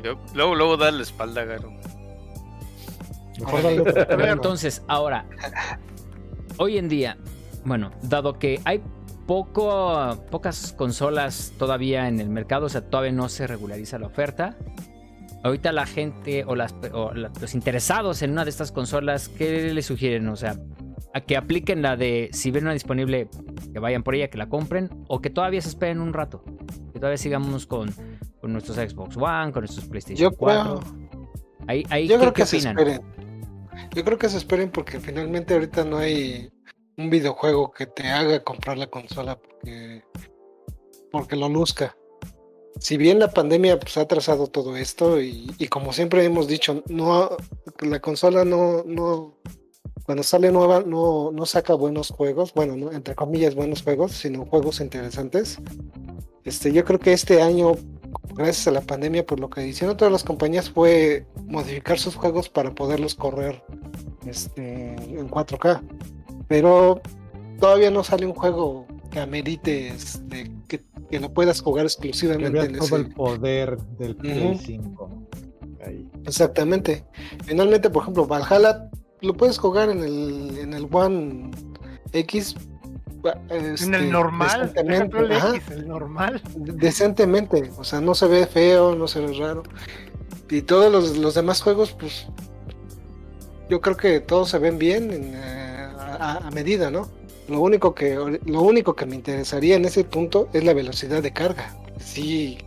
Luego, luego, luego da la espalda, Garo. entonces, ahora, hoy en día, bueno, dado que hay poco, pocas consolas todavía en el mercado, o sea, todavía no se regulariza la oferta. Ahorita la gente o, las, o la- los interesados en una de estas consolas, ¿qué les sugieren? O sea, a que apliquen la de si ven una disponible, que vayan por ella, que la compren, o que todavía se esperen un rato, que todavía sigamos con, con nuestros Xbox One, con nuestros PlayStation Yo 4. creo, Ahí, ahí, yo ¿qué, creo qué que se opinan? esperen. Yo creo que se esperen porque finalmente ahorita no hay un videojuego que te haga comprar la consola porque, porque lo luzca. Si bien la pandemia pues, ha trazado todo esto y, y como siempre hemos dicho, no la consola no, no cuando sale nueva no, no saca buenos juegos, bueno, no, entre comillas buenos juegos, sino juegos interesantes. Este, yo creo que este año, gracias a la pandemia, por lo que hicieron todas las compañías fue modificar sus juegos para poderlos correr este, en 4K. Pero todavía no sale un juego que amerite este, que, que lo puedas jugar Que exclusivamente vea en todo ese. el poder del Play Ujú. 5. Ahí. Exactamente. Finalmente, por ejemplo, Valhalla lo puedes jugar en el, en el One X. en este, el normal, por ejemplo, el ajá, X, el normal. decentemente. O sea, no se ve feo, no se ve raro. Y todos los, los demás juegos, pues. Yo creo que todos se ven bien en, eh, a, a medida, ¿no? Lo único que lo único que me interesaría en ese punto es la velocidad de carga. Sí,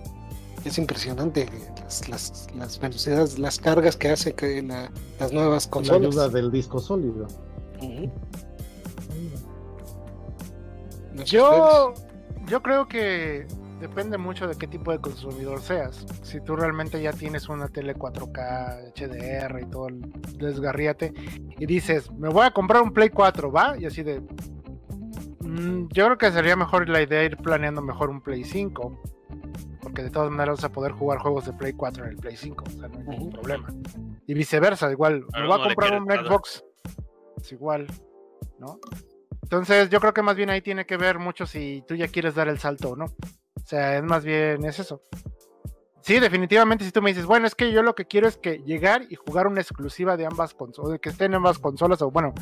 es impresionante las, las, las velocidades, las cargas que hace que la- las nuevas Con la ayuda consolas. del disco sólido. No sé Yo, yo creo que depende mucho de qué tipo de consumidor seas. Si tú realmente ya tienes una tele 4K, HDR y todo el desgarriate y dices, me voy a comprar un Play 4, ¿va? Y así de... mm, yo creo que sería mejor la idea ir planeando mejor un Play 5. porque de todas maneras vas a poder jugar juegos de Play 4 en el Play 5, o sea, no hay ningún problema. Y viceversa, igual, Pero me voy a comprar un. Xbox, es igual, ¿no? Entonces yo creo que más bien ahí tiene que ver mucho si tú ya quieres dar el salto o no. O sea, es más bien es eso. Sí, definitivamente si tú me dices, bueno, es que yo lo que quiero es que llegar y jugar una exclusiva de ambas consolas, que estén en ambas consolas, o bueno,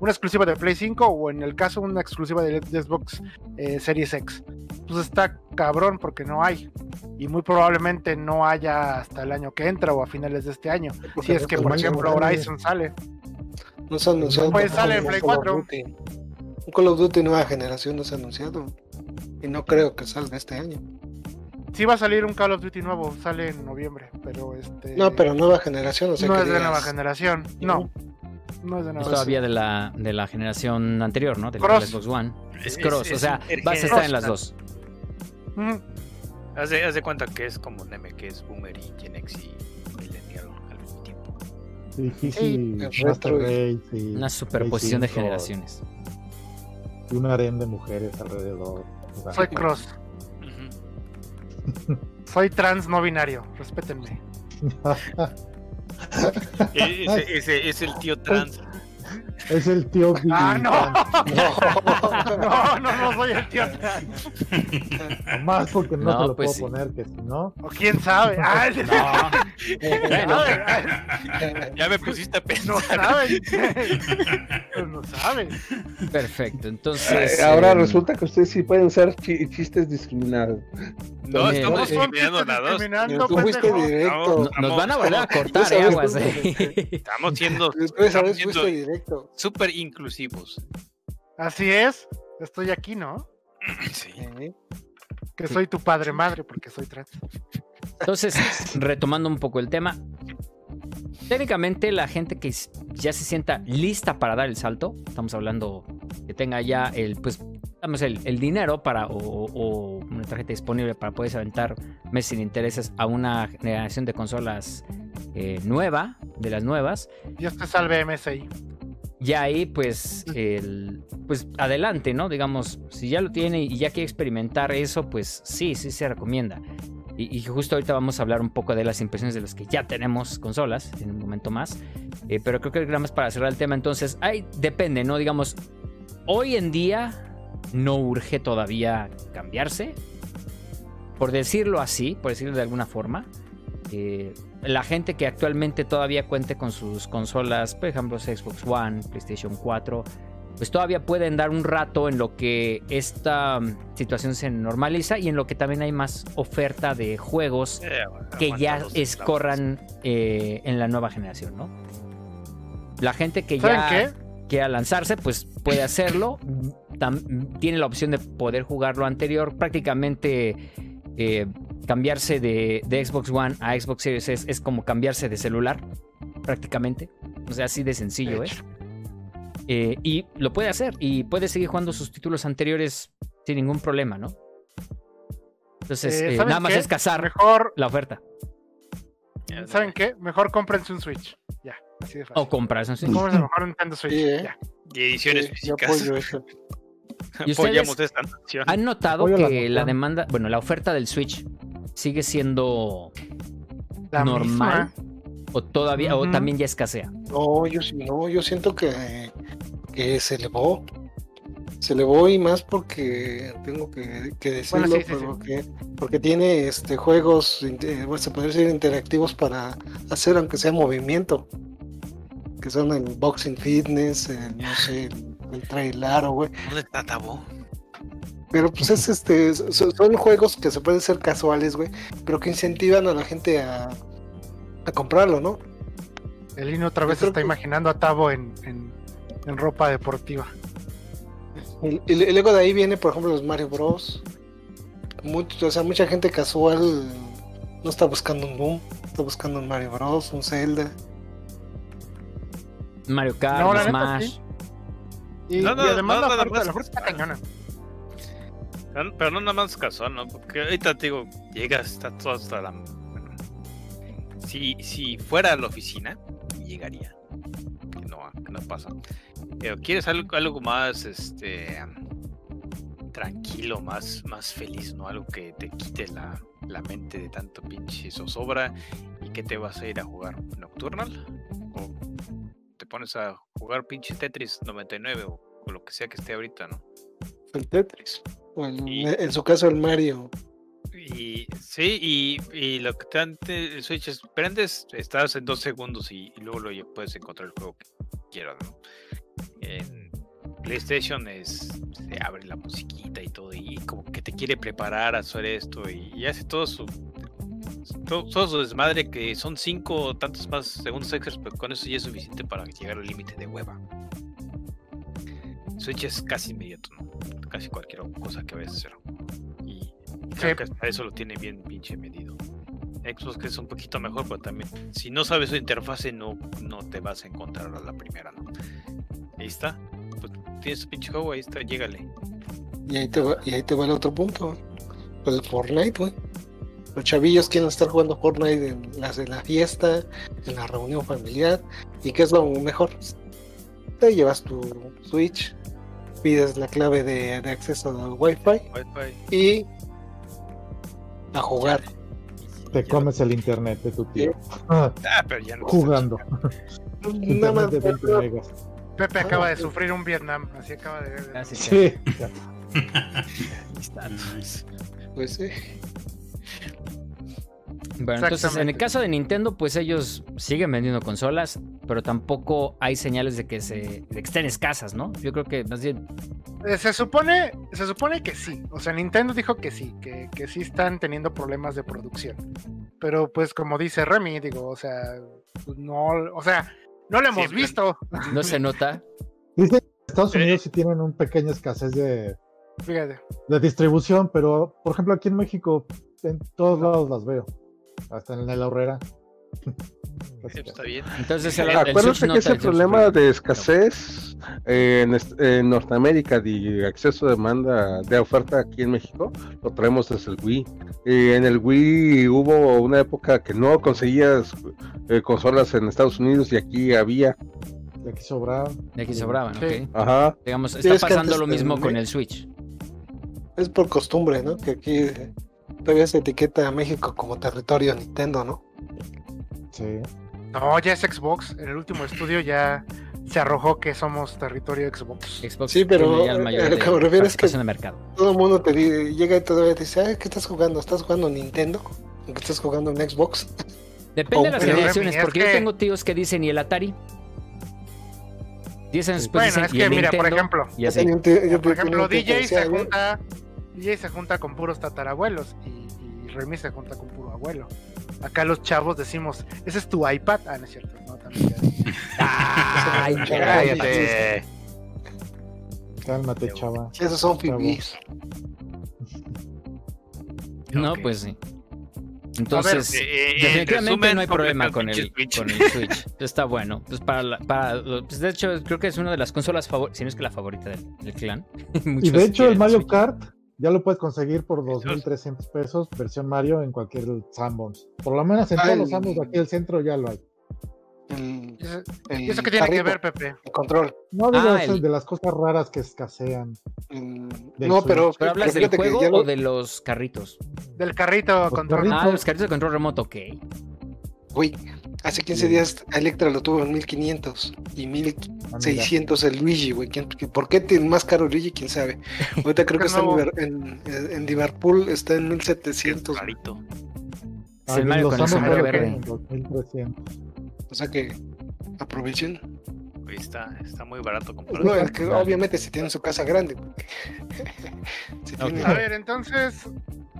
una exclusiva de Play 5 o en el caso una exclusiva de Xbox eh, Series X. Pues está cabrón porque no hay. Y muy probablemente no haya hasta el año que entra o a finales de este año. Si es que, por ejemplo. Horizon sale. No se ha anunciado. Pues sale en Play Call of 4. Un Call of Duty nueva generación no se ha anunciado. Y no creo que salga este año. Sí va a salir un Call of Duty nuevo, sale en noviembre, pero este... No, pero nueva generación, o sea no que es de digas- nueva generación, no. No es de Es nueva todavía de la, de la generación anterior, ¿no? De la Cross. Xbox One. Es Es- cross, es o sea, vas a estar en las dos. Ujú. Haz de, haz de cuenta que es como Neme, que es Boomer y Gen X y Millennial al mismo tiempo. Sí, sí, Sí, Master retro Una superposición de generaciones. Y un harén de mujeres alrededor. Soy cross, soy trans no binario, respétenme. E- ese, ese es el tío trans. Es el tío ¡Ah, Billy no! No, no, no soy el tío. Más porque no, No, te lo pues puedo sí. poner, que si no. O quién sabe. Ah, el- Bueno, Ay, Ya me pusiste a no saben. Pues no saben. perfecto. Entonces. Ahora em, resulta que ustedes sí pueden ser chi- chistes discriminados. No estamos discriminando nada. discriminando, Tú fuiste directo. no- nos van a volver a cortar, eh, aguas, eh. Estamos siendo súper inclusivos. Así es. Estoy aquí, ¿no? Sí. Sí. Que soy tu padre madre porque soy trans. Entonces, retomando un poco el tema. Técnicamente, la gente que ya se sienta lista para dar el salto, estamos hablando que tenga ya el, pues, digamos, el, el dinero para, o, o una tarjeta disponible para poderse aventar meses sin intereses a una generación de consolas eh, nueva, de las nuevas. Dios te salve MSI. Ya ahí, pues, el, pues adelante, ¿no? Digamos, si ya lo tiene y ya quiere experimentar eso, pues sí, sí se recomienda. Y, justo ahorita vamos a hablar un poco de las impresiones de los que ya tenemos consolas en un momento más. Eh, pero creo que era más para cerrar el tema. Entonces, ahí depende, ¿no? Digamos, hoy en día no urge todavía cambiarse. Por decirlo así, por decirlo de alguna forma. Eh, la gente que actualmente todavía cuente con sus consolas, por ejemplo, Xbox One, PlayStation 4, pues todavía pueden dar un rato en lo que esta mm, situación se normaliza y en lo que también hay más oferta de juegos Eh, que ya escorran eh, en la nueva generación, ¿no? La gente que ¿Saben ya qué? quiera lanzarse, pues puede hacerlo. Tam- tiene la opción de poder jugar lo anterior. Prácticamente eh, cambiarse de, de Xbox One a Xbox Series S es como cambiarse de celular, prácticamente. O sea, así de sencillo, De ¿eh? Eh, y lo puede hacer y puede seguir jugando sus títulos anteriores sin ningún problema, ¿no? Entonces, Eh, eh, ¿saben nada más qué? es cazar Mejor, la oferta. ¿saben qué? Mejor cómprense un Switch. Ya, así de fácil. O comprarse un Switch. Cómprense mejor un Nintendo Switch. Sí, ¿eh? ya. Y ediciones Sí, yo físicas. apoyo eso. ¿Y ustedes Apoyamos esta nación. ¿Han notado Apoyo la que la moción. demanda, bueno, la oferta del Switch sigue siendo La normal o todavía, o Ujú. también ya escasea? No, yo sí- no, yo siento que, que se elevó. Se elevó y más porque tengo que, que decirlo, Bueno, sí, sí, porque, porque tiene este juegos, bueno, se puede decir interactivos para hacer aunque sea movimiento. Que son el boxing fitness, el, no sé, el, el trailaro, güey. ¿Dónde está Tabo? Pero pues es este, so- son juegos que se pueden ser casuales, güey, pero que incentivan a la gente a, a comprarlo, ¿no? El Lino otra vez está que- imaginando a Tavo en, en, en ropa deportiva. Y, y- y luego de ahí viene, por ejemplo, los Mario Bros. Mucho, o sea, mucha gente casual no está buscando un Doom, está buscando un Mario Bros, un Zelda. Mario Kart, No, neta, Smash. sí. Y, No, no, y además no, la nada oferta, más. la oferta está cañona. Pero- Pero no nada más casual, ¿no? Porque ahorita te digo, llegas, está todo hasta la. Bueno, si, si fuera a la oficina, llegaría. Que no, que no pasa. Pero quieres algo, algo más, este. tranquilo, más, más feliz, ¿no? Algo que te quite la, la mente de tanto pinche zozobra y que te vas a ir a jugar Nocturnal o te pones a jugar pinche Tetris 99 o, o lo que sea que esté ahorita, ¿no? El Tetris. O en, Y- en su caso el Mario. Y sí, y, y lo que te dan te- el Switch es prendes, estás en dos segundos y, y luego, ya puedes encontrar el juego que quieras, ¿no? En PlayStation es se abre la musiquita y todo, y como que te quiere preparar a hacer esto y, y hace todo su todo, todo su desmadre que son cinco o tantos más segundos extras, pero con eso ya es suficiente para llegar al límite de hueva. Switch es casi inmediato, ¿no? Casi cualquier cosa que vayas a hacer. Y creo Sí. que hasta eso lo tiene bien pinche medido. Xbox que es un poquito mejor, pero también si no sabes su interfase no, no te vas a encontrar a la primera, ¿no? Ahí está. Pues tienes tu pinche juego, ahí está, llégale. Y ahí te va, y ahí te va el otro punto. Pues el Fortnite, güey. Los chavillos quieren estar jugando Fortnite en las de la fiesta, en la reunión familiar. ¿Y qué es lo mejor? Te llevas tu Switch, pides la clave de, de acceso al Wi-Fi Wi-Fi. y a jugar. Te comes el internet de tu tío. Ah, Ah, pero ya no jugando. Nada más. Internet de 20 megas. Pepe acaba de sufrir un Vietnam, así acaba de ver. Ah, sí. Pues sí. Bueno, entonces en el caso de Nintendo, pues ellos siguen vendiendo consolas, pero tampoco hay señales de que se de que estén escasas, ¿no? Yo creo que más bien Eh, Se supone, se supone que sí. O sea, Nintendo dijo que sí, que, que sí están teniendo problemas de producción. Pero pues como dice Remy, digo, o sea, pues, no, o sea, no lo hemos Sí, visto. no se nota. Dicen que Estados Eh. Unidos sí tienen una pequeña escasez de, Fíjate. de distribución, pero por ejemplo aquí en México en todos lados las veo. Hasta en la horrera. Está bien. Entonces el, el Switch Acuérdate no que ese problema de escasez eh, en, Norteamérica de acceso a demanda de oferta aquí en México lo traemos desde el Wii. Eh, en el Wii hubo una época que no conseguías eh, consolas en Estados Unidos y aquí había. Y aquí sobraban. de aquí sobraban, Sí. ¿ok? Ajá. Digamos, Sí, está es pasando lo mismo con el Switch. Es por costumbre, ¿no? Que aquí todavía se etiqueta a México como territorio Nintendo, ¿no? Sí. No, ya es Xbox. En el último estudio ya se arrojó que somos territorio Xbox. Xbox Sí, pero, el eh, mayor a lo de que me refiero es que- participación de mercado. Todo el mundo te llega y todavía te dice, "Ay, ¿qué estás jugando? ¿Estás jugando Nintendo? ¿O ¿Qué estás jugando en Xbox? Depende de las pero, generaciones, porque yo tengo tíos que dicen y el Atari. 10 años después Bueno, dicen es que el mira, por ejemplo, yo por ejemplo, DJ se "Güey, junta, DJ se junta con puros tatarabuelos y, y Remy se junta con puro abuelo. Acá los chavos decimos, ese es tu iPad. Ah, no es cierto, no, también ya- Ay, Cállate. Cálmate, chava. Esos son fibis. No, pues sí. Entonces, Eh, eh, en definitivamente resumen, no hay problema con el, Switch. con el Switch. Está bueno. Pues para, la- para pues de hecho, creo que es una de las consolas favoritas, si no es que la favorita del, del clan. Y de hecho el Mario Switch. Kart ya lo puedes conseguir por Esos. 2.300 pesos, versión Mario en cualquier Sanborns. Por lo menos en Ah, todos los Sanborns de aquí del centro ya lo hay. El, ¿Y eso, el y eso qué tiene que ver, Pepe? El control. No digo Ah, el- de las cosas raras que escasean. No, pero, ¿Pero hablas del juego lo- o de los carritos? Del carrito Los control. carritos. Ah, los carritos de control remoto, ok. Güey, hace 15 días Electra lo tuvo en 1500 y Ah, mira. 1600 el Luigi, güey. ¿Quién- ¿Por qué tiene más caro Luigi? ¿Quién sabe? Ahorita creo que está en, en, en Liverpool, está en 1700. güey. Clarito. Es el Mario con el sombrero verde. tienen en 2300. O sea que aprovechen. Está, está muy barato comprar. No, es que obviamente si tienen su casa grande. Si tienen- A ver, entonces,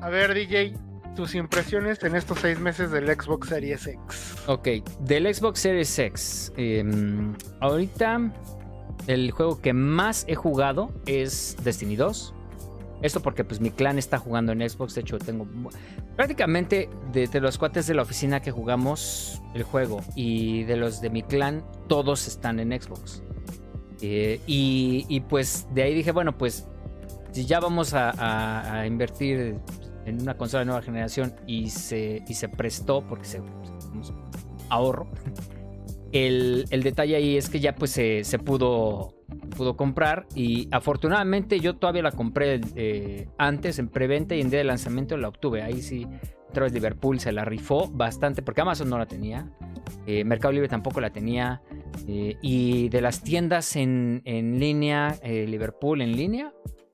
a ver, DJ, tus impresiones en estos seis meses del Xbox Series X. Ok, del Xbox Series X. em, ahorita el juego que más he jugado es Destiny 2. Esto porque pues mi clan está jugando en Xbox. De hecho, tengo prácticamente de, los cuates de la oficina que jugamos el juego y de los de mi clan, todos están en Xbox. Eh, y, y, pues de ahí dije, bueno, pues si ya vamos a invertir en una consola de nueva generación y se, y se prestó porque se pues, ahorro, el, el detalle ahí es que ya pues se, se pudo, pudo comprar y afortunadamente yo todavía la compré eh, antes en preventa y en día de lanzamiento la obtuve. Ahí sí, otra vez Liverpool se la rifó bastante porque Amazon no la tenía. eh, Mercado Libre tampoco la tenía. eh, y de las tiendas en, en línea, eh, Liverpool en línea,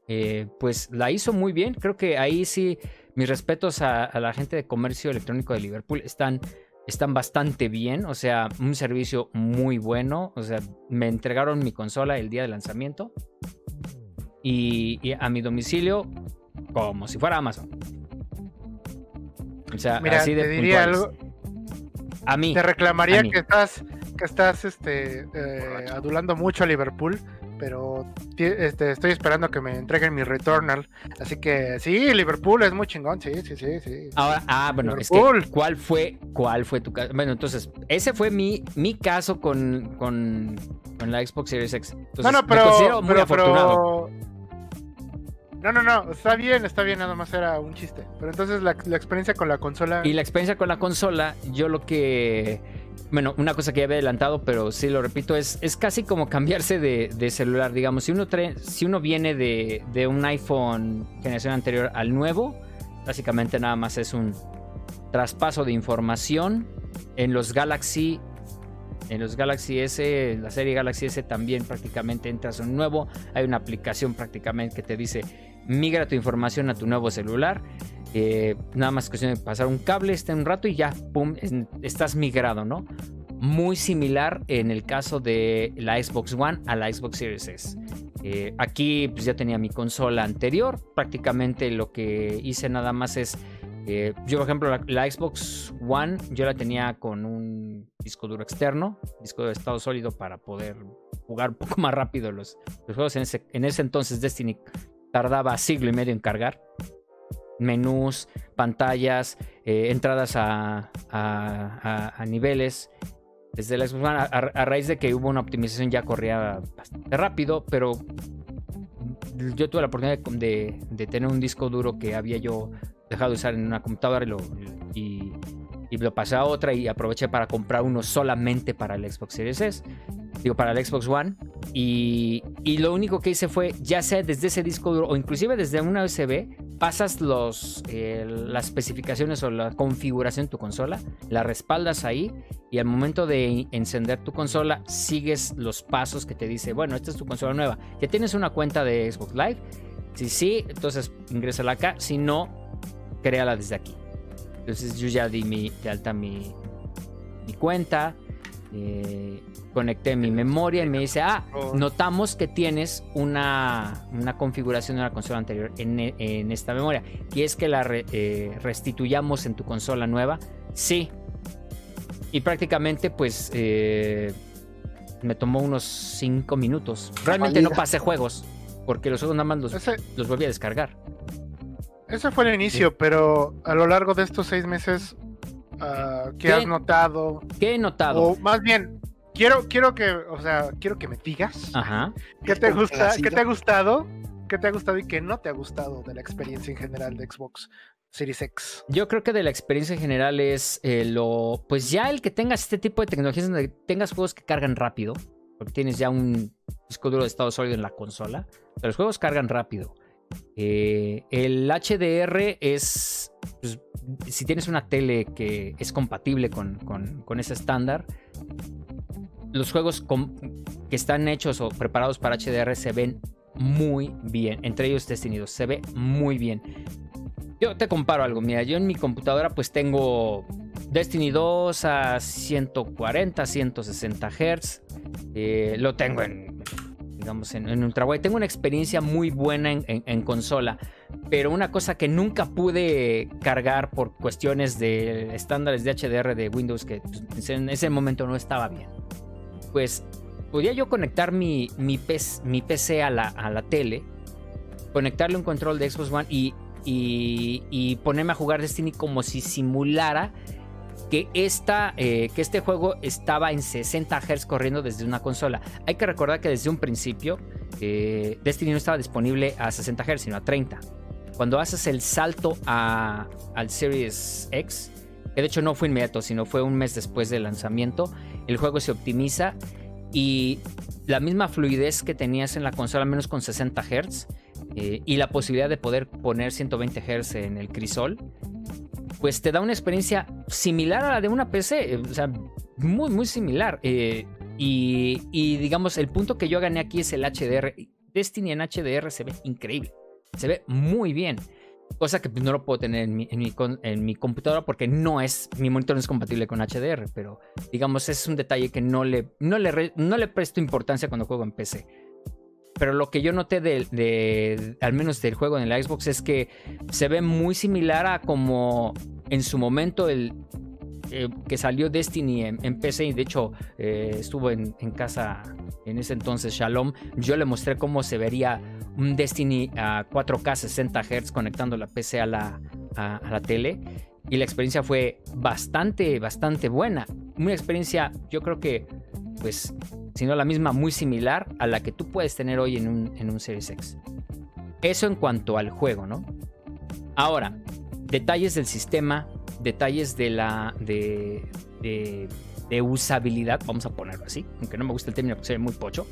eh, pues la hizo muy bien. Creo que ahí sí, mis respetos a, a la gente de comercio electrónico de Liverpool están, están bastante bien. O sea, un servicio muy bueno. O sea, me entregaron mi consola el día de lanzamiento. Y, y a mi domicilio, como si fuera Amazon. O sea, Mira, así de te diría puntuales. algo, A mí. te reclamaría mí. que estás, que estás este, eh, adulando mucho a Liverpool, pero este, estoy esperando que me entreguen mi Returnal. Así que sí, Liverpool es muy chingón, sí, sí, sí, sí. Ahora, ah, bueno, es que, Liverpool. ¿cuál fue, cuál fue tu caso? Bueno, entonces, ese fue mi, mi caso con, con, con la Xbox Series X. Entonces, no, no, me pero, considero muy pero, afortunado. pero- No, no, no, está bien, está bien, nada más era un chiste. Pero entonces la, la experiencia con la consola... Y la experiencia con la consola, yo lo que. Bueno, una cosa que ya había adelantado, pero sí lo repito, es, es casi como cambiarse de, celular. Digamos, si uno, si uno viene de, de un iPhone generación anterior al nuevo, básicamente nada más es un traspaso de información. En los Galaxy, en los Galaxy S, en la serie Galaxy S también prácticamente entras a un nuevo. Hay una aplicación prácticamente que te dice migra tu información a tu nuevo celular. Eh, nada más cuestión de pasar un cable, este un rato y ya, pum, es- estás migrado, ¿no? Muy similar en el caso de la Xbox One a la Xbox Series S. Eh, aquí pues ya tenía mi consola anterior, prácticamente lo que hice nada más es, eh, yo por ejemplo la, Xbox One yo la tenía con un disco duro externo, disco de estado sólido para poder jugar un poco más rápido los, juegos. En ese entonces Destiny tardaba siglo y medio en cargar menús, pantallas, eh, entradas a, a- a- niveles. Desde la Xbox a, raíz de que hubo una optimización ya corría bastante rápido, pero yo tuve la oportunidad de, de- de tener un disco duro que había yo dejado de usar en una computadora y lo, y- y lo pasé a otra y aproveché para comprar uno solamente para el Xbox Series S, digo para el Xbox One. Y, y lo único que hice fue, ya sea desde ese disco duro o inclusive desde una USB, pasas los, eh, las especificaciones o la configuración de tu consola, la respaldas ahí y al momento de encender tu consola sigues los pasos que te dice, bueno, esta es tu consola nueva. Ya tienes una cuenta de Xbox Live. Si sí, entonces ingrésala acá. Si no, créala desde aquí. Entonces yo ya di mi, de alta mi, mi cuenta. eh, conecté mi memoria y me dice, ah, notamos que tienes una, una configuración de la consola anterior en, e- en esta memoria. ¿Quieres que la re- eh, restituyamos en tu consola nueva? Sí. Y prácticamente pues eh, me tomó unos 5 minutos. Realmente no pasé juegos, porque los juegos nada más los, los volví a descargar. Ese fue el inicio, pero a lo largo de estos seis meses, ah, ¿qué ¿Qué? has notado? ¿Qué he notado? O más bien, quiero, quiero que, o sea, quiero que me digas Ajá. qué te gusta, qué te ha gustado, qué te ha gustado y qué no te ha gustado de la experiencia en general de Xbox Series X. Yo creo que de la experiencia en general es eh, lo. Pues ya el que tengas este tipo de tecnologías donde tengas juegos que cargan rápido. Porque tienes ya un disco duro de estado sólido en la consola. Pero los juegos cargan rápido. Eh, el HDR es. pues, si tienes una tele que es compatible con, con- ese estándar. Los juegos que están hechos o preparados para HDR se ven muy bien. Entre ellos Destiny 2. Se ve muy bien. Yo te comparo algo, mira, yo en mi computadora pues tengo Destiny 2 a 140, 160 Hz, lo tengo en, digamos, en, en ultrawide, tengo una experiencia muy buena en, en- consola, pero una cosa que nunca pude cargar por cuestiones de estándares de HDR de Windows que pues, en ese momento no estaba bien, pues podía yo conectar mi, mi PC a la, a la tele, conectarle un control de Xbox One y y, y ponerme a jugar Destiny como si simulara que, esta, eh, que este juego estaba en 60 Hz corriendo desde una consola. Hay que recordar que desde un principio eh, Destiny no estaba disponible a 60 Hz, sino a 30. Cuando haces el salto a, al Series X, que de hecho no fue inmediato, sino fue un mes después del lanzamiento, el juego se optimiza y la misma fluidez que tenías en la consola, menos con 60 Hz, eh, y la posibilidad de poder poner 120 Hz en el crisol, pues te da una experiencia similar a la de una PC, o sea, muy, muy similar. eh, y, digamos, el punto que yo gané aquí es el HDR. Destiny en HDR se ve increíble, se ve muy bien. Cosa que pues, no lo puedo tener en mi, en, mi, en mi computadora porque no es, mi monitor no es compatible con HDR, pero digamos es un detalle que no le, no le, no le presto importancia cuando juego en PC. Pero lo que yo noté de, al menos del juego en el Xbox es que se ve muy similar a como en su momento el eh, que salió Destiny en, PC y de hecho eh, estuvo en, casa en ese entonces Shalom. Yo le mostré cómo se vería un Destiny a 4K 60 Hz conectando la PC a la, a la tele. Y la experiencia fue bastante, bastante buena. Una experiencia, yo creo que, pues, si no la misma, muy similar a la que tú puedes tener hoy en un, en un Series X. Eso en cuanto al juego, ¿no? Ahora, detalles del sistema, detalles de la. de. de, de usabilidad, vamos a ponerlo así, aunque no me gusta el término porque se ve muy pocho.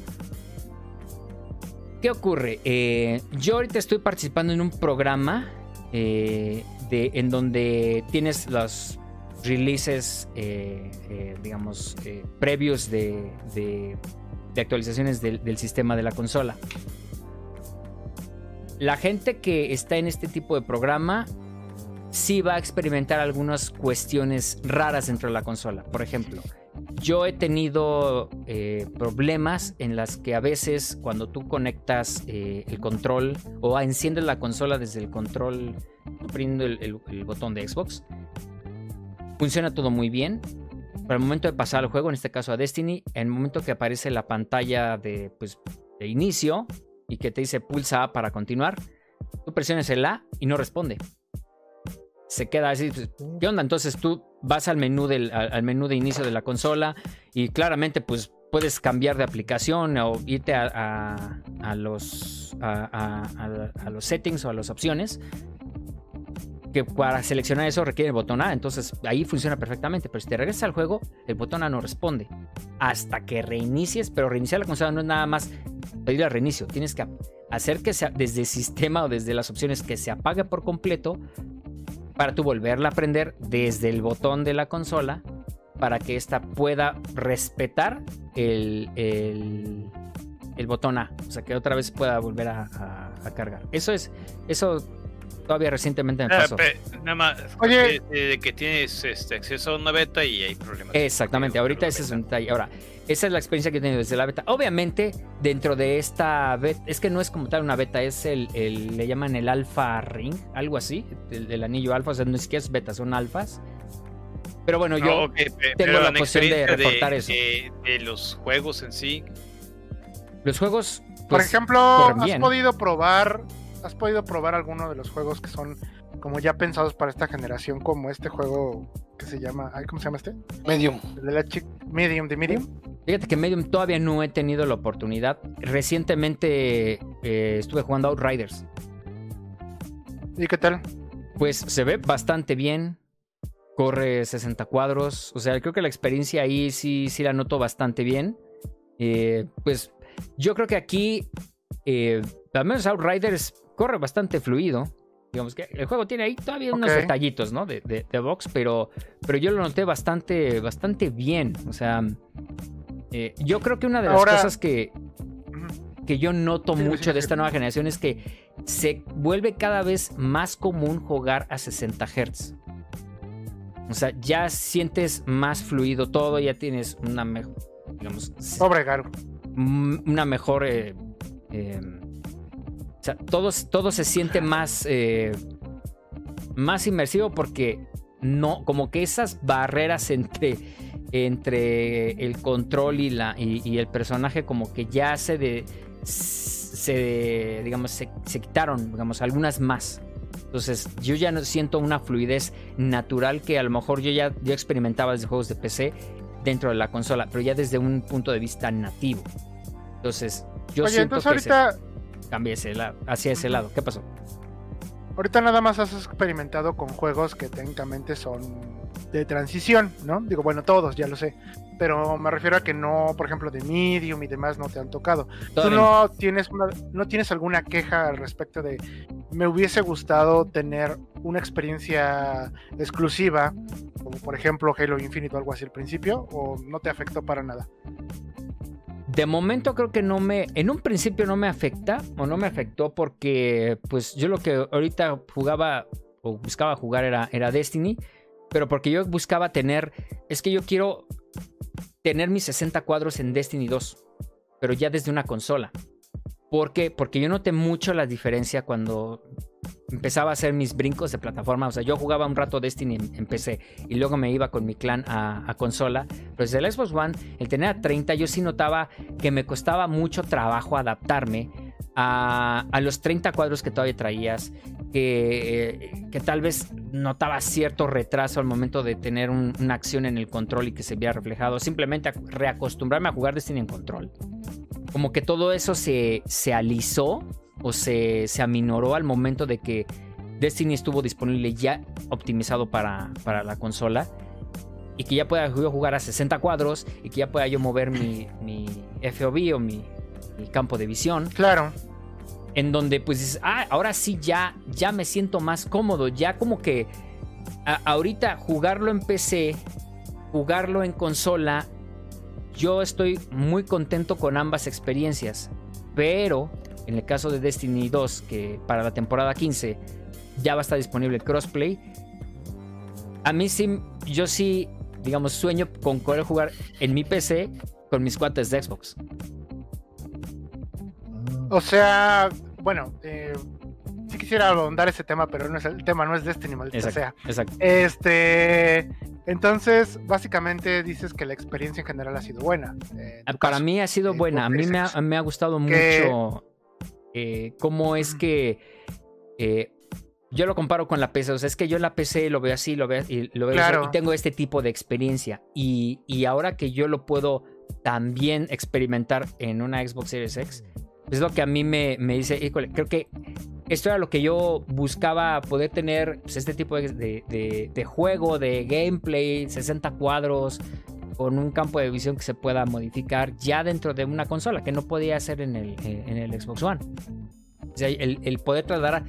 ¿Qué ocurre? Eh, yo ahorita estoy participando en un programa eh, de, en donde tienes los releases, eh, eh, digamos, eh, previos de, de- actualizaciones del, sistema de la consola. La gente que está en este tipo de programa sí va a experimentar algunas cuestiones raras dentro de la consola. Por ejemplo, yo he tenido eh, problemas en las que a veces cuando tú conectas el control o enciendes la consola desde el control, oprimiendo el botón de Xbox, funciona todo muy bien. Para el momento de pasar al juego, en este caso a Destiny, en el momento que aparece la pantalla de, pues, de inicio y que te dice pulsa A para continuar, tú presiones el A y no responde. Se queda así, pues, ¿qué onda? Entonces tú vas al menú, del, al, al menú de inicio de la consola y claramente pues puedes cambiar de aplicación o irte a, a- a los, a- a los settings o a las opciones. Que para seleccionar eso requiere el botón A, entonces ahí funciona perfectamente. Pero si te regresas al juego, el botón A no responde hasta que reinicies. Pero reiniciar la consola no es nada más pedir el reinicio. Tienes que hacer que sea desde el sistema o desde las opciones que se apague por completo para tú volverla a prender desde el botón de la consola para que ésta pueda respetar el, el, botón A. O sea, que otra vez pueda volver a, a- a cargar. Eso es, eso todavía recientemente me Ah, pasó. pe- nada más. Oye. De, de que tienes este, acceso a una beta y hay problemas. Exactamente, ahorita ese es la un detalle. Ahora, esa es la experiencia que he tenido desde la beta. Obviamente, dentro de esta beta, es que no es como tal una beta, es el, el- le llaman el alfa ring, algo así, el, el anillo alfa, o sea, no es que es beta, son alfas. Pero bueno, yo, tengo la posición de reportar eso. De, de los juegos en sí. los juegos, Por pues, ejemplo, ¿has bien. podido probar has podido probar alguno de los juegos que son como ya pensados para esta generación, como este juego que se llama, ay, ¿cómo se llama este? Medium. El de la chick Medium, de Medium. Fíjate que Medium todavía no he tenido la oportunidad. Recientemente eh, estuve jugando Outriders. ¿Y qué tal? Pues se ve bastante bien. Corre 60 cuadros. O sea, creo que la experiencia ahí sí, sí la noto bastante bien. Eh, pues yo creo que aquí, eh, al menos Outriders corre bastante fluido. Digamos que el juego tiene ahí todavía unos detallitos, ¿no? De, de, de box, pero, pero yo lo noté bastante, bastante bien. O sea, eh, yo creo que una de las Ahora- cosas que, que yo noto mucho de esta nueva generación es que se vuelve cada vez más común jugar a 60 Hz. O sea, ya sientes más fluido todo, ya tienes una mejor, digamos, Pobre una mejor, eh, eh, o sea, todo, todo se siente más, eh, más inmersivo porque no, como que esas barreras entre, entre el control y, la, y, y el personaje como que ya se, de, se digamos, se, se quitaron, digamos, algunas más. Entonces, yo ya no siento una fluidez natural que a lo mejor yo ya yo experimentaba desde juegos de PC dentro de la consola, pero ya desde un punto de vista nativo. Entonces, yo Oye, siento entonces que ahorita, se cambia ese hacia ese lado. ¿Qué pasó? ahorita nada más has experimentado con juegos que técnicamente son de transición, ¿no? Digo, bueno, todos, ya lo sé. Pero me refiero a que no, por ejemplo, de Medium y demás no te han tocado. ¿Tú no tienes, una, no tienes alguna queja al respecto de me hubiese gustado tener una experiencia exclusiva, como por ejemplo Halo Infinite o algo así al principio, o no te afectó para nada? De momento creo que no me, en un principio no me afecta o no me afectó porque pues yo lo que ahorita jugaba o buscaba jugar era, era Destiny, pero porque yo buscaba tener, es que yo quiero tener mis 60 cuadros en Destiny 2, pero ya desde una consola. ¿Por qué? Porque yo noté mucho la diferencia cuando empezaba a hacer mis brincos de plataforma. O sea, yo jugaba un rato Destiny en, en PC y luego me iba con mi clan a, a consola. Pero desde el Xbox One, el tener a 30, yo sí notaba que me costaba mucho trabajo adaptarme a, a los 30 cuadros que todavía traías. Que, que tal vez notaba cierto retraso al momento de tener un- una acción en el control y que se viera reflejado. Simplemente reacostumbrarme a jugar Destiny en control como que todo eso se, se alisó o se, se aminoró al momento de que Destiny estuvo disponible ya optimizado para, para la consola y que ya pueda yo jugar a 60 cuadros y que ya pueda yo mover mi, mi FOV o mi, mi campo de visión Claro. en donde pues dices, ah, ahora sí ya, ya me siento más cómodo, ya como que a- ahorita jugarlo en PC, jugarlo en consola, yo estoy muy contento con ambas experiencias, pero en el caso de Destiny 2, que para la temporada 15 ya va a estar disponible el crossplay, a mí sí, yo sí, digamos, sueño con poder jugar en mi PC con mis cuates de Xbox. O sea, bueno, eh, sí quisiera ahondar ese tema, pero no es el tema, no es Destiny, maldita sea. exacto. Este, entonces, básicamente dices que la experiencia en general ha sido buena. eh, Para caso. mí ha sido eh, buena. A mí me ha, me ha gustado Que- mucho eh, cómo es que eh, yo lo comparo con la PC. O sea, es que yo la PC lo veo así, lo veo y lo veo así, y tengo este tipo de experiencia. Y, y ahora que yo lo puedo también experimentar en una Xbox Series X, es lo que a mí me, me dice, híjole, creo que esto era lo que yo buscaba poder tener, pues, este tipo de, de- de- de juego, de gameplay, 60 cuadros, con un campo de visión que se pueda modificar ya dentro de una consola, que no podía hacer en el, eh, en el Xbox One. O sea, el, el poder trasladar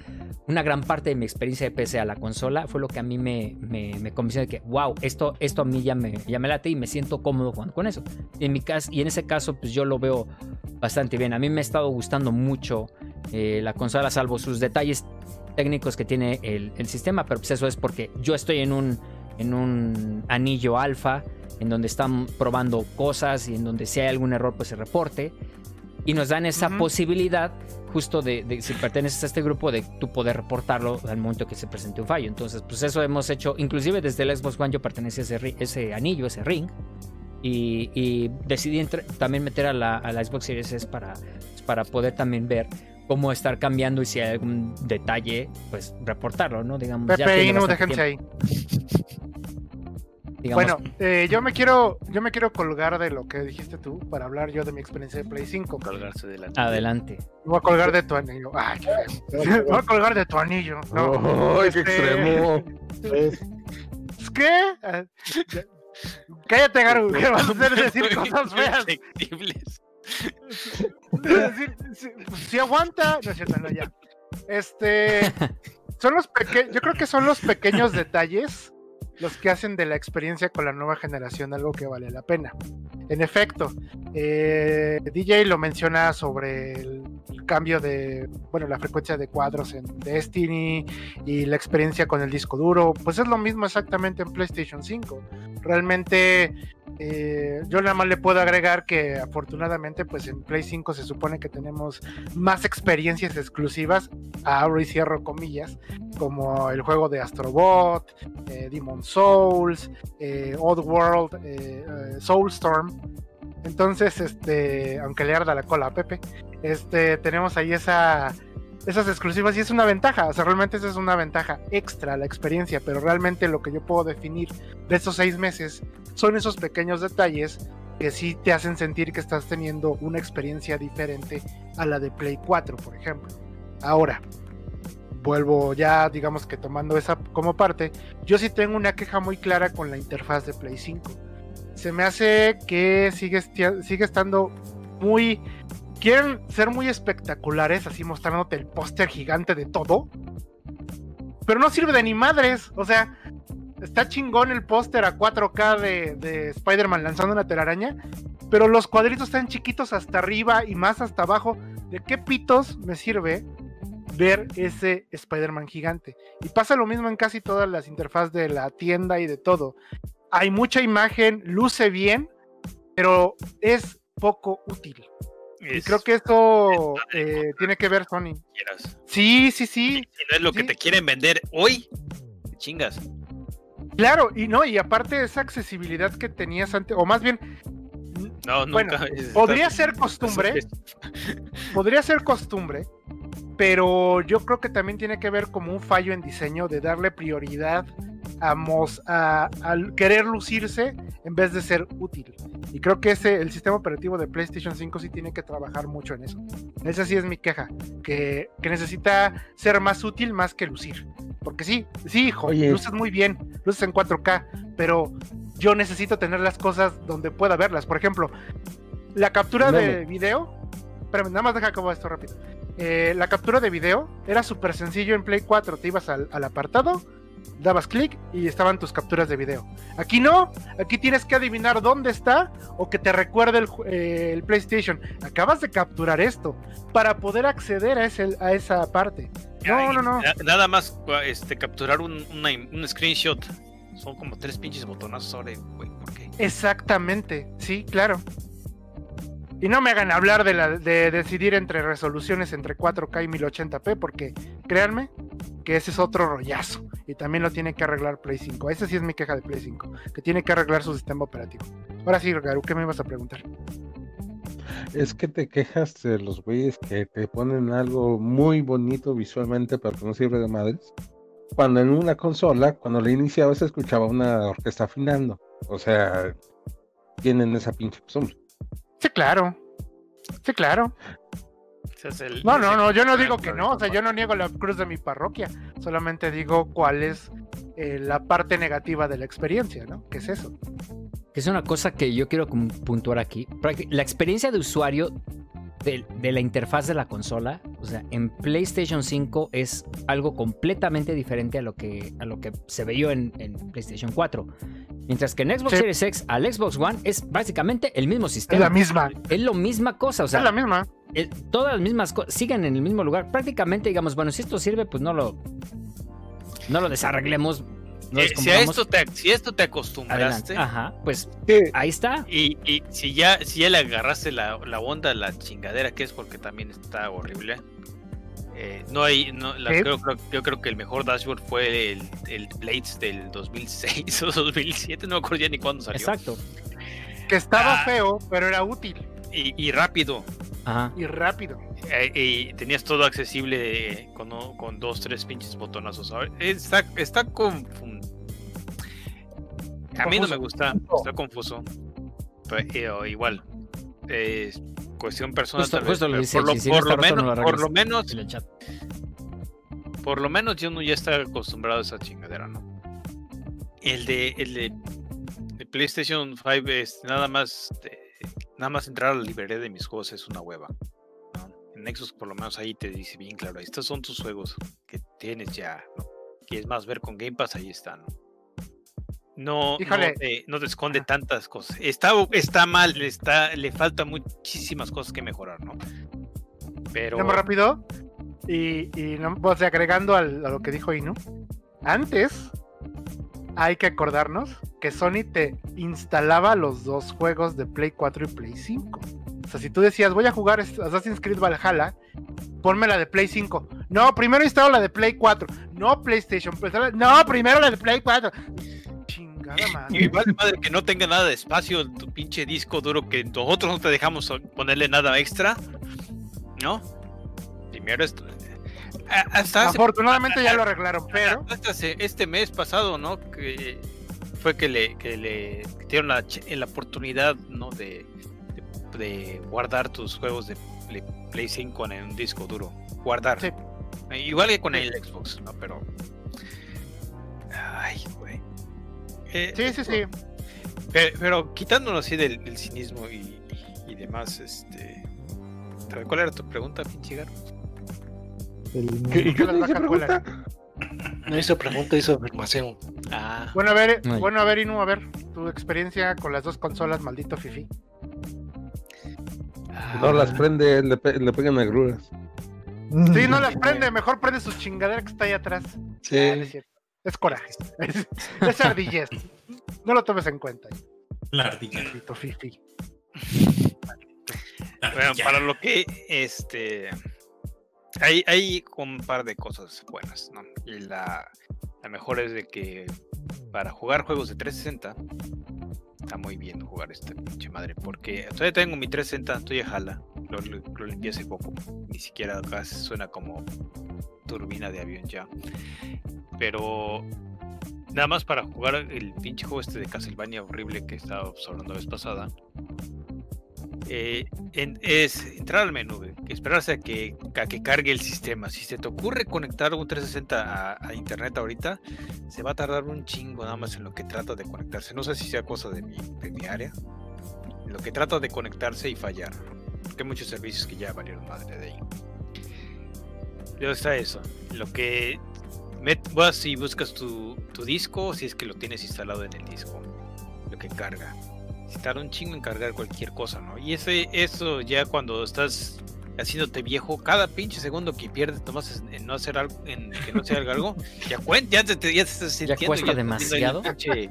una gran parte de mi experiencia de PC a la consola fue lo que a mí me, me, me convenció de que, wow, esto, esto a mí ya me, ya me late y me siento cómodo jugando con eso. Y en, mi caso, y en ese caso, pues yo lo veo bastante bien. A mí me ha estado gustando mucho eh, la consola, salvo sus detalles técnicos que tiene el, el sistema, pero pues eso es porque yo estoy en un, en un anillo alfa, en donde están probando cosas y en donde si hay algún error, pues se reporte. Y nos dan esa posibilidad justo de, de si perteneces a este grupo de tú poder reportarlo al momento que se presente un fallo. Entonces, pues eso hemos hecho, inclusive desde el Xbox One yo pertenecía a ese, ese anillo, ese ring. Y, y decidí entre- también meter a la, a la Xbox Series S para, pues, para poder también ver cómo estar cambiando y si hay algún detalle, pues reportarlo, ¿no? Digamos, Pepe bastante déjense ahí. digamos, Bueno, eh, yo me quiero, yo me quiero colgar de lo que dijiste tú para hablar yo de mi experiencia de Play 5. Colgarse de la adelante. Me voy a colgar de tu anillo. Ay, qué feo. Me voy a colgar de tu anillo. No. ¡Ay, qué Este, extremo! Es- ¿Qué? Ah, ya- Cállate, Garu, que vas a hacer decir cosas feas. Si, pues, si aguanta, no es cierto, no, ya. Este, son los pequeños, yo creo que son los pequeños detalles los que hacen de la experiencia con la nueva generación algo que vale la pena. En efecto, eh, DJ lo menciona sobre el, el cambio de, bueno, la frecuencia de cuadros en Destiny y la experiencia con el disco duro, pues es lo mismo exactamente en PlayStation 5. Realmente eh, yo nada más le puedo agregar que afortunadamente pues en Play 5 se supone que tenemos más experiencias exclusivas, abro y cierro comillas, como el juego de Astrobot, eh, Demon Souls, eh, Oddworld, eh, eh, Soulstorm. Entonces, este, aunque le arda la cola a Pepe, este, tenemos ahí esa, esas exclusivas y es una ventaja, o sea, realmente esa es una ventaja extra la experiencia, pero realmente lo que yo puedo definir de estos seis meses son esos pequeños detalles que sí te hacen sentir que estás teniendo una experiencia diferente a la de Play 4, por ejemplo. Ahora, vuelvo ya, digamos que tomando esa como parte, yo sí tengo una queja muy clara con la interfaz de Play 5. Se me hace que sigue, sigue estando muy... Quieren ser muy espectaculares, así mostrándote el póster gigante de todo. Pero no sirve de ni madres. O sea, está chingón el póster a 4K de, de Spider-Man lanzando una telaraña. Pero los cuadritos están chiquitos hasta arriba y más hasta abajo. ¿De qué pitos me sirve ver ese Spider-Man gigante? Y pasa lo mismo en casi todas las interfaces de la tienda y de todo. Hay mucha imagen, luce bien, pero es poco útil. Y creo que esto eh, tiene que ver Sony. quieras. Sí, sí, sí. Si no es lo que te quieren vender hoy, te chingas. Claro, y no, y aparte esa accesibilidad que tenías antes, o más bien, No, Bueno, nunca. podría ser costumbre, podría ser costumbre, pero yo creo que también tiene que ver como un fallo en diseño de darle prioridad a, mos- a- al querer lucirse en vez de ser útil. Y creo que ese, el sistema operativo de PlayStation 5 sí tiene que trabajar mucho en eso. Esa sí es mi queja, que, que necesita ser más útil más que lucir. Porque sí, sí, hijo, Oye. luces muy bien, luces en 4K, pero yo necesito tener las cosas donde pueda verlas. Por ejemplo, la captura de video. Espérame, nada más deja acabar esto rápido. Eh, la captura de video era súper sencillo en Play 4. Te ibas al, al apartado, dabas clic y estaban tus capturas de video. Aquí no, aquí tienes que adivinar dónde está o que te recuerde el, eh, el PlayStation. Acabas de capturar esto para poder acceder a, ese, a esa parte. No, Ay, no, no. na- Nada más este, capturar un, una un screenshot. Son como tres pinches botonazos ahora, güey. ¿Por qué? Exactamente, sí, claro. Y no me hagan hablar de, la, de decidir entre resoluciones entre 4K y 1080p, porque créanme que ese es otro rollazo. Y también lo tiene que arreglar Play 5. Esa sí es mi queja de Play 5, que tiene que arreglar su sistema operativo. Ahora sí, Garu, ¿qué me ibas a preguntar? Es que te quejas de los güeyes que te ponen algo muy bonito visualmente, pero que no sirve de madres. Cuando en una consola, cuando la iniciabas, se escuchaba una orquesta afinando. O sea, tienen esa pinche costumbre. Sí, claro. Sí, claro. Ese es el- No, no, no, yo no digo que no. O sea, yo no niego la cruz de mi parroquia. Solamente digo cuál es eh, la parte negativa de la experiencia, ¿no? ¿Qué es eso? Que es una cosa que yo quiero puntuar aquí. La experiencia de usuario de, de la interfaz de la consola, o sea, en PlayStation 5 es algo completamente diferente a lo que, a lo que se veía en, en PlayStation 4. Mientras que en Xbox Sí. Series X al Xbox One es básicamente el mismo Es sistema. la misma. Es lo misma cosa, o sea, es la misma. todas las mismas cosas siguen en el mismo lugar. Prácticamente, digamos, bueno, si esto sirve, pues no lo, no lo desarreglemos. Eh, si, a esto te, si esto te acostumbraste Ajá, pues Sí, ahí está. y, y si ya si ya le agarraste la, la onda, la chingadera que es porque también está horrible. eh, no hay, no, la- creo, creo- yo creo que el mejor dashboard fue el, el Blades del 2006 o 2007, no me acuerdo ya ni cuándo salió. Exacto. Que estaba Ah. feo, pero era útil Y, y rápido. Ajá. y rápido. eh, y tenías todo accesible con, con dos, tres pinches botonazos. Está, está confun- A mí no me gusta, está confuso. Pero, eh, igual. eh, cuestión personal. Justo- tal vez, justo lo pero dice, por lo, si- si no por está lo no menos, lo por lo menos, En el chat. por lo menos yo no ya estaba acostumbrado a esa chingadera, ¿no? El de, el de, de PlayStation 5 es nada más, eh, nada más entrar a la librería de mis juegos es una hueva. ¿no? En Nexus por lo menos ahí te dice bien claro, estos son tus juegos que tienes ya, ¿no? Quieres más ver con Game Pass, ahí están. No, no, Híjole. te, no te esconde Ajá. tantas cosas. Está, está mal, le, está, le falta muchísimas cosas que mejorar, ¿no? Pero... Más rápido. Y, y no, agregando al- a lo que dijo Inu. Antes hay que acordarnos que Sony te instalaba los dos juegos de Play 4 y Play 5. O sea, si tú decías, voy a jugar Assassin's Creed Valhalla, ponme la de Play 5. No, primero instalo la de Play 4. No, PlayStation. pues, No, primero la de Play 4. Chingada madre. Y vale madre que no tenga nada de espacio en tu pinche disco duro que nosotros no te dejamos ponerle nada extra, ¿no? Primero esto. A- Hasta hace- Afortunadamente ya lo arreglaron, pero hasta hace- este mes pasado, ¿no? Que fue que le, que le dieron la, la oportunidad, ¿no? De, de, de guardar tus juegos de Play, Play 5 en un disco duro. Guardar. Sí. Igual que con el Xbox, ¿no? Pero. Ay, güey. Eh, Sí, sí, sí. Pero, pero quitándonos así del, del cinismo y, y demás, este. ¿Cuál era tu pregunta, pinche? El- ¿Qué- ¿Qué las le hice vacas pregunta? No hizo pregunta, hizo afirmación. Ah, Bueno, a ver, Ay. bueno, a ver, Inu, a ver, tu experiencia con las dos consolas, maldito Fifi. ah, No las prende, le, pe- le pegan agruras. Sí, no las prende, mejor prende su chingadera que está ahí atrás. Ah, es Sí. cierto. Es coraje. Es, es ardillez. No lo tomes en cuenta, La ardilla. maldito Fifi. Bueno, para lo que este hay, hay un par de cosas buenas, ¿no? Y la, la mejor es de que para jugar juegos de 360 está muy bien jugar esta pinche madre, porque todavía tengo mi 360, todavía jala, lo, lo, limpié hace poco, ni siquiera acá suena como turbina de avión ya, pero nada más para jugar el pinche juego este de Castlevania horrible que estaba hablando la vez pasada, eh, es entrar al menú, esperarse a que, a que cargue el sistema. Si se te ocurre conectar un 360 a, a internet ahorita, se va a tardar un chingo nada más en lo que trata de conectarse. No sé si sea cosa de mi, de mi área, en lo que trata de conectarse y fallar. Porque hay muchos servicios que ya valieron madre de ahí. Luego está eso. Lo que vas y buscas tu, tu disco, si es que lo tienes instalado en el disco, lo que carga un chingo en cargar cualquier cosa, ¿no? Y ese, eso ya cuando estás haciéndote viejo, cada pinche segundo que pierdes nomás en, no hacer algo, en que no sea algo, ya cuenta, ya te, ya te estás sintiendo. cuesta viendo ahí la pinche-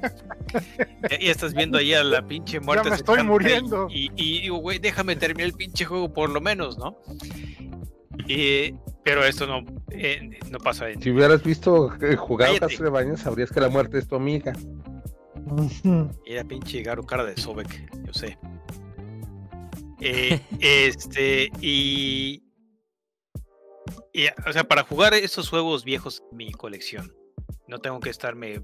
ya, ya estás viendo ahí a la pinche muerte. me estoy muriendo. Y, y digo, güey, déjame terminar el pinche juego por lo menos, ¿no? Y, pero esto no, eh, no pasa en, Si hubieras visto eh, jugado Cállate. Castlevania, sabrías que la muerte es tu amiga. Era pinche Garo cara de Sobek, yo sé. Eh, este, y, y, O sea, para jugar esos juegos viejos en mi colección, no tengo que estarme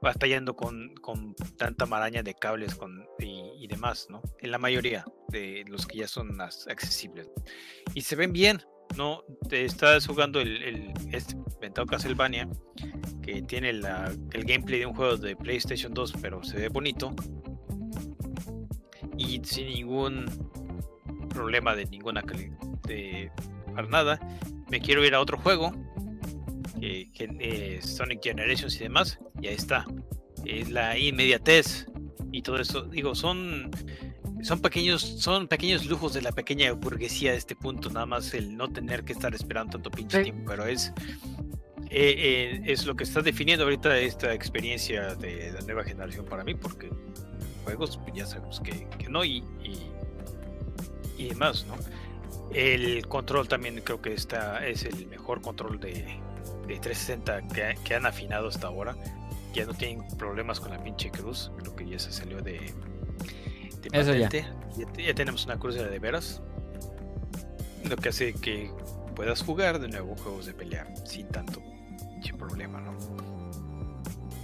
batallando con, con tanta maraña de cables con, y, y demás, ¿no? En la mayoría de los que ya son más accesibles. Y se ven bien, ¿no? Te estás jugando el, el este inventado Castlevania, que tiene la- el gameplay de un juego de PlayStation 2, pero se ve bonito. Y sin ningún problema de ninguna calidad de para nada. Me quiero ir a otro juego, que, es Sonic Generations y demás, y ahí está. Es la inmediatez y todo eso. Digo, son son pequeños, son pequeños lujos de la pequeña burguesía de este punto, nada más el no tener que estar esperando tanto pinche Sí. tiempo, pero es eh, eh, es lo que está definiendo ahorita esta experiencia de la nueva generación para mí, porque juegos pues, ya sabemos que, que no y, y, y demás, ¿no? El control también creo que está es el mejor control de, de 360 que, que han afinado hasta ahora. Ya no tienen problemas con la pinche cruz, creo que ya se salió de, de Eso ya. patente. Ya, ya tenemos una cruz de, de veras, lo que hace que puedas jugar de nuevo juegos de pelea sin tanto problema, ¿no?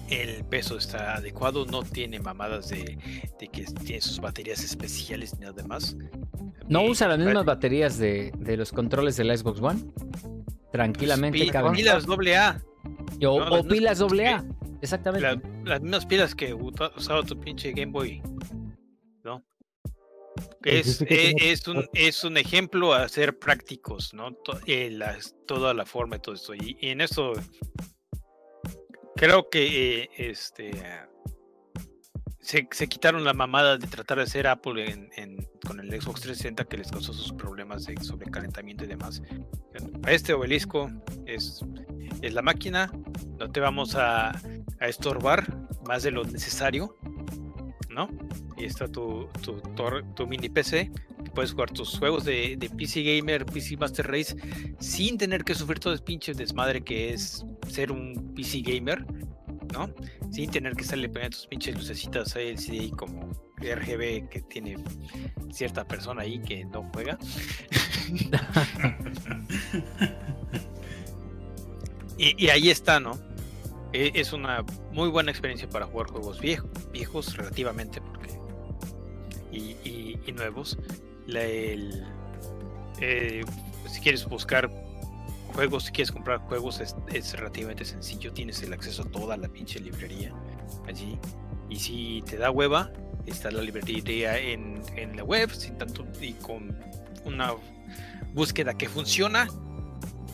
El peso está adecuado, no tiene mamadas de, de que tiene sus baterías especiales ni nada más. ¿No Eh, usa las mismas baterías de, de los controles del Xbox One? Tranquilamente pi- caben. pilas doble A. O, no, pilas doble A. que- Exactamente. La- las mismas pilas que usaba tu pinche Game Boy. Es, Dijiste que eh, es, un, es un ejemplo a ser prácticos, ¿no? To- eh, las- toda la forma y todo esto. Y, y en eso creo que eh, este se, se quitaron la mamada de tratar de hacer Apple en, en- con el Xbox 360 que les causó sus problemas de sobrecalentamiento y demás. Este obelisco es, es la máquina, no te vamos a, a estorbar más de lo necesario, ¿no? Y está tu, tu, tor- tu mini PC, que puedes jugar tus juegos de, de PC Gamer, PC Master Race, sin tener que sufrir todo el pinche desmadre que es ser un PC Gamer, ¿no? Sin tener que estarle poniendo tus pinches lucecitas ahí, el CD como RGB que tiene cierta persona ahí que no juega. y, y ahí está, ¿no? E- Es una muy buena experiencia para jugar juegos viejos, relativamente, porque y, nuevos. El- eh, si quieres buscar juegos, si quieres comprar juegos, es, es relativamente sencillo. Tienes el acceso a toda la pinche librería allí. Y si te da hueva, está la librería en, en la web, sin tanto y con una búsqueda que funciona.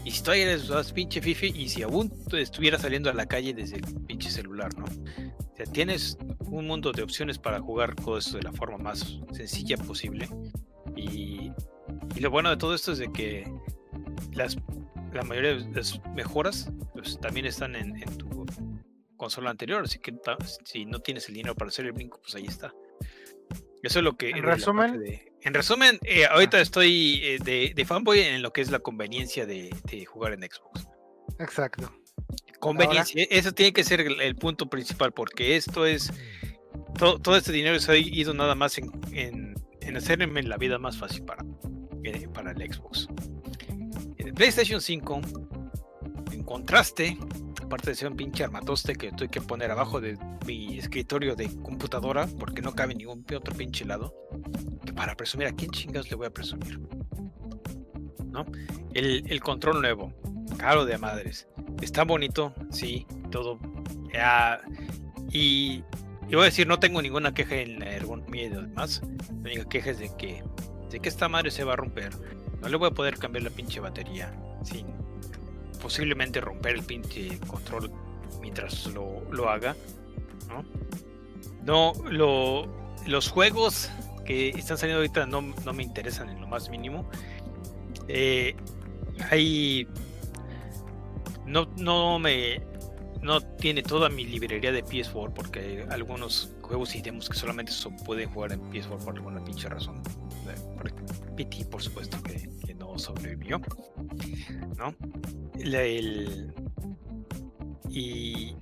Y si todavía eres más pinche fifi, y si aún tú estuvieras saliendo a la calle desde el pinche celular, ¿no? O sea, tienes un mundo de opciones para jugar todo esto de la forma más sencilla posible. Y, y lo bueno de todo esto es de que las, la mayoría de las mejoras pues, también están en, en tu consola anterior, así que si no tienes el dinero para hacer el brinco, pues ahí está. Eso es lo que... En resumen- de- en resumen, eh, ahorita estoy eh, de, de fanboy en lo que es la conveniencia de, de jugar en Xbox. Exacto. Conveniencia, eso tiene que ser el, el punto principal, porque esto es... Todo, todo este dinero se ha ido nada más en, en, en hacerme la vida más fácil para, eh, para el Xbox. En el PlayStation 5, en contraste, aparte de ser un pinche armatoste que tuve que poner abajo de mi escritorio de computadora, porque no cabe ningún otro pinche lado, que para presumir, ¿a quién chingados le voy a presumir? ¿No? El, el control nuevo, caro de madres. Está bonito, sí, todo. Ya, y, y voy a decir, no tengo ninguna queja en la ergonomía y demás. La única queja es de que, de que esta madre se va a romper. No le voy a poder cambiar la pinche batería sin posiblemente romper el pinche control mientras lo, lo haga. ¿no? Lo, los juegos que están saliendo ahorita no, no me interesan en lo más mínimo. Eh, hay. No, no me. No tiene toda mi librería de PS4 porque algunos juegos y demos que solamente se pueden jugar en PS4 por alguna pinche razón. Eh, PT, por supuesto, que sobrevivió. ¿No? El- y.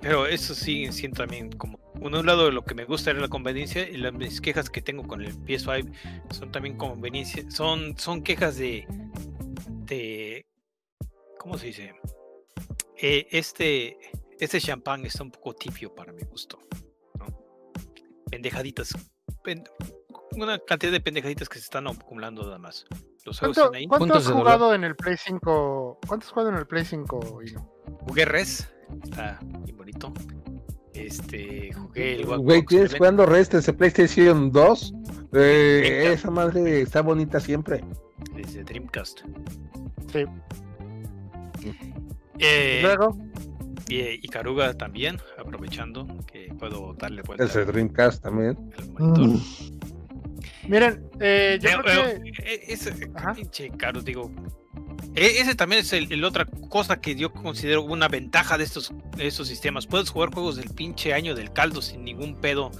Pero eso sí siento también como. Un lado, lo que me gusta es la conveniencia y las mis quejas que tengo con el PS5 son también conveniencia. Son, son quejas de. de. ¿Cómo se dice? Eh, este. Este champán está un poco tibio para mi gusto. ¿no? Pendejaditas. pen- una cantidad de pendejaditas que se están acumulando nada más. Los ¿Cuánto, ahí. cuánto has jugado en el Play 5? ¿Cuánto has jugado en el Play 5, Hilo? Jugué Res. Está bien bonito. Este. Jugué el Güey, ¿tienes jugando Rest ese PlayStation 2? Eh, esa madre está bonita siempre. desde Dreamcast. Sí. Eh, Luego, y, y Caruga también, aprovechando que puedo darle vuelta Ese Dreamcast también. Mm. Miren, eh, yo Eh, creo eh, que eh, ese pinche Caru, digo. eh, ese también es el, el otra cosa que yo considero una ventaja de estos, de estos sistemas. Puedes jugar juegos del pinche año del caldo sin ningún pedo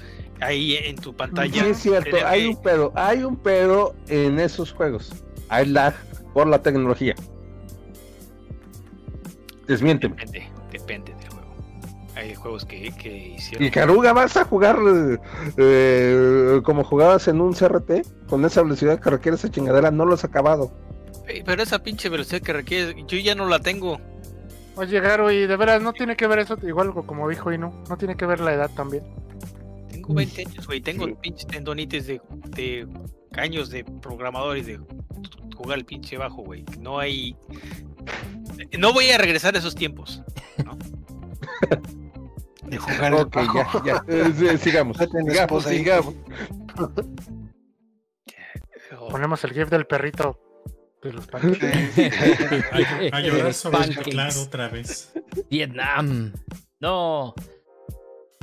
ahí en tu pantalla. Sí, es cierto, Tener hay que- un pero, hay un pero en esos juegos. Hay lag por la tecnología. Desmiénteme. Depende. Hay juegos que, que hicieron. Y Caruga, ¿vas a jugar eh, como jugabas en un CRT? Con esa velocidad que requiere esa chingadera, no lo has acabado. Eh, Pero esa pinche velocidad que requiere, yo ya no la tengo. Oye, Garo, y de veras, no tiene que ver eso, igual como dijo Inu, no tiene que ver la edad también. Tengo 20 años, güey. Tengo pinches tendonitis de, de años de programador y de jugar el pinche bajo, güey. No hay. No voy a regresar a esos tiempos. ¿no? De jugar el Ok, bajo. ya, ya. Eh, sigamos. Sigamos, Ponemos el GIF del perrito de los. A, a llorar sobre otra vez. Vietnam. No.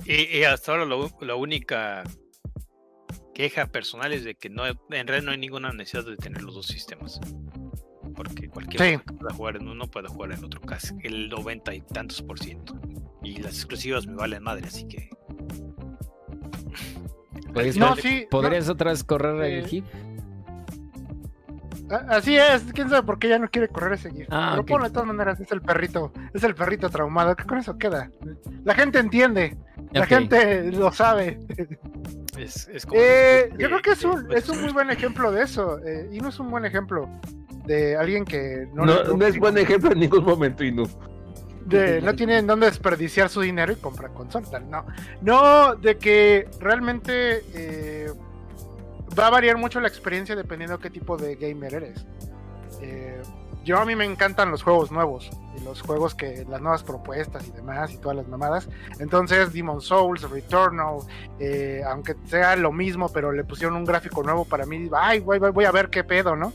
Y, y hasta ahora lo- la única queja personal es de que no, en realidad no hay ninguna necesidad de tener los dos sistemas. Porque cualquier Sí. persona que pueda jugar en uno puede jugar en otro, casi el 90 y tantos por ciento. Y las exclusivas me valen madre, así que. ¿Podrías, No, sí, ¿podrías otra vez correr Eh, el GIF? Así es, quién sabe por qué ya no quiere correr ese GIF. Ah, Pero ponlo de todas maneras, es el perrito, es el perrito traumado, que con eso queda. La gente entiende, la gente lo sabe. Es, es como. Eh, que- yo creo que es un, que- es un muy buen ejemplo de eso, eh, y no es un buen ejemplo de alguien que no, No, le- no es buen ejemplo en ningún momento, no. De no tiene en dónde desperdiciar su dinero y compra consola. No, no, de que realmente eh, va a variar mucho la experiencia dependiendo qué tipo de gamer eres. eh, yo a mí me encantan los juegos nuevos y los juegos que las nuevas propuestas y demás y todas las mamadas. Entonces, Demon Souls, Returnal, eh, aunque sea lo mismo, pero le pusieron un gráfico nuevo para mí, ay, voy, voy, voy a ver qué pedo, ¿no?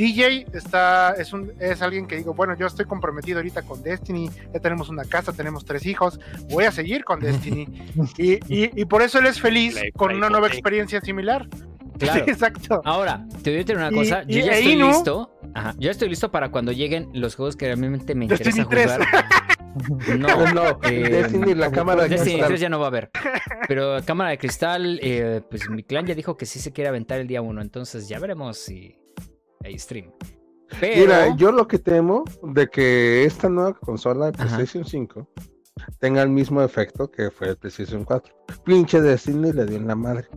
DJ está, es, un, es alguien que digo, bueno, yo estoy comprometido ahorita con Destiny, ya tenemos una casa, tenemos tres hijos, voy a seguir con Destiny. y, y, y por eso él es feliz La- con la una nueva experiencia similar. Claro. Sí, exacto. Ahora, te voy a decir una cosa. y- yo ya e estoy listo. Ajá, yo estoy listo para cuando lleguen los juegos que realmente me Destiny interesa 3. jugar. No, No, eh, Destiny, la cámara de Destiny cristal. 3 ya no va a haber. Pero cámara de cristal, eh, pues mi clan ya dijo que sí se quiere aventar el día 1. Entonces ya veremos si stream. Pero, Mira, yo lo que temo de que esta nueva consola de Ajá. PlayStation 5 tenga el mismo efecto que fue el PlayStation 4. Pinche Destiny le dio en la madre.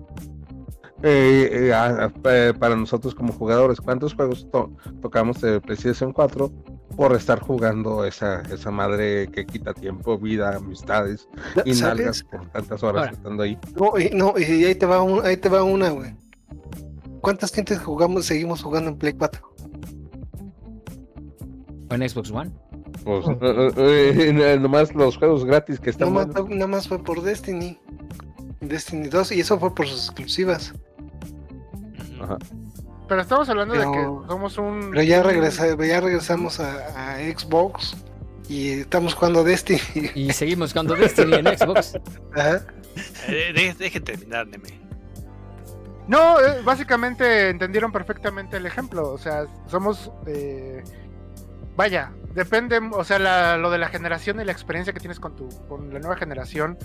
Eh, eh, a- a- eh, para nosotros como jugadores, ¿cuántos juegos to- tocamos de PlayStation 4 por estar jugando esa, esa madre que quita tiempo, vida, amistades y ¿Sabes? nalgas por tantas horas Ahora. estando ahí? No, y, no, y ahí te va, un- ahí te va una, güey. ¿Cuántas gentes jugamos, seguimos jugando en Play 4? o en Xbox One. Pues, eh, eh, nomás los juegos gratis que están Nada buenos. más, nada más fue por Destiny. Destiny 2, y eso fue por sus exclusivas. Ajá. Pero estamos hablando de que somos un. Pero ya, regresa, ya regresamos a, a Xbox y estamos jugando Destiny. Y seguimos jugando Destiny en Xbox. Ajá. Eh, deje, deje terminar, Neme. No, eh, básicamente entendieron perfectamente el ejemplo. O sea, somos. eh, vaya, depende. O sea, la- lo de la generación y la experiencia que tienes con, tu, con la nueva generación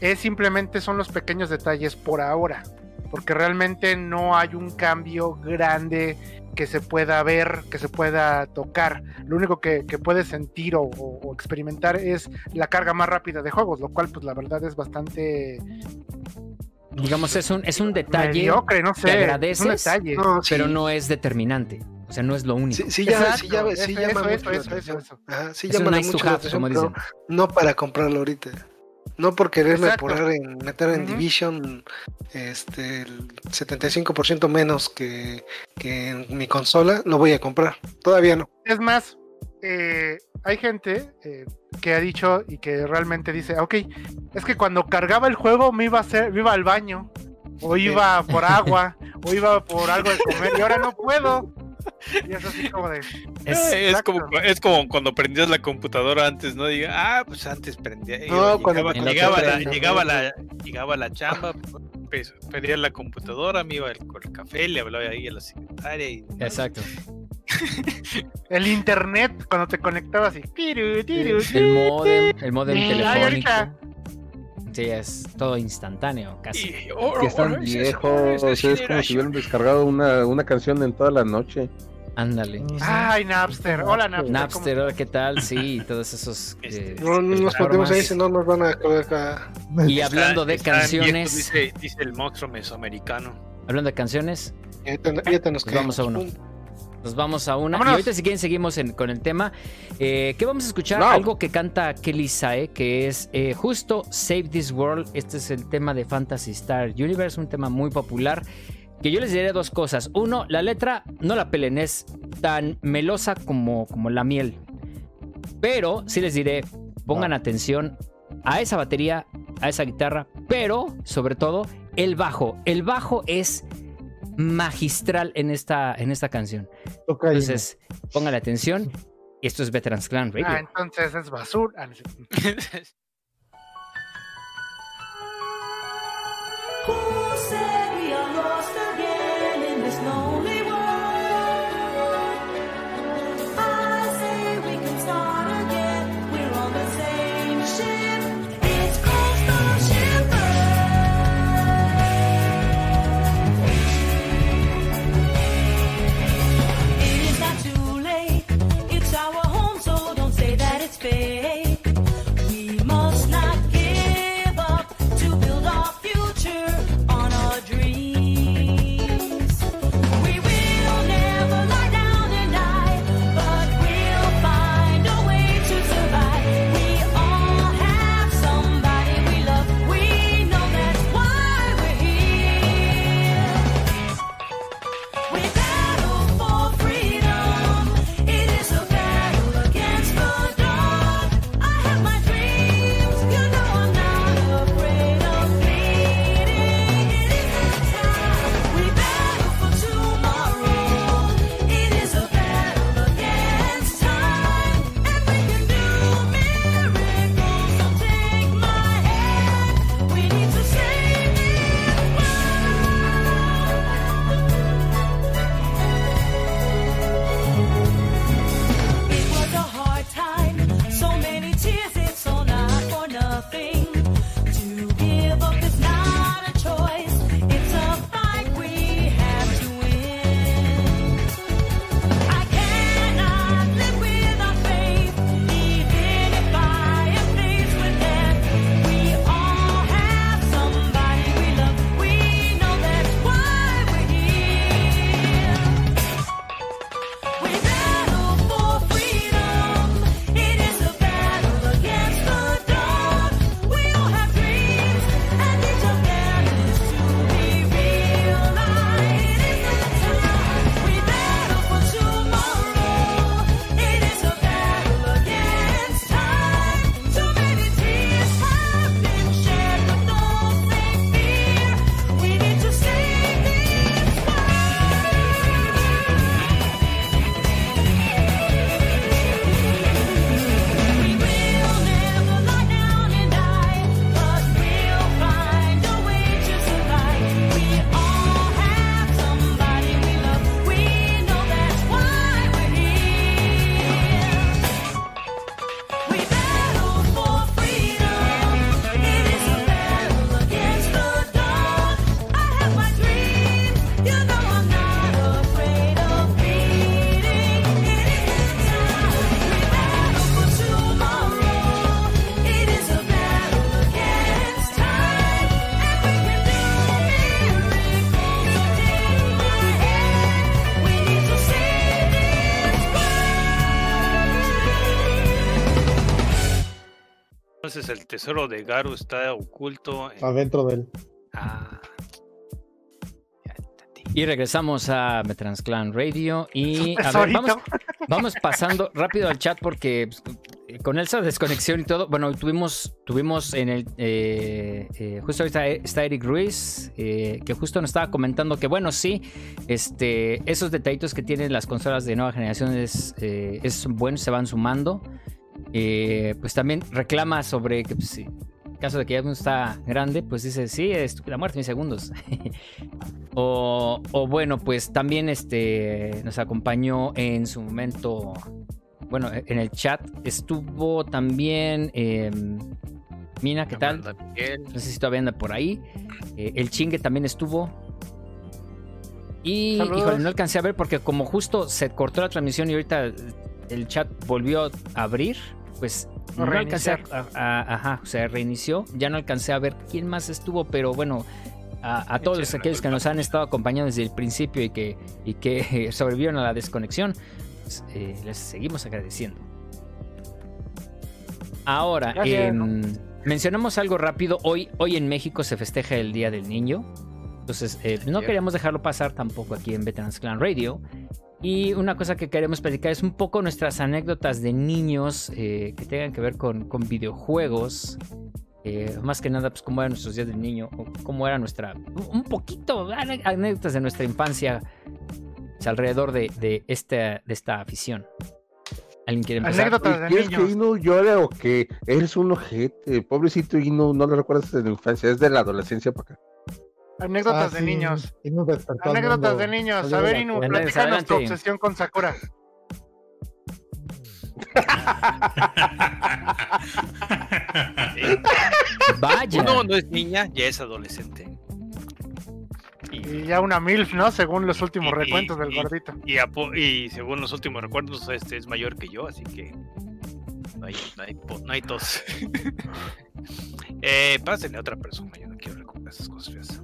es simplemente son los pequeños detalles por ahora. Porque realmente no hay un cambio grande que se pueda ver, que se pueda tocar. Lo único que, puedes sentir o experimentar es la carga más rápida de juegos, lo cual, pues la verdad es bastante Digamos, es un, es un detalle, mediocre, no sé. que es un agradeces, detalle. No, sí. pero no es determinante. O sea, no es lo único. Sí, sí, ya, sí, ya, sí eso, llama eso, mucho la eso, eso, atención. eso. Ajá, sí es un llama nice to mucho la have, atención, como pero dicen. no para comprarlo ahorita. No por quererme apurar en meter en. Division este el 75% menos que, que en mi consola, lo voy a comprar. Todavía no. Es más, eh, hay gente eh, que ha dicho y que realmente dice, ok, es que cuando cargaba el juego me iba a hacer, me iba al baño, o iba por agua, o iba por algo de comer, y ahora no puedo. Y es así como de, Es- Eh, es, como, es como cuando prendías la computadora antes, ¿no? Diga, ah, pues antes prendía. No, llegaba, cuando llegaba, la, llegaba, la, llegaba la chamba, pues, pedía la computadora, me iba al- con el café, le hablaba ahí a la secretaria y... Exacto. El internet, cuando te conectabas y... tiru, tiru, El modem, el modem telefónico. ahorita. Sí, es todo instantáneo, casi. y- oh, que oh, están oh, viejos, es como si hubieran descargado una, una canción en toda la noche. Ándale. Ay, Napster. Hola, Napster. Napster, hola, ¿qué tal? Sí, todos esos. Este, eh, No, no nos ponemos ahí, si no nos van a colocar. Y hablando de canciones, dice, dice el monstruo mesoamericano. hablando de canciones, nos Pues vamos a uno. Nos vamos a una. Vámonos. Y ahorita si quieren seguimos en- con el tema. Eh, ¿Qué vamos a escuchar? No. Algo que canta Kelly Sae, que es eh, justo Save This World. Este es el tema de Fantasy Star Universe, un tema muy popular. Que yo les diré dos cosas. Uno, la letra, no la pelen, es tan melosa como, como la miel. Pero sí les diré, pongan atención a esa batería, a esa guitarra, pero sobre todo el bajo. El bajo es magistral en esta, en esta canción. Ahí, Entonces, pónganle atención. Esto es Veterans Clan Radio. Ah, entonces es basura. tesoro de Garu está oculto. en- Adentro de él. Ah. Y regresamos a Metransclan Radio. Y a ver, Tesorito. vamos, vamos pasando rápido al chat porque pues, con esa desconexión y todo, bueno, tuvimos, tuvimos en el, eh, eh, justo ahorita está Eric Ruiz, eh, que justo nos estaba comentando que, bueno, sí, este, esos detallitos que tienen las consolas de nueva generación es, eh, es bueno, se van sumando. Eh, pues también reclama sobre que, pues, en caso de que ya uno está grande, pues dice, sí, estúpida muerte, mis segundos. O, o bueno, pues también este nos acompañó en su momento, bueno, en el chat estuvo también eh, Mina, ¿qué tal? No sé si todavía anda por ahí. Eh, el chingue también estuvo. Y Saludos. híjole, no alcancé a ver porque como justo se cortó la transmisión y ahorita el chat volvió a abrir, pues no alcancé a, a- a- ajá, se reinició. Ya no alcancé a ver quién más estuvo, pero bueno, a, todos aquellos que nos han estado acompañando desde el principio y que, y que sobrevivieron a la desconexión, pues, eh, les seguimos agradeciendo. Ahora, em, mencionamos algo rápido. Hoy, hoy en México se festeja el Día del Niño. Entonces, eh, no queríamos dejarlo pasar tampoco aquí en Veterans Clan Radio. Y una cosa que queremos platicar es un poco nuestras anécdotas de niños eh, que tengan que ver con, con videojuegos. Eh, más que nada, pues cómo eran nuestros días del niño, o cómo era nuestra. Un poquito, anécdotas de nuestra infancia pues, alrededor de, de, esta, de esta afición. ¿Alguien quiere empezar? Anécdotas de ¿Quieres que niños. Inu llore o que eres un ojete? Pobrecito Inu, no lo recuerdas de la infancia, es de la adolescencia para acá. Anécdotas Ah, de sí, niños. Anécdotas de niños. A de ver, Inu, platícanos tu obsesión con Sakura. Vaya. Uno no es niña, ya es adolescente. Y, Y ya una MILF, ¿no? Según los últimos Y- recuentos y- del y- gordito. y, según los últimos recuerdos, este es mayor que yo, así que no hay, no hay, no hay tos. eh, pásenle a otra persona, yo no quiero recordar esas cosas feas.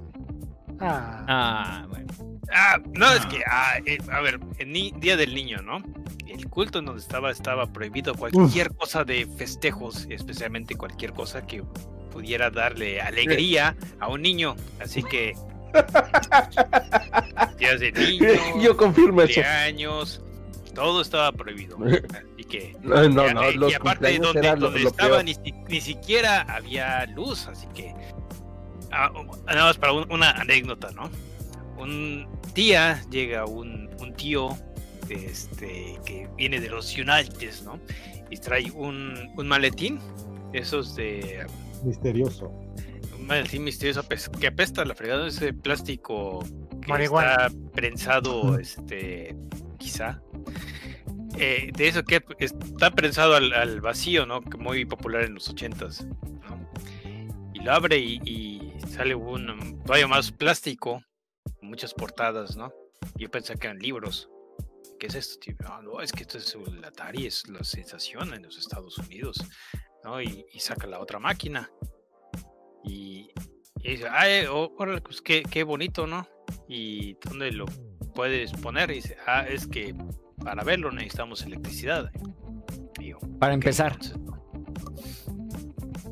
Ah, Ah, bueno. Ah, no, es que, ah, eh, a ver, el ni- Día del Niño, ¿no? El culto en donde estaba estaba prohibido cualquier cosa de festejos, especialmente cualquier cosa que pudiera darle alegría a un niño. Así que, días de niño, Yo confirmo eso. cumpleaños, todo estaba prohibido. Así que, No, no, y- no, y, los aparte cumpleaños donde, era lo, donde lo estaba ni, ni siquiera había luz, así que ah, nada más para un- una anécdota, ¿no? Un día llega un, un tío este, que viene de los United, ¿no? Y trae un, un maletín, esos de Misterioso. un maletín misterioso apes- que apesta la fregada, ese plástico que Marihuana. está prensado, este, quizá. Eh, de eso que está prensado al, al vacío, ¿no? Que muy popular en los ochentas, ¿no? Lo abre y, y sale un todavía más plástico, muchas portadas, ¿no? Yo pensé que eran libros. ¿Qué es esto, tío? "Ah, no, es que esto es el Atari, es la sensación en los Estados Unidos, ¿no? Y, y saca la otra máquina. Y, y dice, ay, ó- órale, pues qué, qué bonito, ¿no? ¿Y dónde lo puedes poner? Y dice, ah, es que para verlo necesitamos electricidad. Para "Ok, empezar. Entonces.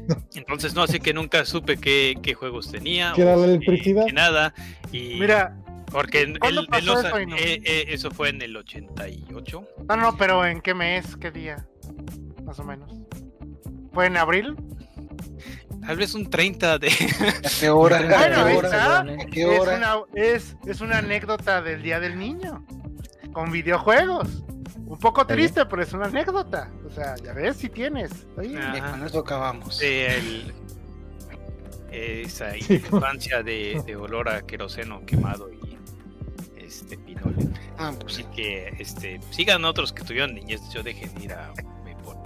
Entonces, no, así que nunca supe qué, qué juegos tenía. ¿Qué era o la electricidad? que nada. Y Mira, porque en- ¿cuándo él- él pasó no eso, Inu? eh, eh, eso fue en el 88. no, no, pero ¿en qué mes? ¿Qué día? Más o menos. ¿Fue en abril? Tal vez un 30 de... ¿A qué hora? Bueno, ¿A Bueno, qué hora? está. ¿A qué Es hora? una, es, es una anécdota del Día del Niño. Con videojuegos. Un poco triste, pero es una anécdota. O sea, ya ves si tienes. Ajá. con eso acabamos. de el- esa infancia de, de olor a queroseno quemado y este pinol. Ah, pues Así sí. que este sigan otros que tuvieron niñez, yo dejen ir a me por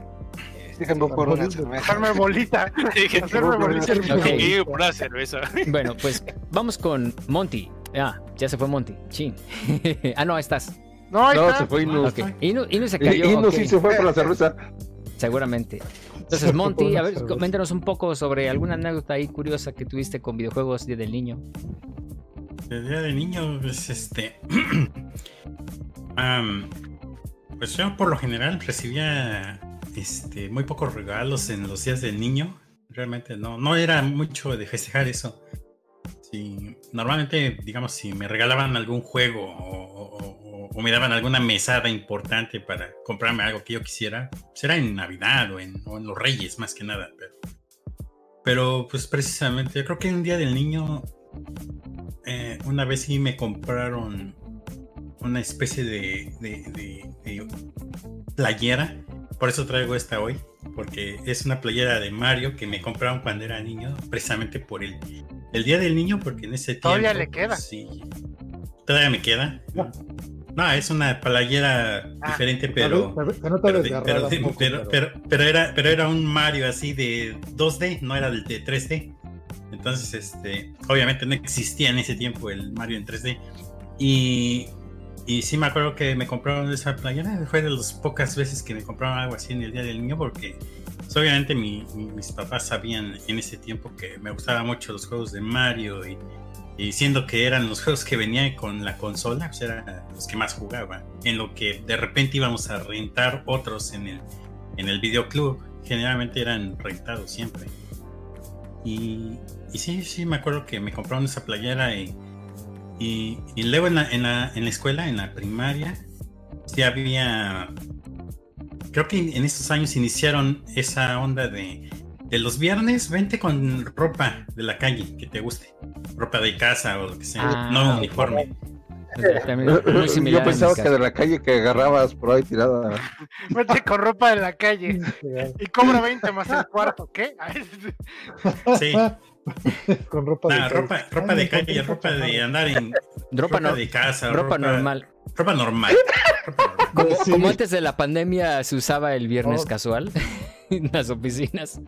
este, Déjenme por una cerveza. Hacerme bolita. Hacerme bolita. en mi Ok. dejen ir por una cerveza. Bueno, pues vamos con Monty. Ah, ya se fue Monty. Sí. ah, no, ahí estás. No, ahí No, está. se fue Inu. Ok. Inu, Inu se cayó. Inu ok, sí se fue por la cerveza. Seguramente. Entonces, Monty, a ver, coméntanos un poco sobre alguna anécdota ahí curiosa que tuviste con videojuegos Día del Niño. El día de niño, pues este. pues yo por lo general recibía este, muy pocos regalos en los días del niño. Realmente no, no era mucho de festejar eso. Sí, normalmente, digamos, si me regalaban algún juego o, o- me daban alguna mesada importante para comprarme algo que yo quisiera, será en Navidad o en, o en los Reyes más que nada. Pero, pero pues precisamente, creo que un día del niño, eh, una vez sí me compraron una especie de, de- de- de playera. Por eso traigo esta hoy, porque es una playera de Mario que me compraron cuando era niño, precisamente por el, el Día del Niño, porque en ese tiempo... Todavía le queda. pues, sí, todavía me queda. No, es una playera Ah. diferente, pero... Pero, era, pero era un Mario así de 2D, no era el de 3D. Entonces, este, obviamente no existía en ese tiempo el Mario en 3D. Y, y sí me acuerdo que me compraron esa playera. Fue de las pocas veces que me compraron algo así en el Día del Niño porque pues, obviamente mi- mis papás sabían en ese tiempo que me gustaban mucho los juegos de Mario y, y siendo que eran los juegos que venían con la consola, pues eran los que más jugaba. En lo que de repente íbamos a rentar otros en el, en el videoclub, generalmente eran rentados siempre. Y, y sí, sí, me acuerdo que me compraron esa playera y, y, y luego en la, en, la, en la escuela, en la primaria, sí había... Creo que en estos años iniciaron esa onda de, de los viernes, vente con ropa de la calle que te guste. Ropa de casa o lo que sea, Ah, no uniforme. También muy similar Yo en pensaba que de la calle que agarrabas por ahí tirada. Vete con ropa de la calle y cobra 20 más el cuarto. ¿Qué? Sí, con ropa de nah, calle. ropa, ropa de calle, ropa de andar en Ropa, no- de casa, ropa normal. Ropa normal. ropa normal. Como, Sí. como antes de la pandemia se usaba el viernes Oh. casual en las oficinas.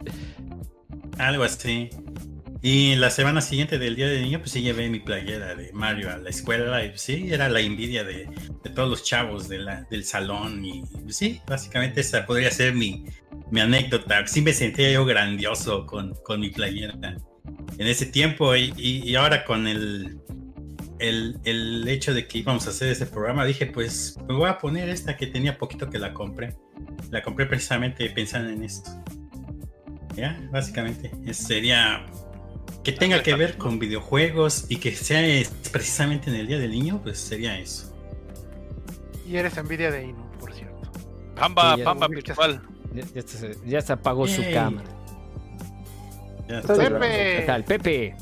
Algo así. Y la semana siguiente del Día del Niño, pues sí llevé mi playera de Mario a la escuela. Y pues, sí, era la envidia de, de todos los chavos de la- del salón. Y pues, sí, básicamente esa podría ser mi, mi anécdota. Sí me sentía yo grandioso con, con mi playera en ese tiempo. Y, y- y ahora con el, el, el hecho de que íbamos a hacer ese programa, dije, pues me voy a poner esta que tenía poquito que la compré. La compré precisamente pensando en esto. Ya, básicamente. Eso sería que tenga que ver con videojuegos y que sea es- precisamente en el Día del Niño, pues sería eso. Y eres envidia de Inu, por cierto. Pamba, Sí, pamba ya- virtual. Ya, ya se, ya se apagó su cámara. Pepe. tal, Pepe?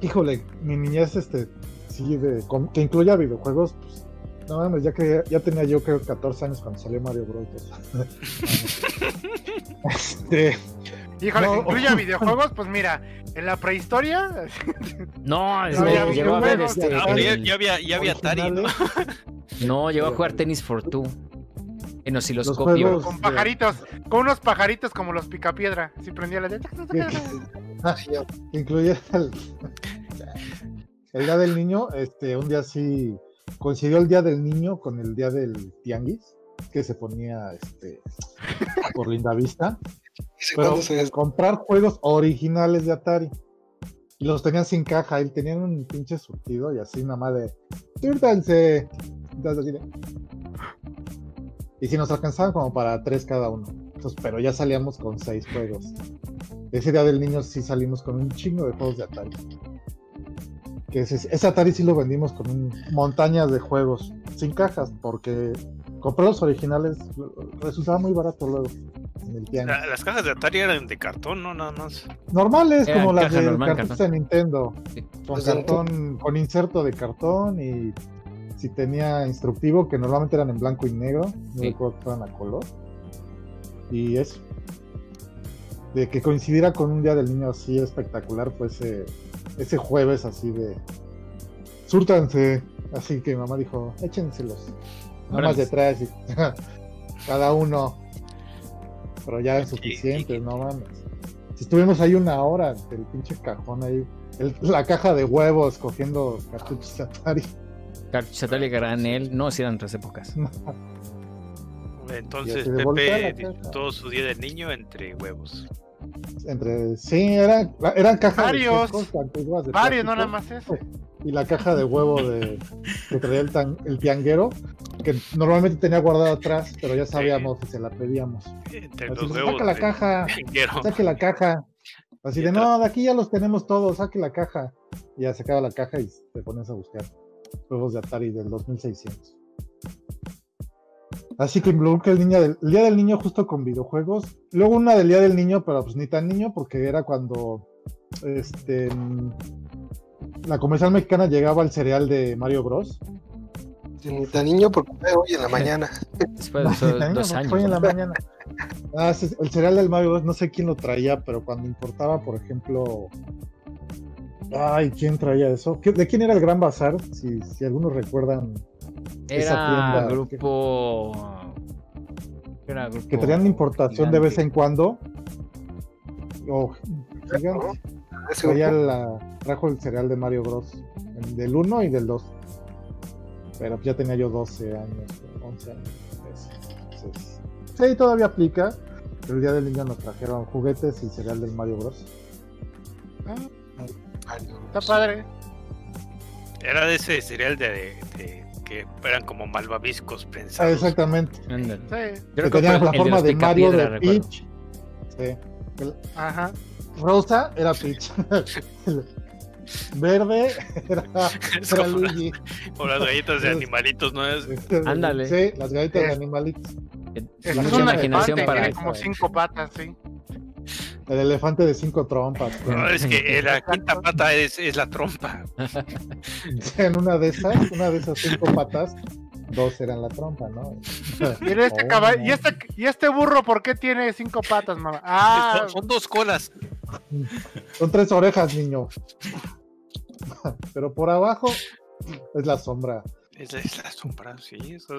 Híjole, mi niñez, este, sí, de, con- que incluya videojuegos, pues, no mames, ya que ya tenía yo creo 14 años cuando salió Mario Bros. este, Híjole, No. que incluya videojuegos, pues mira, en la prehistoria, No, es- No, ya llegó, vi a ver juegos, este. ya- Ah, pero ya, había, ya había Atari, ¿no? originales, No, llegó a jugar tenis for two. En Los osciloscopio. con pajaritos, con unos pajaritos como los picapiedra. Si prendía la de. incluía el, el día del niño, este, un día sí coincidió el día del niño con el día del tianguis, que se ponía este por linda vista. ¿Ese Pero se- comprar juegos originales de Atari. Y los tenían sin caja, y tenían un pinche surtido y así nada más de. Y si nos alcanzaban como para tres cada uno. Entonces, pero ya salíamos con seis juegos. Ese día del niño sí salimos con un chingo de juegos de Atari. Que ese, ese Atari sí lo vendimos con un, montañas de juegos sin cajas, porque comprar los originales resultaba muy barato luego en el tianguis. La- las cajas de Atari eran de cartón, ¿no? Nada más. Normales, Eran como las de normal, cartuchos cartón. de Nintendo. Sí. Con Pues cartón, con inserto de cartón y si tenía instructivo, que normalmente eran en blanco y negro, no Sí. recuerdo que fueran a color. Y eso. De que coincidiera con un día del niño así espectacular, pues ese, ese jueves así de. Súrtanse. Así que mi mamá dijo, échenselos. Nada más detrás. y- cada uno. Pero ya es suficiente, no mames. Si estuvimos ahí una hora, el pinche cajón ahí, el- la caja de huevos cogiendo cartuchos Atari. Cartuchos Atari Granel. No, si eran otras épocas. Entonces Pepe disfrutó su día del niño entre huevos. Entre, sí, eran, eran cajas Varios. de de Varios, no nada más eso. y la caja de huevo de, que traía el, tan- el tianguero. que normalmente tenía guardada atrás, pero ya sabíamos que se la pedíamos. Entre Así, los saca la de- caja. Saque la caja. Así de, no, de aquí ya los tenemos todos, saque la caja. Y ya sacaba la caja y te pones a buscar juegos de Atari del 2600. Así que involucra el, niño del, el Día del Niño justo con videojuegos. Luego una del Día del Niño, pero pues ni tan niño, porque era cuando este, la comercial mexicana llegaba al cereal de Mario Bros. Sí, ni tan niño porque fue hoy en la mañana. Después de Ni esos tan niño, dos porque años. fue en la mañana. Ah, el cereal del Mario Bros. No sé quién lo traía, pero cuando importaba, por ejemplo. Ay, ¿quién traía eso? ¿Qué- ¿De quién era el Gran Bazar? Si, si algunos recuerdan esa Era tienda grupo. Era grupo. que traían importación de vez en cuando. O gigante. Traía la, trajo el cereal de Mario Bros. el del 1 y del 2. Pero ya tenía yo 12 años, 11 años. Entonces, sí, todavía aplica. pero El día del niño nos trajeron juguetes y cereal del Mario Bros. No. Está padre. Era de ese cereal de, de- que eran como malvaviscos Ah, pensados. exactamente. Ándale. Sí. Creo que que tenía fue la de forma de Mario, de recuerdo. Peach. Sí. El- Ajá. rosa era Peach. Verde era, Es era como la- Luigi. o las galletas de animalitos, ¿no? Es- Ándale. Sí, las galletas de Es- animalitos. Que- Es La un mucha mucha imaginación elefante, para. tiene como cinco patas, sí. El elefante de cinco trompas. No, es que la quinta pata es, es la trompa. En una de esas, una de esas cinco patas, dos eran la trompa, ¿no? Y este, Oh, caball- no. ¿Y, este, ¿Y este burro por qué tiene cinco patas, mamá? Ah, Son, son dos colas. Son tres orejas, niño. Pero por abajo es la sombra. Es, es la sombra, sí. Son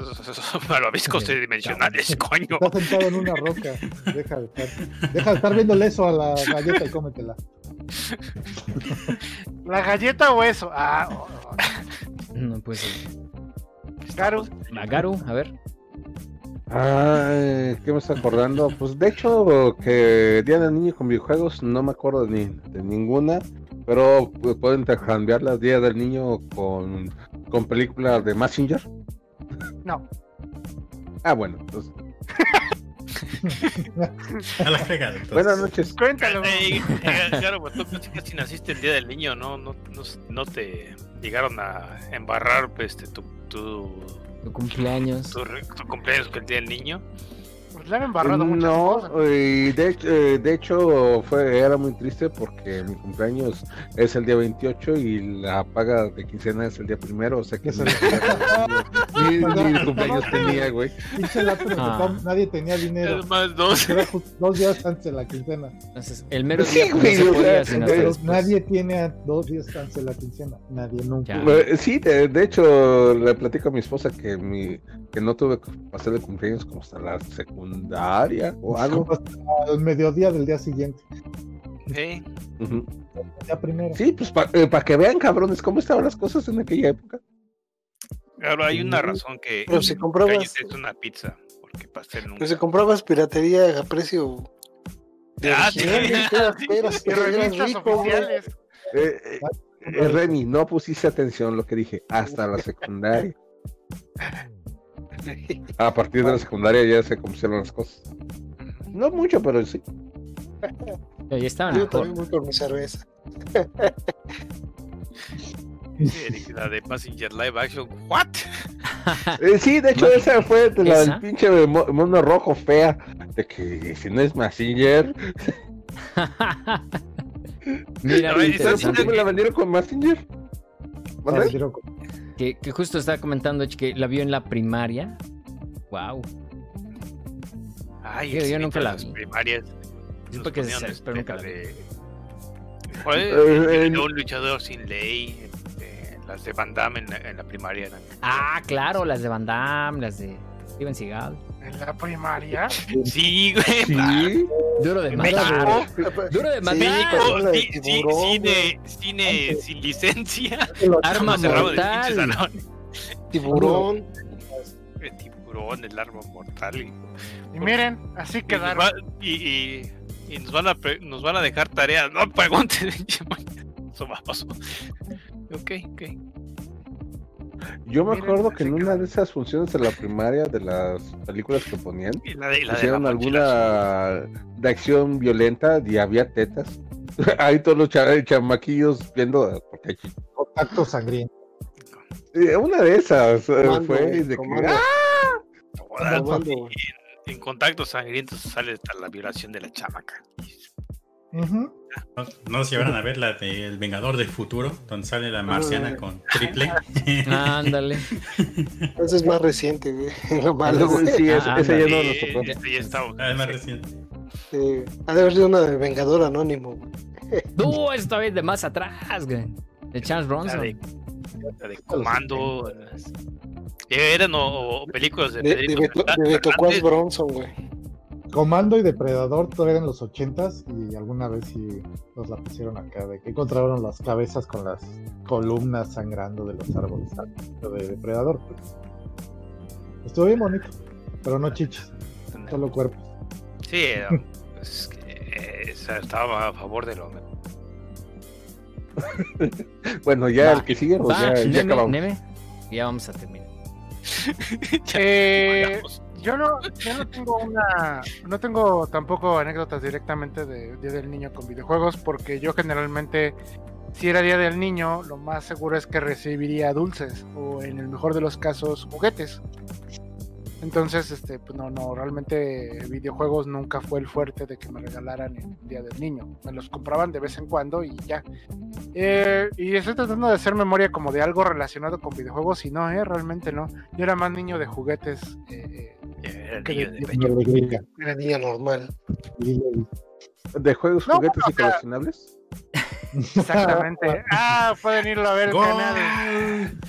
malvaviscos tridimensionales, coño. Está sentado en una roca. Deja de estar, deja de estar viéndole eso a la galleta y cómetela. ¿la galleta o eso? Ah, oh, oh. No, pues sí. Garu. Magaru, a ver. Ay, ¿qué me está acordando? Pues de hecho, que Día del Niño con videojuegos no me acuerdo ni de ninguna, pero pues, puedo intercambiar las Día del Niño con, con películas de Messenger. No. Ah, bueno, pues A la fregada. entonces. buenas noches. Cuéntalo. Eh, claro, pues tú casi, naciste el día del niño, ¿no? No, no, no te llegaron a embarrar este, tu, tu, Tu cumpleaños. tu, tu cumpleaños con el día del niño. Le han embarrado muchas No, cosas. y de, hecho- eh, de hecho fue, era muy triste porque mi cumpleaños es el día 28 y la paga de quincena es el día primero, o sea que ni, ni- ni cumpleaños tenía, güey. Ah. nadie tenía dinero. Es más, dos. Dos días antes de la quincena. Entonces, el mero Sí, día pues, güey, no podía pero. Nadie tiene dos días antes de la quincena. Nadie, nunca. Ya. Eh, Sí, de, de hecho le platico a mi esposa que mi que no tuve que pasar de cumpleaños como hasta la secundaria o algo. Al mediodía del día siguiente. Sí. Ujú. Ya primero. Sí, pues para que vean, cabrones, cómo estaban las cosas en aquella época. Claro, hay una razón que Pero si comprabas, es una pizza. Porque pastel nunca. pero si comprabas piratería a precio de Ah, original, sí. güey, eras- eras- Y eras revistas rico, güey. oficiales. Eh, eh, eh, Remy, no pusiste atención lo que dije, hasta la secundaria. A partir de la secundaria ya se compusieron las cosas. No mucho, pero sí. Ya estaban Yo también voy por mi cerveza. La de Passenger Live Action. ¿What? Eh, sí, de hecho, esa fue de la ¿Esa? del pinche mo- mono rojo fea. De que si no es Massinger. Mira, ¿Sabes qué me la vendieron con Massinger? Ah, Que, que justo estaba comentando que la vio en la primaria. Wow. Ay, Yo- yo nunca la las vi. primarias. Supe que pero nunca la la vi. de- ¿Cuál es? Eh, un luchador sin ley. este, las de Van Damme en la, en la primaria eran. Ah, claro, las de Van Damme, las de Steven Seagal. En la primaria. Sí, güey. Sí. Duro de matar. México. Duro de Sí, matar. Sí, sí, tiburón, cine, cine sin licencia. Arma Cerrado de pinche salón. Tiburón. El tiburón, el arma mortal. Y, Y miren, así quedaron. y, y- y nos van a pre- nos van a dejar tareas. No pregunten. Eso va, pasó. Ok, ok. Yo me acuerdo que en una de esas funciones de la primaria de las películas que ponían, Y la de, la de hicieron alguna de acción violenta y había tetas. Ahí todos los cha- chamaquillos viendo. porque Contacto sangriento. Eh, Una de esas eh, Comando, fue de que, comando. ¡ah! Comando, en, en contacto sangriento sale hasta la violación de la chamaca. No, no se llevaron a ver la de El Vengador del Futuro, donde sale la marciana Ah. con triple. Ándale. Ese es más reciente, güey. Lo malo, güey. Sí, Ah, ya no nos tocó. ya- ya está, Ah, es más reciente. Sí. Ha de haber sido una de Vengador Anónimo, güey. No, esto todavía es de más atrás, güey. De Charles La Bronson. de, la de Comando. Eh, Eran o, o películas de, De, de, Beto, de Beto. Bronson, güey. Comando y Depredador todavía en los ochentas y alguna vez sí nos la pusieron acá de que encontraron las cabezas con las columnas sangrando de los árboles de Depredador. Pues. Estuvo bien bonito, pero no chichas, solo cuerpos. Sí, era, pues, que, eh, estaba a favor de lo. Bueno, ya Va. el que sigue, pues Va, ya, ya Neme, acabamos. Neme. Ya vamos a terminar. Eh, Vayamos. Yo no, yo no tengo una, no tengo tampoco anécdotas directamente de Día del Niño con videojuegos, porque yo generalmente, si era Día del Niño, lo más seguro es que recibiría dulces o en el mejor de los casos juguetes. Entonces, este, pues no, no, realmente videojuegos nunca fue el fuerte de que me regalaran el Día del Niño. Me los compraban de vez en cuando y ya. Eh, y estoy tratando de hacer memoria como de algo relacionado con videojuegos y no, eh, realmente no. Yo era más niño de juguetes. eh, eh, Era niño de- niña normal. ¿De juegos, No, juguetes y coleccionables? exactamente. ah, pueden irlo a ver el canal.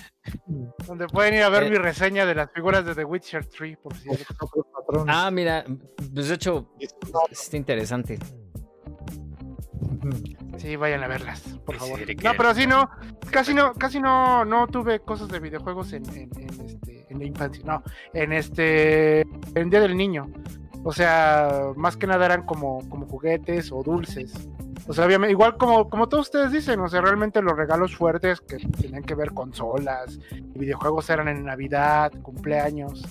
Donde pueden ir a ver Eh. mi reseña de las figuras de The Witcher 3, por cierto. Ah, mira, pues de hecho, está interesante. Sí, vayan a verlas, por favor. No, pero sí no, casi no, casi no, no tuve cosas de videojuegos en, en, en este, en la infancia, no, en este, en Día del Niño. O sea, más que nada eran como, como juguetes o dulces. O sea, obviamente, igual como, como todos ustedes dicen, o sea, realmente los regalos fuertes que tenían que ver consolas y videojuegos eran en Navidad, cumpleaños.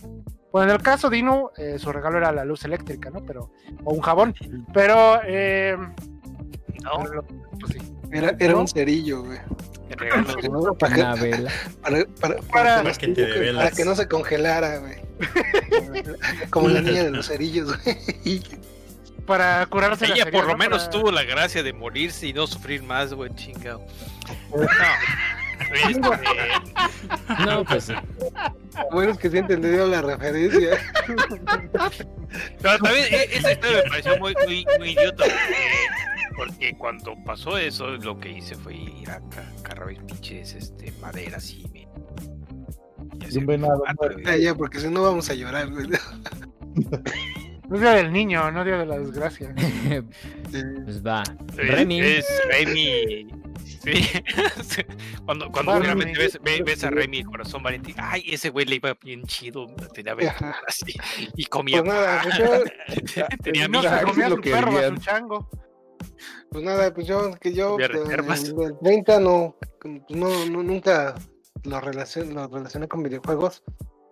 Bueno, en el caso de Inu, eh, su regalo era la luz eléctrica, ¿no? Pero, o un jabón. Pero, eh, No, pues sí. Era, era un cerillo, güey. regalo. Para que, Una vela. para, para, Para- para que, te para no se congelara, güey. Como la niña de los cerillos, güey. para curarse la Ella por lo ¿no? menos Para- tuvo la gracia de morirse y no sufrir más, güey, chingado. No. Este, No, pues Bueno, es que sí entendió la referencia. Pero también e- esa historia me pareció muy, muy, muy idiota. Porque, porque cuando pasó eso, lo que hice fue ir a ca- cargar pinches este, maderas y me. y un venado. Ah, ya, porque si no vamos a llorar, güey. No es día del niño, no día de la desgracia. pues va. Es- Remy. Es Remy. Sí. cuando cuando realmente ves, ve- ves a Remy, corazón valiente, ay, ese güey le iba bien chido, tenía aventuras y, y comía. Pues nada, pues yo, tenía no se comía lo su perro, a su chango. Pues nada, pues yo, que yo, pues, el, el 30 no, no, no, nunca lo relacioné, lo relacioné con videojuegos,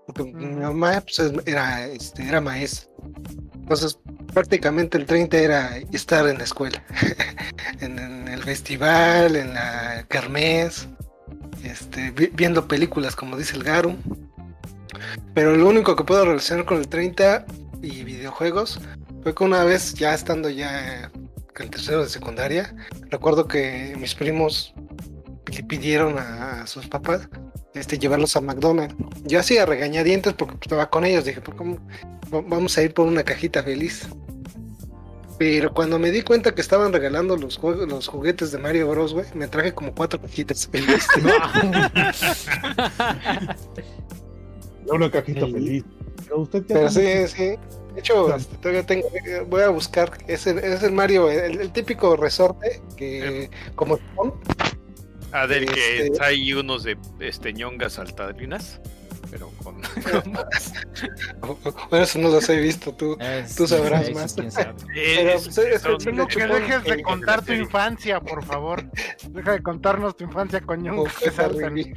porque mi mamá pues, es- era, este, era maestra. Entonces, prácticamente el 30 era estar en la escuela, en, en el festival, en la kermés, este, vi- viendo películas, como dice el Garu. Pero lo único que puedo relacionar con el 30 y videojuegos fue que una vez, ya estando ya en tercero de secundaria, recuerdo que mis primos le pidieron a, a sus papás este, llevarlos a McDonald's. Yo hacía regañadientes porque estaba con ellos. Dije, pues, ¿cómo? Va- vamos a ir por una cajita feliz. Pero cuando me di cuenta que estaban regalando los, juegos, los juguetes de Mario Bros, güey, me traje como cuatro cajitas felices. Una cajita feliz. Pero usted ya Pero tiene- sí, sí. De hecho, este, todavía tengo, voy a buscar. Es el, es el Mario, el, el típico resorte que, como Ah, del que Este- hay unos de este, ñongas saltadrinas, pero con. Bueno, eso no los he visto tú. Es- Tú sabrás sí, sí, más. sabe. Pero, Es- pues, Que, dejes de Eh, contar tu infancia, por favor. Deja de contarnos tu infancia con horrible.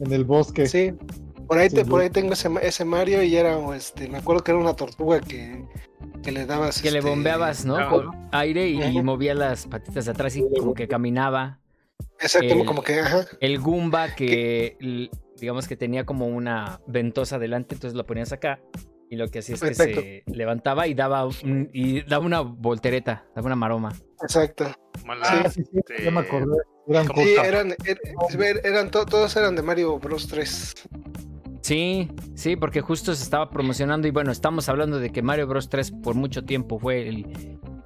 En el bosque. Sí. Por ahí, Sí, te, por sí. ahí tengo ese, ese Mario y era, este, me acuerdo que era una tortuga que, que le dabas. Que le este, bombeabas, ¿no? Con aire y, y movía las patitas de atrás y como que caminaba. Exacto, el- como que, ajá. El Goomba que, digamos que tenía como una ventosa delante, entonces lo ponías acá y lo que hacía es que se levantaba y daba, un- y daba una voltereta, daba una maroma. Exacto. Mala- Ah, sí, sí, este, ya me acordé. Eran Sí, eran, er- eran, to- todos eran de Mario Bros 3. Sí, sí, porque justo se estaba promocionando y bueno, estamos hablando de que Mario Bros 3 por mucho tiempo fue el,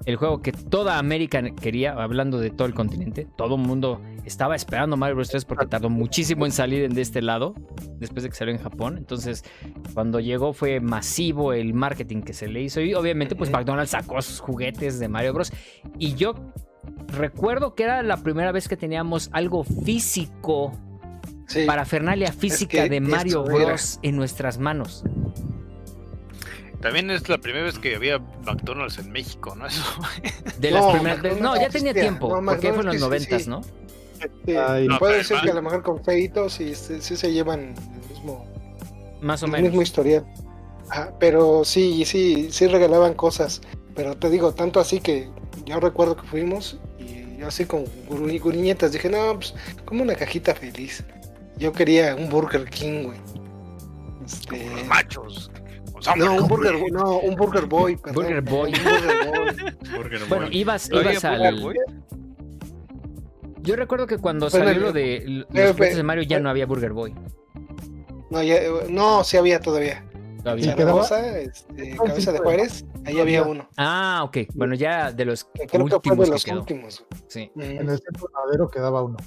el juego que toda América quería, hablando de todo el continente, todo el mundo estaba esperando Mario Bros 3 porque tardó muchísimo en salir de este lado, después de que salió en Japón, entonces cuando llegó fue masivo el marketing que se le hizo y obviamente pues. McDonald's sacó sus juguetes de Mario Bros y yo recuerdo que era la primera vez que teníamos algo físico Sí. parafernalia física que de Mario era. Bros en nuestras manos. También es la primera vez que había McDonald's en México, ¿no? Eso. De las No, primeras veces. No, ya tenía tiempo, No, porque fue en los noventas, sí. ¿no? Sí, Ay, No, puede pero ser que a lo mejor con feitos y sí, sí se llevan el mismo, Más o el menos. mismo historial. Ajá, pero sí, sí, sí regalaban cosas. Pero te digo, tanto así que yo recuerdo que fuimos y yo así con guri- guriñetas dije, no, pues como una cajita feliz. Yo quería un Burger King, güey. Este, los machos. No, un Burger, no, un Burger Boy, perdón. Burger Boy. Burger Boy. Burger Bueno, Boy. ibas, ¿Todavía ibas al. Boy? Yo recuerdo que cuando Bueno, salió el- lo de los pero- de Mario ya pero- no había Burger Boy. No, ya, no, sí había todavía. Todavía. Zaragoza, este, No, sí, Cabeza de Juárez, ahí había uno. Ah, ok. Bueno, ya de los Que creo que fue últimos de que los quedó. últimos. Sí. Mm. En el centro madero quedaba uno.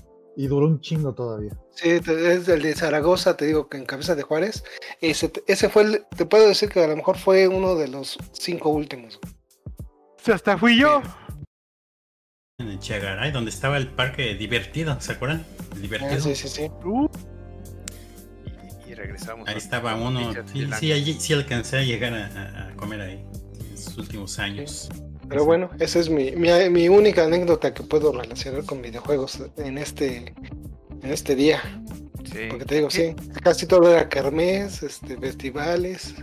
Y duró un chingo todavía. Sí, es el de Zaragoza, te digo que en Cabeza de Juárez. Ese, ese fue, el, te puedo decir que a lo mejor fue uno de los cinco últimos. Hasta fui yo. En el Chagaray, donde estaba el parque divertido, ¿se acuerdan? El Ah, divertido. sí, sí, sí. Uh, Y, y regresamos. Ahí a- estaba uno. Sí, sí, allí sí alcancé a llegar a, a- a comer ahí en sus últimos años. Pero bueno, esa es mi, mi, mi única anécdota que puedo relacionar con videojuegos en este, en este día. Sí. Porque te digo, sí, casi todo era kermés, este, festivales,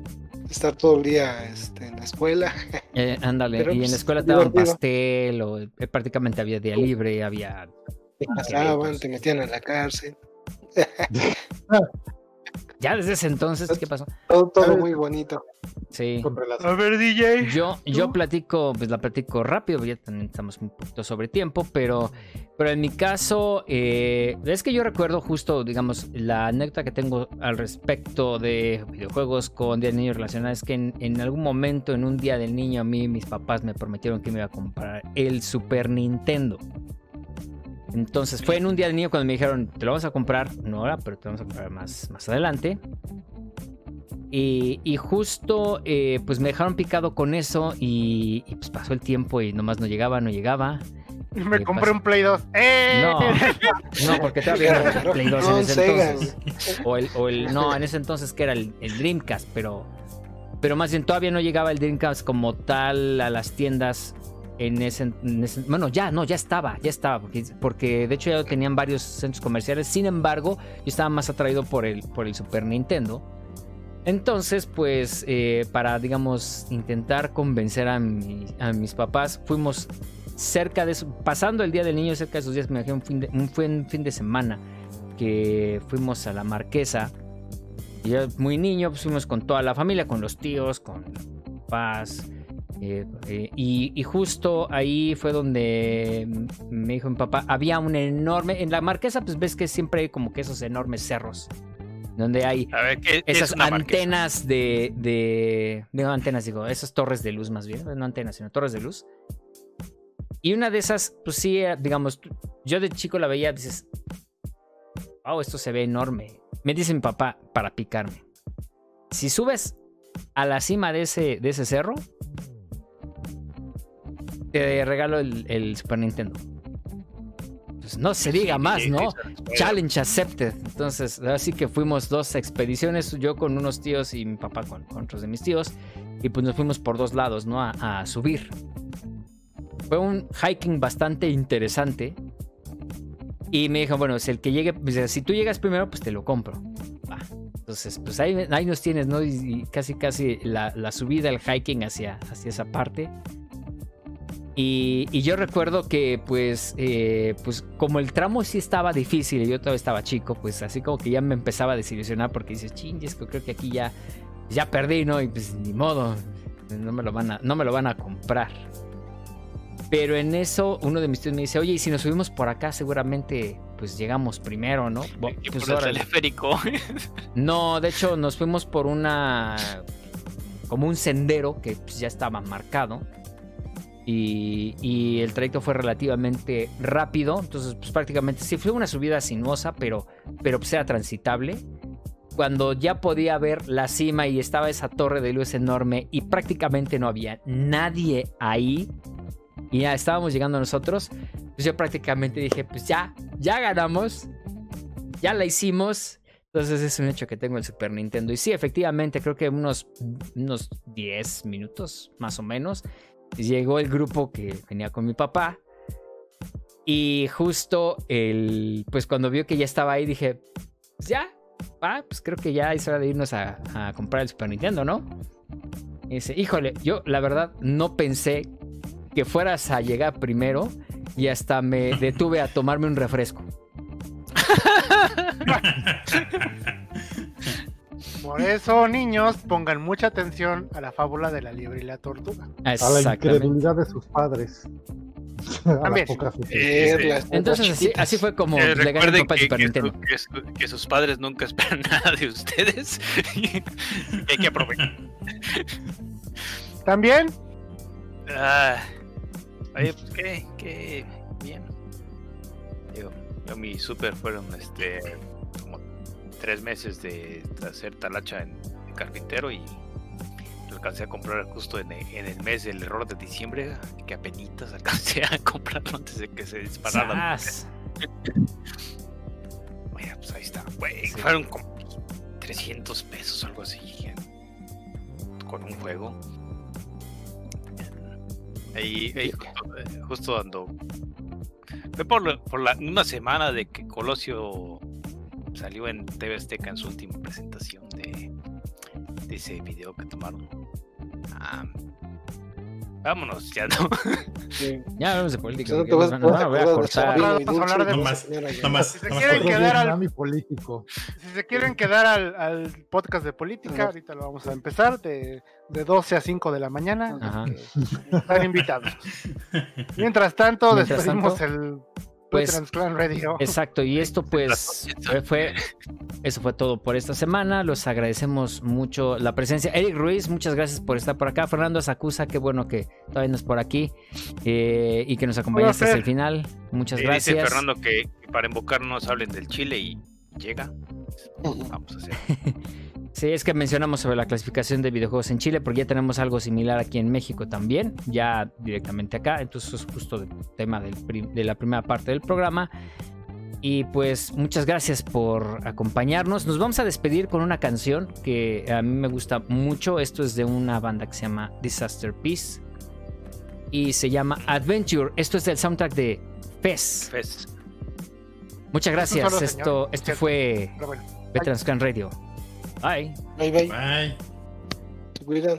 estar todo el día este, en la escuela. Eh, ándale. Pero, y en pues, la escuela te daban pastel, o eh, prácticamente había día libre, había. Te Ah, casaban, pues. te metían a la cárcel. Ya desde ese entonces, ¿qué pasó? Todo, muy bonito. Sí. A ver, DJ. Yo, yo platico, pues la platico rápido, ya también estamos un poquito sobre tiempo, pero, pero en mi caso, eh, es que yo recuerdo justo, digamos, la anécdota que tengo al respecto de videojuegos con Día del Niño relacionada es que en, en algún momento, en un Día del Niño, a mí mis papás me prometieron que me iba a comprar el Super Nintendo. Entonces fue en un Día del Niño cuando me dijeron, te lo vamos a comprar, no ahora, pero te vamos a comprar más, más adelante. Y, y justo eh, pues me dejaron picado con eso y, y, pues pasó el tiempo y nomás no llegaba, no llegaba. Me ¿Qué compré un Play 2. ¡Eh! No, no, porque todavía no era Play 2 en No, ese Sega, entonces. O el, o el, no, en ese entonces que era el, el Dreamcast, pero, pero más bien todavía no llegaba el Dreamcast como tal a las tiendas en ese, en ese- bueno, ya, no, ya estaba, ya estaba, porque, porque de hecho ya tenían varios centros comerciales. Sin embargo, yo estaba más atraído por el, por el Super Nintendo. Entonces, pues, eh, para, digamos, intentar convencer a, mi- a mis papás, fuimos cerca de eso, pasando el Día del Niño, cerca de esos días, me imagino un fin de, un, fin de semana que fuimos a la Marquesa. Y yo, muy niño, pues fuimos con toda la familia, con los tíos, con papás. Eh, eh, y, y justo ahí fue donde me dijo mi papá, había un enorme, en la Marquesa pues ves que siempre hay como que esos enormes cerros, donde hay A ver, ¿qué, qué es esas antenas de, de. No, antenas, digo, esas torres de luz más bien. No antenas, sino torres de luz. Y una de esas, pues sí, eh, digamos, yo de chico la veía, dices, wow, esto se ve enorme. Me dice mi papá para picarme. Si subes a la cima de ese, de ese cerro, te regalo el, el Super Nintendo. Pues no se diga Sí, más, sí, ¿no? sí. Challenge accepted. Entonces, así que fuimos dos expediciones, yo con unos tíos y mi papá con, con otros de mis tíos. Y pues nos fuimos por dos lados, ¿no? A, a subir. Fue un hiking bastante interesante. Y me dijo, bueno, si el que llegue, pues, si tú llegas primero, pues te lo compro. Entonces, pues ahí, ahí nos tienes, ¿no? Y, y casi, casi la, la subida, el hiking hacia, hacia esa parte. Y, y yo recuerdo que, pues, eh, pues, como el tramo sí estaba difícil y yo todavía estaba chico, pues así como que ya me empezaba a desilusionar porque dices, chingues, que creo que aquí ya, ya perdí, ¿no? Y pues ni modo, no me lo van a, no me lo van a comprar. Pero en eso, uno de mis tíos me dice, oye, y si nos subimos por acá, seguramente, pues llegamos primero, ¿no? Y pues, por el teleférico. No, de hecho, nos fuimos por una. como un sendero que pues, ya estaba marcado. Y, y el trayecto fue relativamente rápido. Entonces, pues prácticamente sí fue una subida sinuosa, pero, pero pues era transitable. Cuando ya podía ver la cima y estaba esa torre de luz enorme y prácticamente no había nadie ahí. Y ya estábamos llegando nosotros. Pues yo prácticamente dije, pues ya, ya ganamos. Ya la hicimos. Entonces es un hecho que tengo el Super Nintendo. Y sí, efectivamente, creo que unos, unos 10 minutos más o menos. Llegó el grupo que venía con mi papá. Y justo el, pues cuando vio que ya estaba ahí, dije, pues ya, va, pues creo que ya es hora de irnos a, a comprar el Super Nintendo, ¿no? Y dice, híjole, yo la verdad no pensé que fueras a llegar primero y hasta me detuve a tomarme un refresco. Por eso, niños, pongan mucha atención a la fábula de la liebre y la tortuga. A la incredulidad de sus padres. También. Eh, Entonces así, así fue como Eh, le gané que, Super que Nintendo. su- que su- que sus padres nunca esperan nada de ustedes. hay que aprovechar. También, Ah, oye, pues qué, qué bien. Digo, yo mi super fueron este tres meses de hacer talacha en, en carpintero y lo alcancé a comprar justo en, el- en el mes del error de diciembre, que apenas alcancé a comprarlo antes de que se disparara. Oye, pues ahí está. Sí. fueron como 300 pesos algo así. Con un juego. Ahí, ahí justo, eh, justo cuando. Fue por, por la- una semana de que Colosio salió en TV Azteca en su última presentación de, de ese video que tomaron. Ah, vámonos, ya no. Sí. Ya hablamos de política. No vas van- no, voy a cortar. No no Si se no quieren quedar al- político. si se quieren quedar al, al podcast de política, ahorita lo vamos a empezar de, de 12 a 5 de la mañana. Ajá. así que Están invitados. Mientras tanto, Mientras despedimos tanto, el pues, Radio. Exacto, y esto pues fue, eso fue todo por esta semana. Los agradecemos mucho la presencia. Eric Ruiz, muchas gracias por estar por acá. Fernando Asacusa, qué bueno que todavía no es por aquí eh, y que nos acompañaste hasta el final. Muchas Eh, gracias. Dice Fernando que para invocarnos hablen del Chile y llega. Vamos a hacer. Sí, es que mencionamos sobre la clasificación de videojuegos en Chile, porque ya tenemos algo similar aquí en México también, ya directamente acá. Entonces, es justo el tema del de la primera parte del programa. Y pues, muchas gracias por acompañarnos. Nos vamos a despedir con una canción que a mí me gusta mucho. Esto es de una banda que se llama Disaster Peace y se llama Adventure. Esto es del soundtrack de Fez. Fest. Muchas gracias. Esto, esto fue. Veterans Clan Radio. Bye. Bye bye. Bye. Se cuidan.